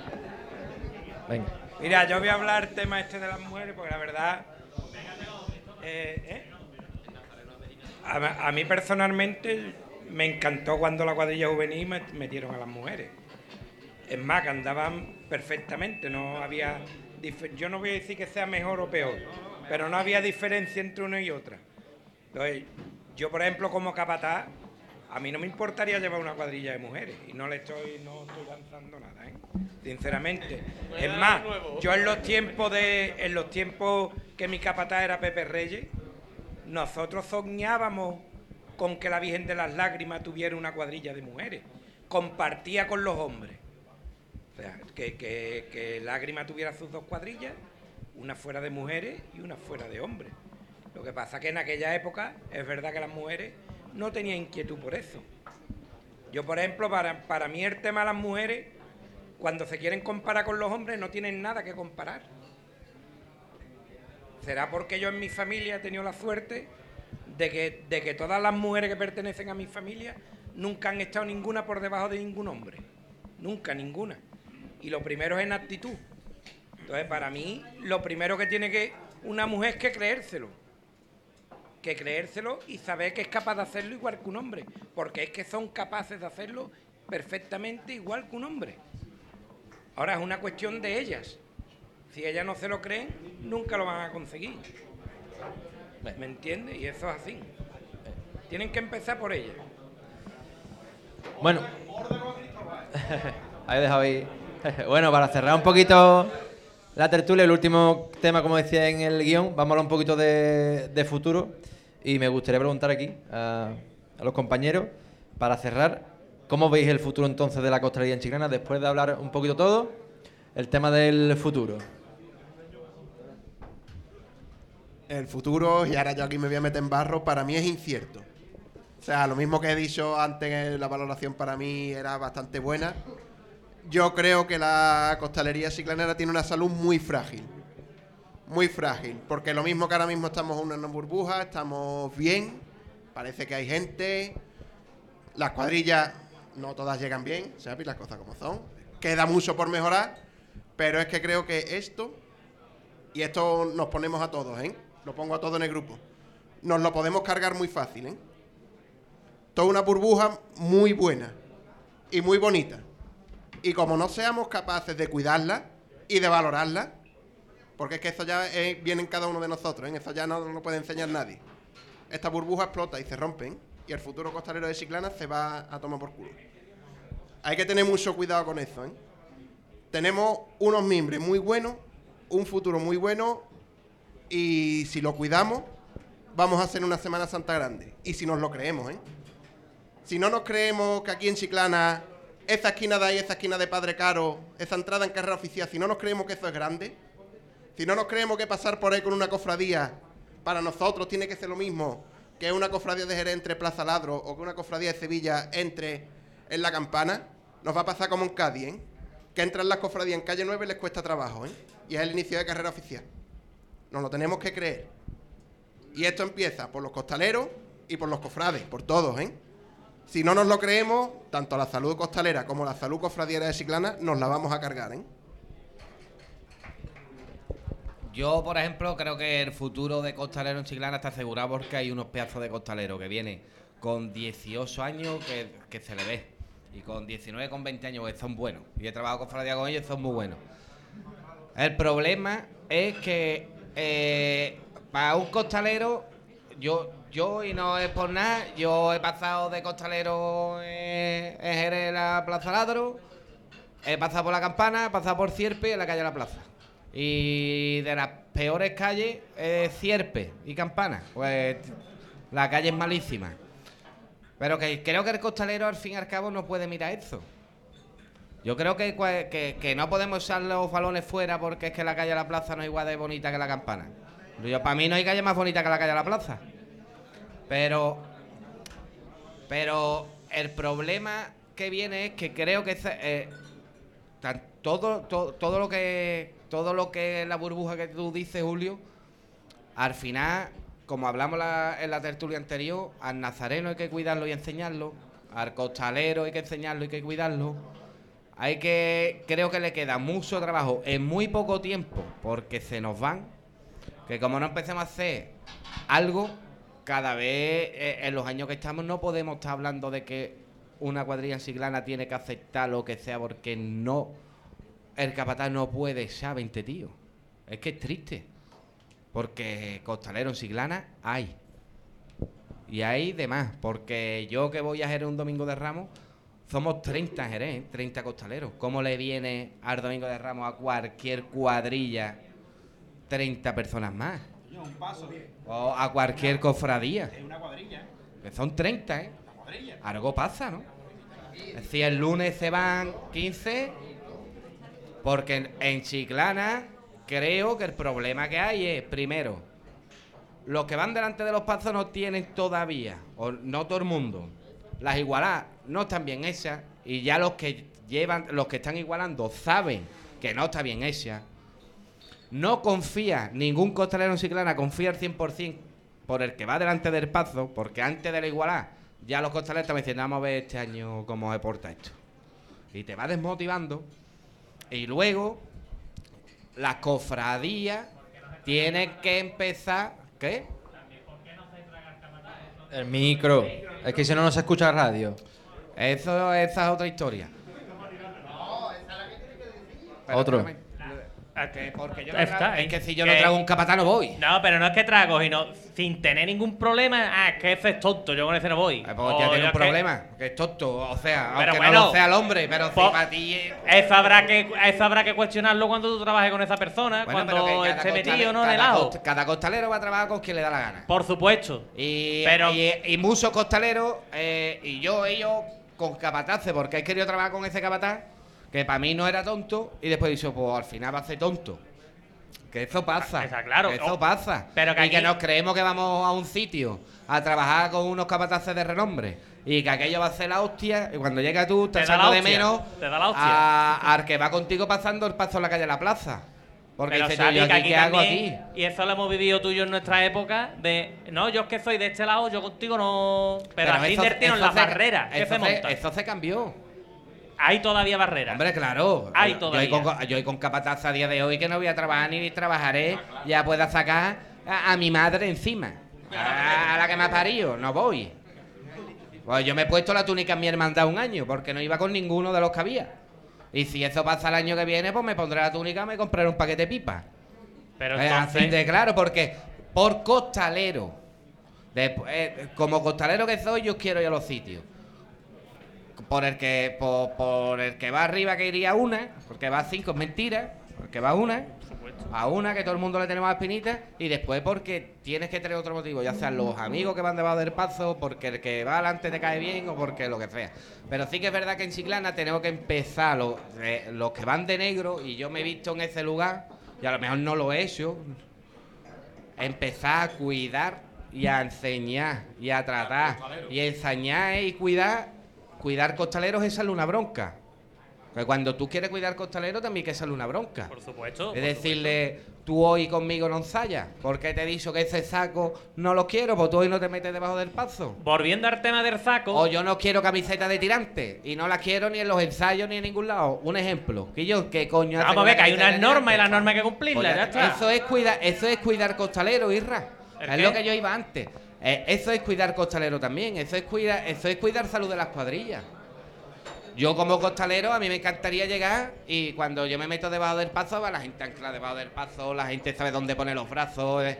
Venga. Mira, yo voy a hablar tema este de las mujeres porque la verdad. eh, ¿eh? A, a mí personalmente me encantó cuando la cuadrilla juvenil me- metieron a las mujeres. Es más, que andaban perfectamente, no había. Yo no voy a decir que sea mejor o peor, pero no había diferencia entre una y otra. Entonces, yo, por ejemplo, como capataz, a mí no me importaría llevar una cuadrilla de mujeres y no le estoy, no estoy lanzando nada, ¿eh? Sinceramente. Es más, yo en los tiempos de, en los tiempos que mi capataz era Pepe Reyes, nosotros soñábamos con que la Virgen de las Lágrimas tuviera una cuadrilla de mujeres. Compartía con los hombres. O sea, que, que, que Lágrima tuviera sus dos cuadrillas, una fuera de mujeres y una fuera de hombres. Lo que pasa que en aquella época es verdad que las mujeres no tenían inquietud por eso. Yo, por ejemplo, para, para mí el tema de las mujeres, cuando se quieren comparar con los hombres, no tienen nada que comparar. Será porque yo en mi familia he tenido la suerte de que, de que todas las mujeres que pertenecen a mi familia nunca han estado ninguna por debajo de ningún hombre. Nunca, ninguna. Y lo primero es en actitud. Entonces, para mí, lo primero que tiene que una mujer es que creérselo. Que creérselo y saber que es capaz de hacerlo igual que un hombre. Porque es que son capaces de hacerlo perfectamente igual que un hombre. Ahora es una cuestión de ellas. Si ellas no se lo creen, nunca lo van a conseguir. ¿Me entiendes? Y eso es así. Tienen que empezar por ellas. Bueno. Ahí dejado ahí. Bueno, para cerrar un poquito la tertulia, el último tema, como decía en el guion, vamos a hablar un poquito de, futuro. Y me gustaría preguntar aquí a, a los compañeros, para cerrar, ¿cómo veis el futuro entonces de la costalería en Chiclana después de hablar un poquito todo? El tema del futuro. El futuro, y ahora yo aquí me voy a meter en barro, para mí es incierto. O sea, lo mismo que he dicho antes, la valoración para mí era bastante buena. Yo creo que la costalería chiclanera tiene una salud muy frágil. Muy frágil. Porque lo mismo que ahora mismo estamos en una burbuja, estamos bien, parece que hay gente. Las cuadrillas no todas llegan bien, ¿sabes? Las cosas como son. Queda mucho por mejorar, pero es que creo que esto, y esto nos ponemos a todos, ¿eh? Lo pongo a todos en el grupo. Nos lo podemos cargar muy fácil, ¿eh? Toda una burbuja muy buena y muy bonita. Y como no seamos capaces de cuidarla y de valorarla, porque es que eso ya viene en cada uno de nosotros, ¿eh? eso ya no lo puede enseñar nadie. Esta burbuja explota y se rompe, ¿eh? y el futuro costalero de Chiclana se va a tomar por culo. Hay que tener mucho cuidado con eso. Tenemos unos mimbres muy buenos, un futuro muy bueno, y si lo cuidamos, vamos a hacer una Semana Santa grande. Y si nos lo creemos, ¿eh? Si no nos creemos que aquí en Chiclana, esa esquina de ahí, esa esquina de Padre Caro, esa entrada en carrera oficial, si no nos creemos que eso es grande, si no nos creemos que pasar por ahí con una cofradía para nosotros tiene que ser lo mismo que una cofradía de Jerez entre Plaza Ladro o que una cofradía de Sevilla entre en la campana, Nos va a pasar como en Cádiz, ¿eh? Que entran las cofradías en calle 9 y les cuesta trabajo, ¿eh? Y es el inicio de carrera oficial. Nos lo tenemos que creer. Y esto empieza por los costaleros y por los cofrades, por todos, ¿eh? Si no nos lo creemos, tanto la salud costalera como la salud cofradiera de Chiclana nos la vamos a cargar, ¿eh? Yo, por ejemplo, creo que el futuro de Costalero en Chiclana está asegurado porque hay unos pedazos de costaleros que vienen con 18 años que, que se le ve. Y con 19, con 20 años son buenos. Y he trabajado con Fradia con ellos son muy buenos. El problema es que eh, para un costalero, yo, yo, y no es por nada, yo he pasado de costalero en, Jerez, la Plaza Ladro, he pasado por la Campana, he pasado por Cierpe en la calle La Plaza. Y de las peores calles, eh, Cierpe y Campana. Pues la calle es malísima. Pero que creo que el costalero al fin y al cabo no puede mirar eso. Yo creo que, que, no podemos echar los balones fuera porque es que la calle de la plaza no es igual de bonita que la campana. Yo, para mí no hay calle más bonita que la calle de la plaza. Pero. Pero el problema que viene es que creo que eh, todo, todo, todo lo que. Todo lo que es la burbuja que tú dices, Julio, al final, como hablamos la- en la tertulia anterior, al nazareno hay que cuidarlo y enseñarlo, al costalero hay que enseñarlo y hay que cuidarlo. Hay que, creo que le queda mucho trabajo en muy poco tiempo, porque se nos van, que como no empecemos a hacer algo, cada vez eh, en los años que estamos no podemos estar hablando de que una cuadrilla Siglana tiene que aceptar lo que sea, porque no, el capataz no puede echar 20 tíos. Es que es triste. Porque costalero en Siglana hay. Y hay demás. Porque yo que voy a Jerez un domingo de Ramos, somos 30 en Jerez, ¿eh? 30 costaleros. ¿Cómo le viene al domingo de Ramos a cualquier cuadrilla 30 personas más? un paso. O a cualquier cofradía. Es una cuadrilla. Que son 30, ¿eh? Algo pasa, ¿no? Es decir, el lunes se van 15, porque en, en Chiclana creo que el problema que hay es, primero, los que van delante de los pasos no tienen todavía, o no todo el mundo, las igualadas no están bien hechas, y ya los que llevan, los que están igualando saben que no está bien hecha. No confía, ningún costalero en Chiclana confía al 100% por el que va delante del paso, porque antes de la igualdad, ya los costaleros estaban diciendo, vamos a ver este año cómo se porta esto. Y te va desmotivando. Y luego, las cofradías tienen que empezar. ¿Qué? El micro. Es que si no, no se escucha radio. Eso, esa es otra historia. Otro. Que porque yo Ya no está, trago- es que si yo no trago un capatán no voy. No, pero no es que trago, sino sin tener ningún problema. Ah, es que ese es tonto, yo con ese no voy. Pues O ya tiene un que- problema, que es tonto, o sea, Pero aunque bueno, no lo sea el hombre, pero si po- para ti es- Eso habrá, que, eso habrá que cuestionarlo cuando tú trabajes con esa persona, Bueno, cuando esté metido no en el ajo. cost- Cada costalero va a trabajar con quien le da la gana. Por supuesto. Y, Pero- y, y muchos costaleros, eh, y yo, ellos, con capataces, porque he querido trabajar con ese capataz, que para mí no era tonto, y después dicho, pues al final va a ser tonto. Que eso pasa. Claro. que eso Oh, pasa. pero que y que nos creemos que vamos a un sitio a trabajar con unos capataces de renombre. Y que aquello va a ser la hostia. Y cuando llega tú, Te la echando de menos te da la hostia. a- al que va contigo pasando el paso en la calle de la plaza. Porque Pero dice, ¿yo que aquí aquí qué hago aquí? Y eso lo hemos vivido tú y yo en nuestra época de... No, yo es que soy de este lado, yo contigo no... Pero, así eso- eso las se- barreras se. Eso se cambió. Hay todavía barreras. Hombre, claro. Hay Yo- todavía. Yo, con, yo con capataz a día de hoy que no voy a trabajar ni trabajaré, ya pueda sacar a, a mi madre encima. A, a la que me ha parido, no voy. Pues yo me he puesto la túnica en mi hermandad un año, porque no iba con ninguno de los que había. Y si eso pasa el año que viene, pues me pondré la túnica y me compraré un paquete de pipa. Pero Eh, entonces- fin de claro, porque por costalero, eh, como costalero que soy, yo quiero ir a los sitios. Por el que por, por el que va arriba que iría una, porque va a cinco es mentira, porque va una, a una que todo el mundo le tenemos espinita y después porque tienes que tener otro motivo, ya sean los amigos que van debajo del paso, porque el que va adelante te cae bien o porque lo que sea. Pero sí que es verdad que en Chiclana tenemos que empezar los, eh, los que van de negro y yo me he visto en ese lugar y a lo mejor no lo he hecho, empezar a cuidar y a enseñar y a tratar y enseñar y cuidar cuidar costaleros es echarle una bronca Que cuando tú quieres cuidar costalero también hay que sale una bronca. Por supuesto. Es por decirle, tú hoy conmigo no ensayas, porque te he dicho que ese saco no lo quiero, pues tú hoy no te metes debajo del pazo. Volviendo al tema del saco. O yo no quiero camiseta de tirante y no la quiero ni en los ensayos ni en ningún lado. Un ejemplo. Que yo, ¿qué coño Vamos a ver que hay unas normas y las normas hay que Pues cumplirlas, ya ya- está. Eso es cuidar, eso es cuidar costalero, Irra. ¿El Es qué? lo que yo iba antes. Eh, eso es cuidar costalero también. Eso es cuidar, eso es cuidar salud de las cuadrillas. Yo como costalero a mí me encantaría llegar y cuando yo me meto debajo del paso va la gente ancla debajo del paso, la gente sabe dónde poner los brazos. eh.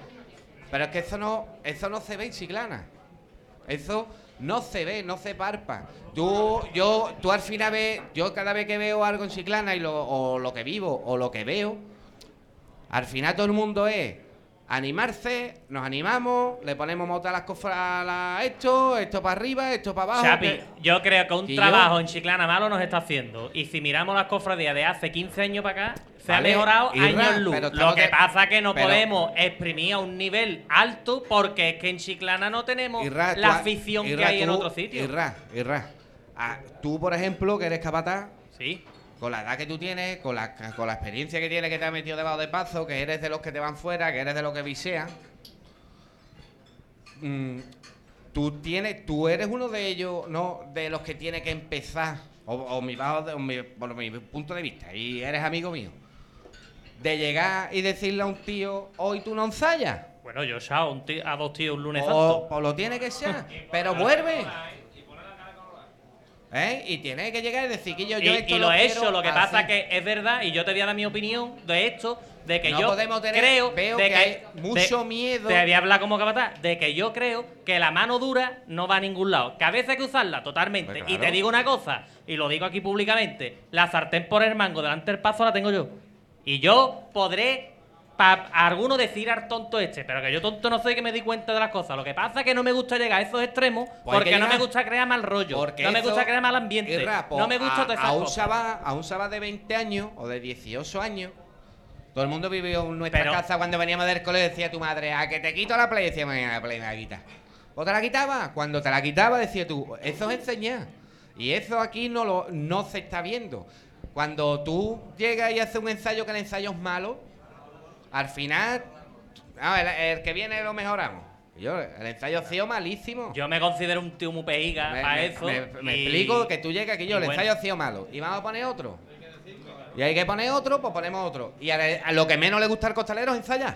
Pero es que eso no, eso no se ve en Chiclana. Eso no se ve, no se parpa. Tú, yo, tú al final ves, yo cada vez que veo algo en Chiclana y lo, o lo que vivo o lo que veo, al final todo el mundo es animarse, nos animamos, le ponemos moto a las cofras a esto, esto para arriba, esto para abajo. Chapi, que- yo creo que un que yo- trabajo en Chiclana malo nos está haciendo. Y si miramos las cofradías de hace 15 años para acá, se Vale, ha mejorado años luz. Lo que de- pasa es que no pero- podemos exprimir a un nivel alto porque es que en Chiclana no tenemos Irra, la afición que hay en otros sitios. Irra, Irra. Ah, tú, por ejemplo, que eres capataz. Sí. Con la edad que tú tienes, con la, con la experiencia que tienes que te has metido debajo de paso, que eres de los que te van fuera, que eres de los que visean. mm, tú tienes, tú eres uno de ellos, no, de los que tiene que empezar, o, o mi, bajo de- o mi- por mi punto de vista, y eres amigo mío, de llegar y decirle a un tío, hoy tú no ensayas. Bueno, yo ya a, un tí- a dos tíos un lunes O, santo. o lo tiene que ser, pero vuelve. ¿Eh? Y tiene que llegar y decir que yo, Y, yo esto y lo he hecho, lo que así. pasa que es verdad, y yo te voy a dar mi opinión de esto, de que No yo podemos tener- creo veo de que hay mucho de- miedo. Te voy a hablar como capataz, de que yo creo que la mano dura no va a ningún lado. Que a veces hay que usarla totalmente. Pues Y te digo una cosa, y lo digo aquí públicamente, la sartén por el mango delante del paso la tengo yo. Y yo podré para alguno decir al tonto este, pero que yo tonto no soy que me di cuenta de las cosas. Lo que pasa es que no me gusta llegar a esos extremos Pues porque que no me gusta crear mal rollo. Porque no me gusta crear mal ambiente. Irra, pues, no me gusta a, todas a esas un cosas. chaval, a un chaval de 20 años o de 18 años. Todo el mundo vivió en nuestra Pero- casa cuando veníamos del colegio decía tu madre, a que te quito la play, decía mañana la play me la quita. ¿O te la quitaba? Cuando te la quitaba decía tú, eso es enseñar. Y eso aquí no lo no se está viendo. Cuando tú llegas y haces un ensayo que el ensayo es malo, al final, ah, el, el que viene lo mejoramos. Yo, el ensayo ha sido malísimo. Yo me considero un tío muy pejiga Me, para eso. me- me y- explico que tú llegas aquí yo, el bueno. ensayo ha sido malo. Y vamos a poner otro. Y hay que poner otro, pues ponemos otro. Y a, a lo que menos le gusta al costalero es ensayar.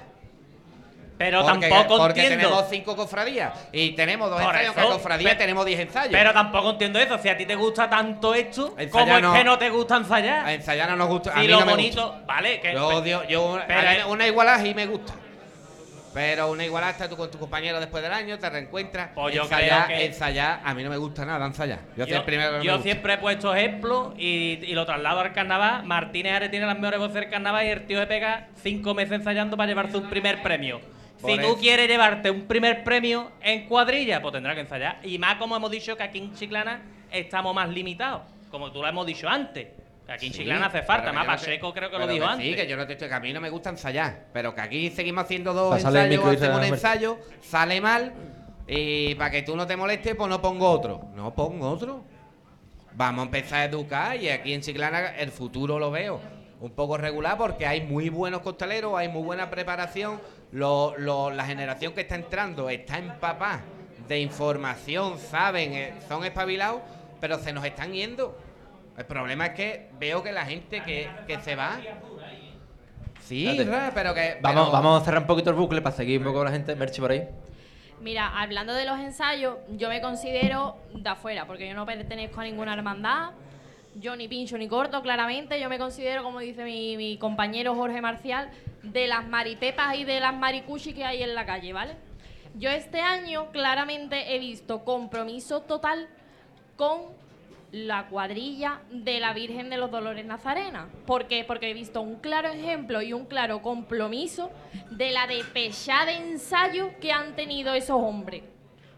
Pero porque, tampoco porque entiendo. tenemos cinco cofradías. Y tenemos dos Por ensayos, cofradías pe- tenemos 10 ensayos. Pero tampoco entiendo eso. Si a ti te gusta tanto esto, ¿cómo Ensayar es no. que no te gusta ensayar? A ensayar no nos gusta. a Si mí lo no me bonito, gusta. vale, que Yo odio, yo, a pero una igualada sí me gusta. Pero una igualada está tú con tu compañero después del año, te reencuentras. Pues yo ensayar, creo que- ensayar, a mí no me gusta nada ensayar. Yo, primero no siempre he puesto ejemplos y, y lo traslado al carnaval. Martínez Ares tiene las mejores voces del carnaval y el tío se pega cinco meses ensayando para llevarse un primer premio. Si tú eso. quieres llevarte un primer premio en cuadrilla, pues tendrás que ensayar. Y más como hemos dicho que aquí en Chiclana estamos más limitados. Como tú lo hemos dicho antes. Que aquí en Sí, Chiclana hace falta. Más Pacheco creo que lo dijo que antes. Sí, que yo no te estoy, que a mí no me gusta ensayar. Pero que aquí seguimos haciendo dos Pásale ensayos, hacemos un ensayo, sale mal. Y para que tú no te molestes, pues no pongo otro. No pongo otro. Vamos a empezar a educar y aquí en Chiclana el futuro lo veo un poco regular porque hay muy buenos costaleros, hay muy buena preparación. Lo- lo- la generación que está entrando está empapada de información, saben, eh, son espabilados, pero se nos están yendo. El problema es que veo que la gente que, que se va. Sí, Espérate. Pero que. Vamos, pero- vamos a cerrar un poquito el bucle para seguir un poco con la gente. Merchi por ahí. Mira, hablando de los ensayos, yo me considero de afuera, porque yo no pertenezco a ninguna hermandad. Yo ni pincho ni corto, claramente. Yo me considero, como dice mi, compañero Jorge Marcial, de las maripepas y de las maricuchis que hay en la calle, ¿vale? Yo este año claramente he visto compromiso total con la cuadrilla de la Virgen de los Dolores Nazarena. ¿Por qué? Porque he visto un claro ejemplo y un claro compromiso de la despechada de ensayo que han tenido esos hombres.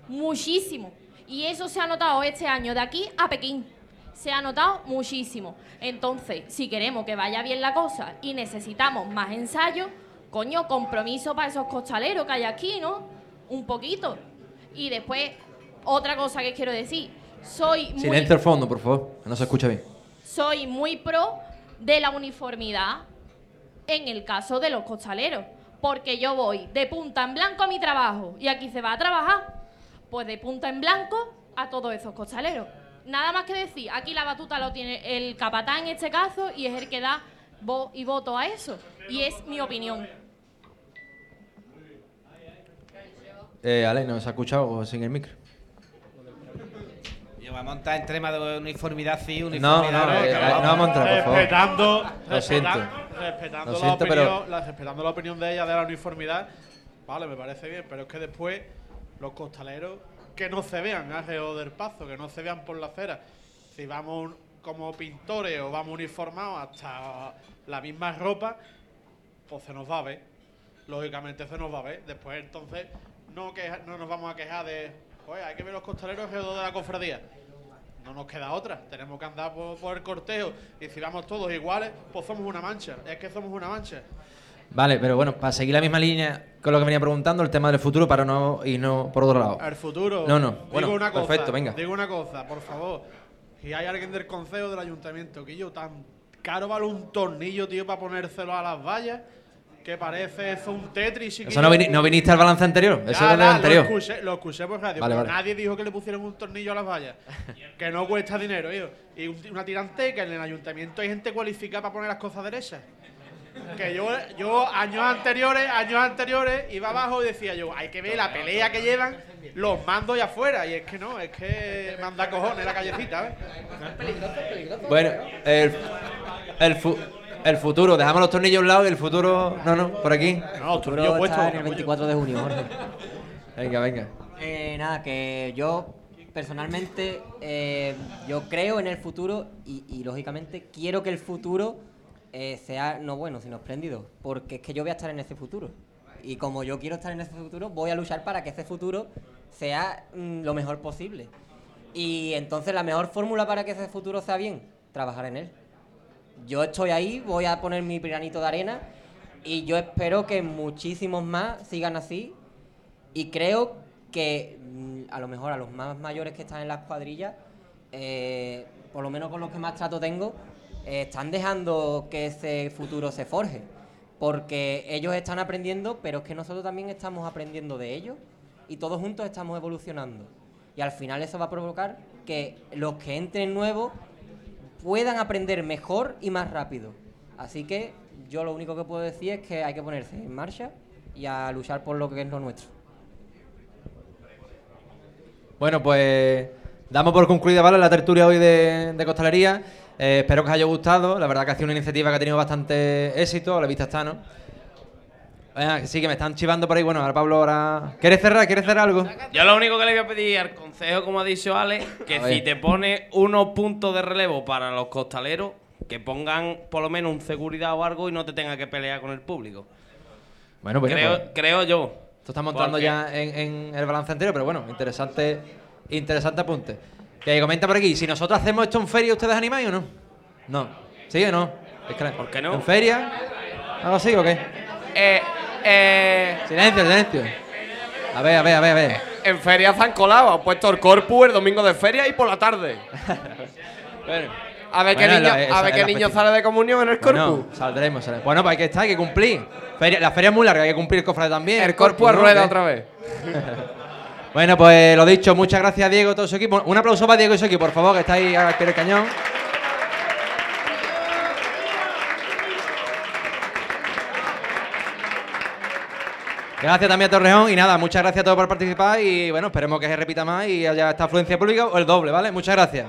Muchísimo. Y eso se ha notado este año de aquí a Pekín. Se ha notado muchísimo. Entonces, si queremos que vaya bien la cosa y necesitamos más ensayos, coño, compromiso para esos costaleros que hay aquí, ¿no? Un poquito. Y después, otra cosa que quiero decir. Soy muy... Silencio al fondo, por favor. que No se escucha bien. soy muy pro de la uniformidad en el caso de los costaleros. Porque yo voy de punta en blanco a mi trabajo y aquí se va a trabajar, pues de punta en blanco a todos esos costaleros. Nada más que decir, aquí la batuta lo tiene el capatán en este caso y es el que da voz y voto a eso. Y es mi opinión. Eh, Ale, ¿no se ha escuchado sin el micro? Yo voy a montar en tema de uniformidad sí, No, uniformidad no, eh, no vamos a entrar, por favor. Respetando, Lo siento. respeta- respetando, Lo la opinión, pero- la- respetando la opinión de ella de la uniformidad, vale, me parece bien, pero es que después los costaleros que no se vean alrededor del paso, que no se vean por la acera. Si vamos como pintores o vamos uniformados hasta la misma ropa, pues se nos va a ver. Lógicamente se nos va a ver. Después entonces no, queja- no nos vamos a quejar de, pues hay que ver los costaleros de la cofradía. No nos queda otra, tenemos que andar por, por el cortejo y si vamos todos iguales, pues somos una mancha, es que somos una mancha. Vale, pero bueno, para seguir la misma línea con lo que venía preguntando, el tema del futuro, para no y no por otro lado. El futuro. No, no. Digo Bueno, una cosa, perfecto, venga. Digo una cosa, por favor. Si hay alguien del consejo del ayuntamiento que yo tan caro vale un tornillo, tío, para ponérselo a las vallas, que parece eso un Tetris. Eso no, no viniste al balance anterior, eso Ya, del ya, anterior. Lo escuché, lo escuché por radio, Vale, nadie dijo que le pusieran un tornillo a las vallas. que no cuesta dinero, tío. Y un- una tiranteca, en el ayuntamiento hay gente cualificada para poner las cosas derechas. Que yo, yo años anteriores, años anteriores, iba abajo y decía yo, hay que ver la pelea que llevan los mandos allá afuera. Y es que no, es que manda cojones la callecita, ¿ves? Bueno, el, el, fu- el futuro, dejamos los tornillos a un lado y el futuro. No, no, por aquí. No, Futuro está en el 24 de junio, Jorge. Venga, venga. Eh, nada, que yo personalmente eh, yo creo en el futuro y, y, lógicamente quiero que el futuro eh, sea no bueno, sino espléndido, porque es que yo voy a estar en ese futuro. Y como yo quiero estar en ese futuro, voy a luchar para que ese futuro sea mm, lo mejor posible. Y entonces la mejor fórmula para que ese futuro sea bien, trabajar en él. Yo estoy ahí, voy a poner mi granito de arena y yo espero que muchísimos más sigan así y creo que mm, a lo mejor a los más mayores que están en las cuadrillas, eh, por lo menos con los que más trato tengo, están dejando que ese futuro se forje. Porque ellos están aprendiendo, pero es que nosotros también estamos aprendiendo de ellos y todos juntos estamos evolucionando. Y al final eso va a provocar que los que entren nuevos puedan aprender mejor y más rápido. Así que yo lo único que puedo decir es que hay que ponerse en marcha y a luchar por lo que es lo nuestro. Bueno, pues damos por concluida ¿vale? la tertulia hoy de, de costalería. Eh, espero que os haya gustado. La verdad que ha sido una iniciativa que ha tenido bastante éxito. A la vista está, ¿no? Sí, que me están chivando por ahí. Bueno, ahora Pablo ahora... ¿Quieres cerrar? ¿Quieres cerrar algo? Yo lo único que le voy a pedir al consejo, como ha dicho Ale, que si te pone unos puntos de relevo para los costaleros, que pongan por lo menos un seguridad o algo y no te tenga que pelear con el público. Bueno, creo, pues, creo yo. Esto está montando ya en, en el balance anterior, pero bueno, interesante, interesante apunte. Que comenta por aquí, si nosotros hacemos esto en feria, ¿ustedes animáis o no? No. ¿Sí o no? Es que- ¿Por qué no? ¿En feria? ¿Algo así o qué? Eh, eh, Silencio, silencio. A ver, a ver, a ver, a ver. En feria se han colado, han puesto el corpus el domingo de feria y por la tarde. A ver qué niño, la- a esa ver es qué la niño sale de comunión en el corpus. Saldremos, saldremos. Bueno, pues hay que estar, hay que cumplir. Feria- la feria es muy larga, hay que cumplir el cofrade también. El corpus a ¿no? rueda otra vez. Bueno, pues lo dicho, muchas gracias Diego y todo su equipo. Un aplauso para Diego y su equipo, por favor, que está ahí al pie del cañón. Gracias también a Torreón y nada, muchas gracias a todos por participar y bueno, esperemos que se repita más y haya esta afluencia pública o el doble, ¿vale? Muchas gracias.